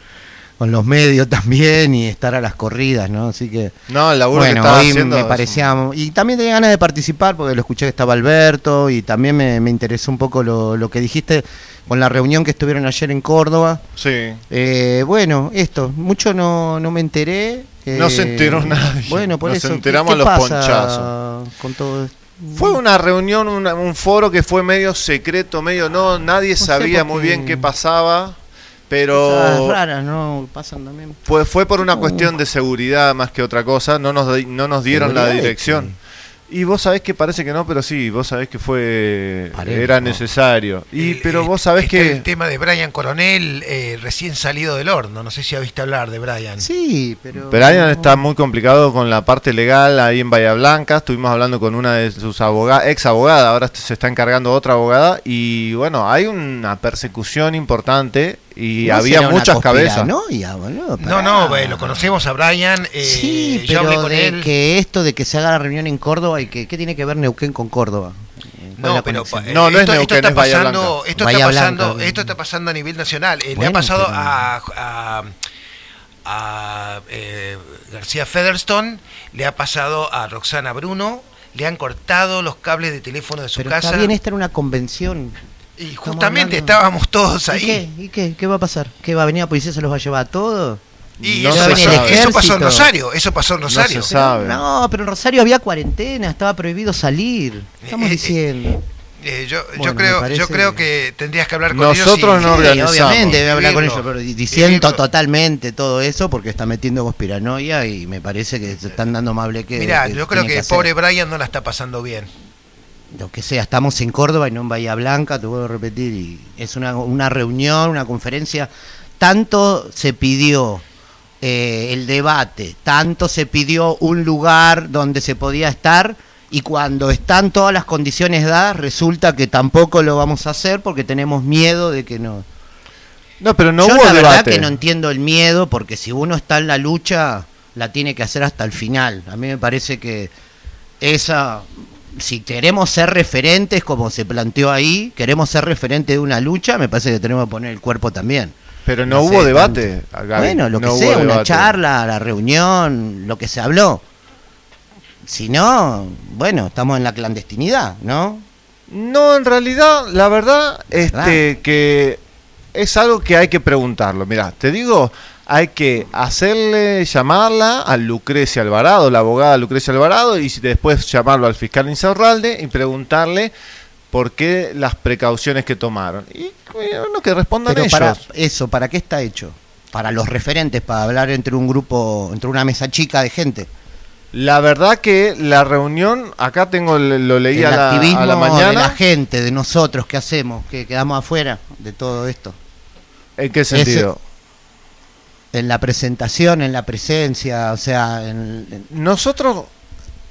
con los medios también y estar a las corridas, ¿no? Así que... No, el laburo bueno, que estaba hoy haciendo. me parecía... Y también tenía ganas de participar porque lo escuché que estaba Alberto y también me, me interesó un poco lo, lo que dijiste con la reunión que estuvieron ayer en Córdoba. Sí. Eh, bueno, esto, mucho no, no me enteré. No se eh, enteró nadie. Bueno, por Nos eso. ¿qué- enteramos qué a los ponchazos. Con todo esto? Fue una reunión, una- un foro que fue medio secreto, medio no, nadie sabía muy qué. bien qué pasaba, Cosas pero raras, ¿no? Pasan también. fue, fue por una cuestión de seguridad más que otra cosa, no nos, no nos dieron la ¿Seguridad de dirección. Y vos sabés que parece que no, pero sí, vos sabés que fue Parece, era ¿no? necesario. Y El- pero vos sabés está que El tema de Brian Coronel, eh, recién salido del horno. No sé si habiste hablar de Brian. Sí, pero. Brian está muy complicado con la parte legal ahí en Bahía Blanca. Estuvimos hablando con una de sus abogadas, ex abogada, ahora se está encargando otra abogada. Y bueno, hay una persecución importante y ¿No había muchas cabezas. conspiranoia, boludo? No, no, eh, lo conocemos a Brian. eh, Sí, yo hablé pero con de él. que esto de que se haga la reunión en Córdoba y que ¿qué tiene que ver Neuquén con Córdoba? ¿Cuál es No, pero eh, No, no es esto, esto Neuquén, está es pasando, esto está pasando, Blanca. esto está pasando a nivel nacional. Eh, le Bueno, ha pasado pero- a, a, a, eh, García Featherstone, le ha pasado a Roxana Bruno, le han cortado los cables de teléfono de su Pero casa. está bien, esta era una convención. Y justamente estábamos todos ¿Y ahí. qué? ¿Y qué? ¿Qué va a pasar? ¿Qué va a venir la policía se los va a llevar a todos? Y No eso, pasó, sabe. eso pasó en. Rosario, eso pasó en No Rosario. se sabe. No, pero en Rosario había cuarentena, estaba prohibido salir. Estamos Eh, eh, diciendo. Eh, yo, Bueno, yo me creo, parece yo creo que- que tendrías que hablar con Nosotros ellos. y- no Sí, organizamos. obviamente voy a hablar con ellos, pero diciendo vivirlo. totalmente todo eso porque está metiendo conspiranoia y me parece que se están dando más bleque. Mira, de yo creo que, hacer. pobre Brian no la está pasando bien. Lo que sea, estamos en Córdoba y no en Bahía Blanca, te vuelvo a repetir, y es una, una reunión, una conferencia. Tanto se pidió eh, el debate, tanto se pidió un lugar donde se podía estar y cuando están todas las condiciones dadas resulta que tampoco lo vamos a hacer porque tenemos miedo de que no. No, pero no Yo hubo la verdad debate. que no entiendo el miedo porque si uno está en la lucha la tiene que hacer hasta el final. A mí me parece que esa si queremos ser referentes como se planteó ahí, queremos ser referentes de una lucha, me parece que tenemos que poner el cuerpo también. Pero no, sé, hubo debate. tanto. Gaby, Bueno, lo que no sea, una debate. charla, la reunión, lo que se habló. Si no, bueno, estamos en la clandestinidad, ¿no? No, en realidad, la verdad, este, que es algo que hay que preguntarlo. Mira, te digo, hay que hacerle, llamarla a Lucrecia Alvarado, la abogada Lucrecia Alvarado, y después llamarlo al fiscal Insaurralde y preguntarle por qué las precauciones que tomaron. Y bueno, que respondan Pero ellos. para eso, ¿para qué está hecho? Para los referentes, para hablar entre un grupo, entre una mesa chica de gente. La verdad que la reunión, acá tengo, lo leí el a la, activismo a la de mañana. la gente, de nosotros, ¿qué hacemos? Que quedamos afuera de todo esto. ¿En qué sentido? En la presentación, en la presencia, o sea, en, en- nosotros...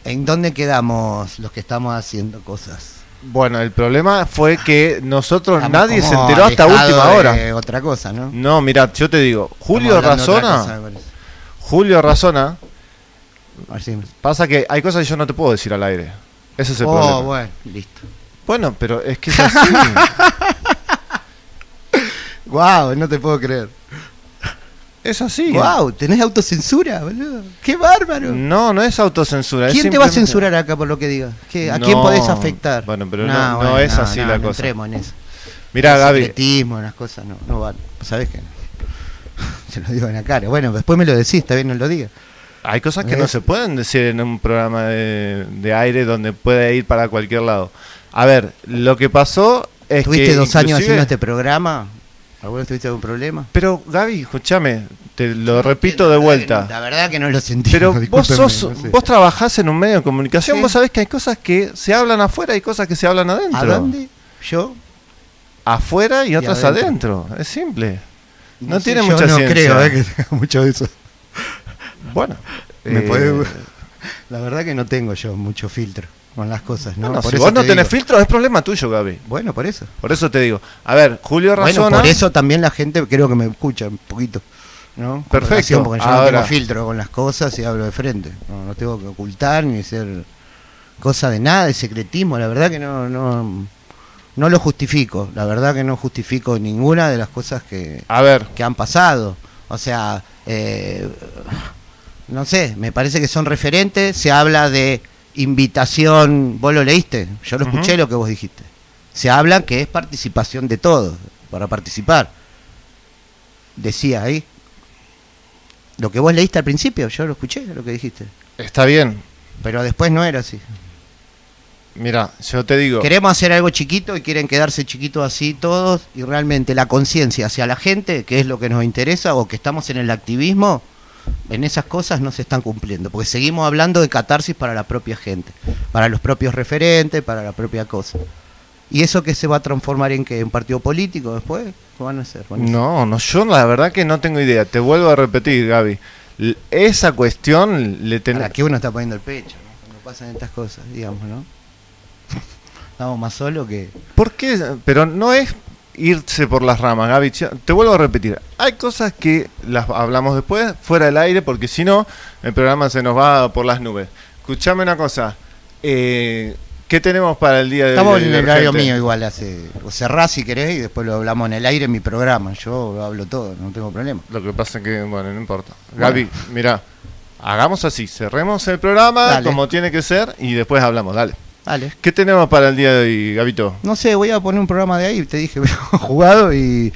¿En dónde quedamos los que estamos haciendo cosas? Bueno, el problema fue que nosotros, Estamos nadie se enteró hasta última hora. otra cosa, ¿no? No, mira, yo te digo, Julio razona. cosa. Julio razona. Pasa que hay cosas que yo no te puedo decir al aire. Ese es el Oh, problema. bueno, listo. Bueno, pero es que es así. Guau, no te puedo creer. Es así. Guau, tenés autocensura, boludo. Qué bárbaro. No, no es autocensura. es ¿Quién te va a censurar acá por lo que digas? ¿Qué- ¿A No, quién podés afectar? bueno, pero no- no es así la no cosa. entremos en eso. Mirá, El Gaby. secretismo, las cosas, no, no vale. ¿Sabés qué? Se lo digo en la cara. Bueno, después me lo decís, está bien, no lo digas. Hay cosas que ¿Ves? no se pueden decir en un programa de, de aire donde puede ir para cualquier lado. A ver, lo que pasó es ¿Estuviste que. dos años haciendo este programa? ¿Alguna tuviste algún problema? Pero Gaby, escúchame, te lo repito de vuelta. La verdad que no lo sentí. Pero vos sos, no sé. vos trabajás en un medio de comunicación, Sí. vos sabés que hay cosas que se hablan afuera y cosas que se hablan adentro. ¿A dónde? ¿Yo? Afuera y otras adentro. adentro. Es simple. No, sé, tiene yo mucha no ciencia. creo eh, que tenga mucho de eso. Bueno, Me eh, podés- La verdad que no tengo yo mucho filtro con las cosas, ¿no? Por si eso vos no te tenés digo. filtro, es problema tuyo, Gaby. Bueno, por eso. Por eso te digo. A ver, Julio Bueno, razona. por eso también la gente creo que me escucha un poquito. ¿no? Perfecto. Porque yo no Ahora- tengo filtro con las cosas y hablo de frente. No, no tengo que ocultar ni ser cosa de nada, de secretismo. La verdad que no, no, no lo justifico. La verdad que no justifico ninguna de las cosas que, A ver, que han pasado. O sea, eh, no sé, me parece que son referentes. Se habla de invitación. ¿Vos lo leíste? Yo lo escuché lo que vos dijiste. Se habla que es participación de todos para participar. Decía ahí. Lo que vos leíste al principio, yo lo escuché, lo que dijiste. está bien. Pero después no era así. Mira, yo te digo. Queremos hacer algo chiquito y quieren quedarse chiquitos así todos y realmente la conciencia hacia la gente, que es lo que nos interesa, o que estamos en el activismo, en esas cosas no se están cumpliendo, porque seguimos hablando de catarsis para la propia gente, para los propios referentes, para la propia cosa. ¿Y eso que se va a transformar en qué? ¿En partido político después? ¿Qué van a hacer? No, no, yo la verdad que no tengo idea. Te vuelvo a repetir, Gaby. L- Esa cuestión le ¿A tenés. qué uno está poniendo el pecho? ¿no? Cuando pasan estas cosas, digamos, ¿no? Estamos más solos que... ¿Por qué? Pero no es irse por las ramas, Gaby. Te vuelvo a repetir. Hay cosas que las hablamos después, fuera del aire, porque si no, el programa se nos va por las nubes. Escuchame una cosa. Eh, ¿Qué tenemos para el día de Estamos de en el horario mío igual, hace, o cerrás si querés y después lo hablamos en el aire en mi programa. Yo lo hablo todo, no tengo problema. Lo que pasa es que, bueno, no importa. Gaby, mira, hagamos así. Cerremos el programa Dale. como tiene que ser y después hablamos. Dale. ¿Qué tenemos para el día de hoy, Gabito? No sé, voy a poner un programa de ahí, te dije, jugado y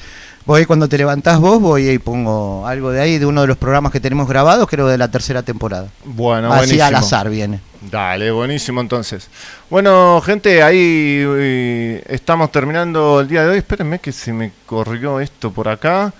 voy cuando te levantás vos, voy y pongo algo de ahí, de uno de los programas que tenemos grabados, creo de la tercera temporada. Bueno, Así buenísimo. al azar viene. Dale, buenísimo entonces. Bueno, gente, ahí eh, estamos terminando el día de hoy. Espérenme que se me corrió esto por acá.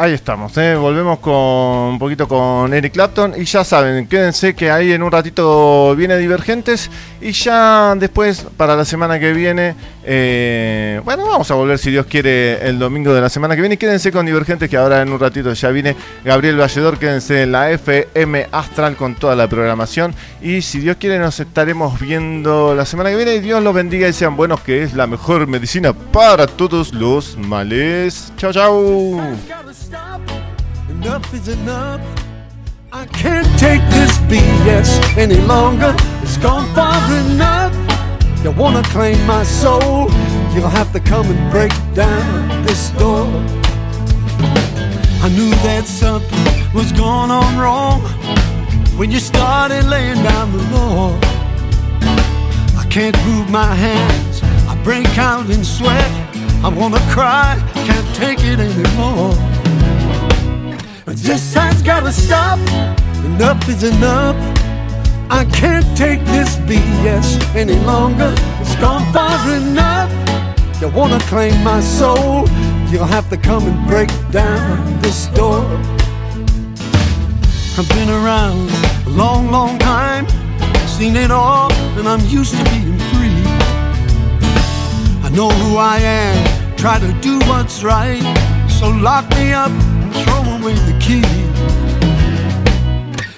Ahí estamos, ¿eh? volvemos con un poquito con Eric Clapton y ya saben, quédense que ahí en un ratito viene Divergentes y ya después para la semana que viene, eh, bueno, vamos a volver si Dios quiere el domingo de la semana que viene y quédense con Divergentes que ahora en un ratito ya viene Gabriel Valledor, quédense en la FM Astral con toda la programación y si Dios quiere nos estaremos viendo la semana que viene y Dios los bendiga y sean buenos que es la mejor medicina para todos los males. Chao, chao. Enough is enough. I can't take this BS any longer. It's gone far enough. You wanna claim my soul? You'll have to come and break down this door. I knew that something was going on wrong when you started laying down the law. I can't move my hands, I break out in sweat. I wanna cry, can't take it anymore. This has gotta stop, enough is enough. I can't take this BS any longer. It's gone far enough. You wanna claim my soul? You'll have to come and break down this door. I've been around a long, long time, seen it all, and I'm used to being free. I know who I am, try to do what's right, so lock me up throw away the key.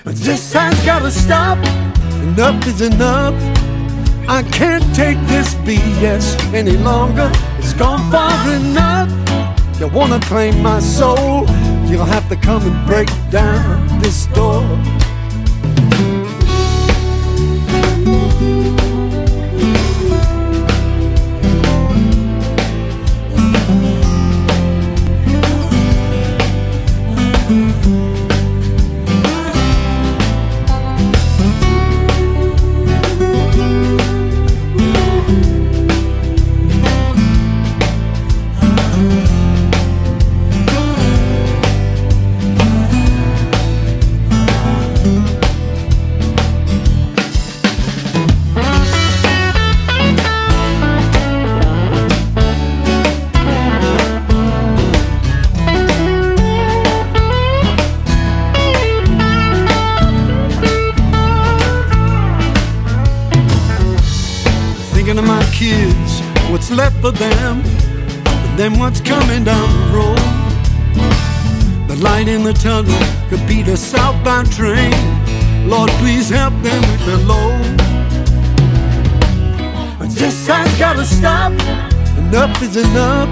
This has gotta stop, enough is enough. I can't take this BS any longer. It's gone far enough. You wanna claim my soul? You'll have to come and break down this door. For them, and then what's coming down the road. The light in the tunnel could be the southbound train. Lord, please help them with the load. But this has gotta stop. Enough is enough.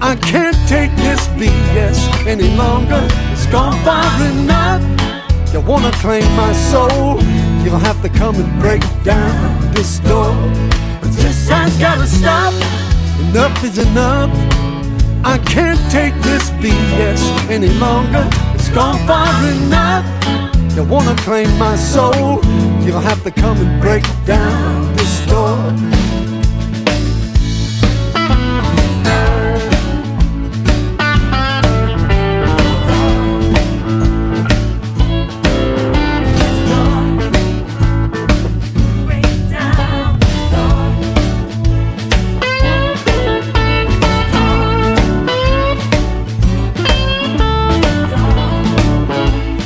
I can't take this BS any longer. It's gone far enough. You wanna claim my soul? You'll have to come and break down this door. This has gotta stop. Enough is enough. I can't take this BS any longer. It's gone far enough. You wanna claim my soul? You'll have to come and break down this door.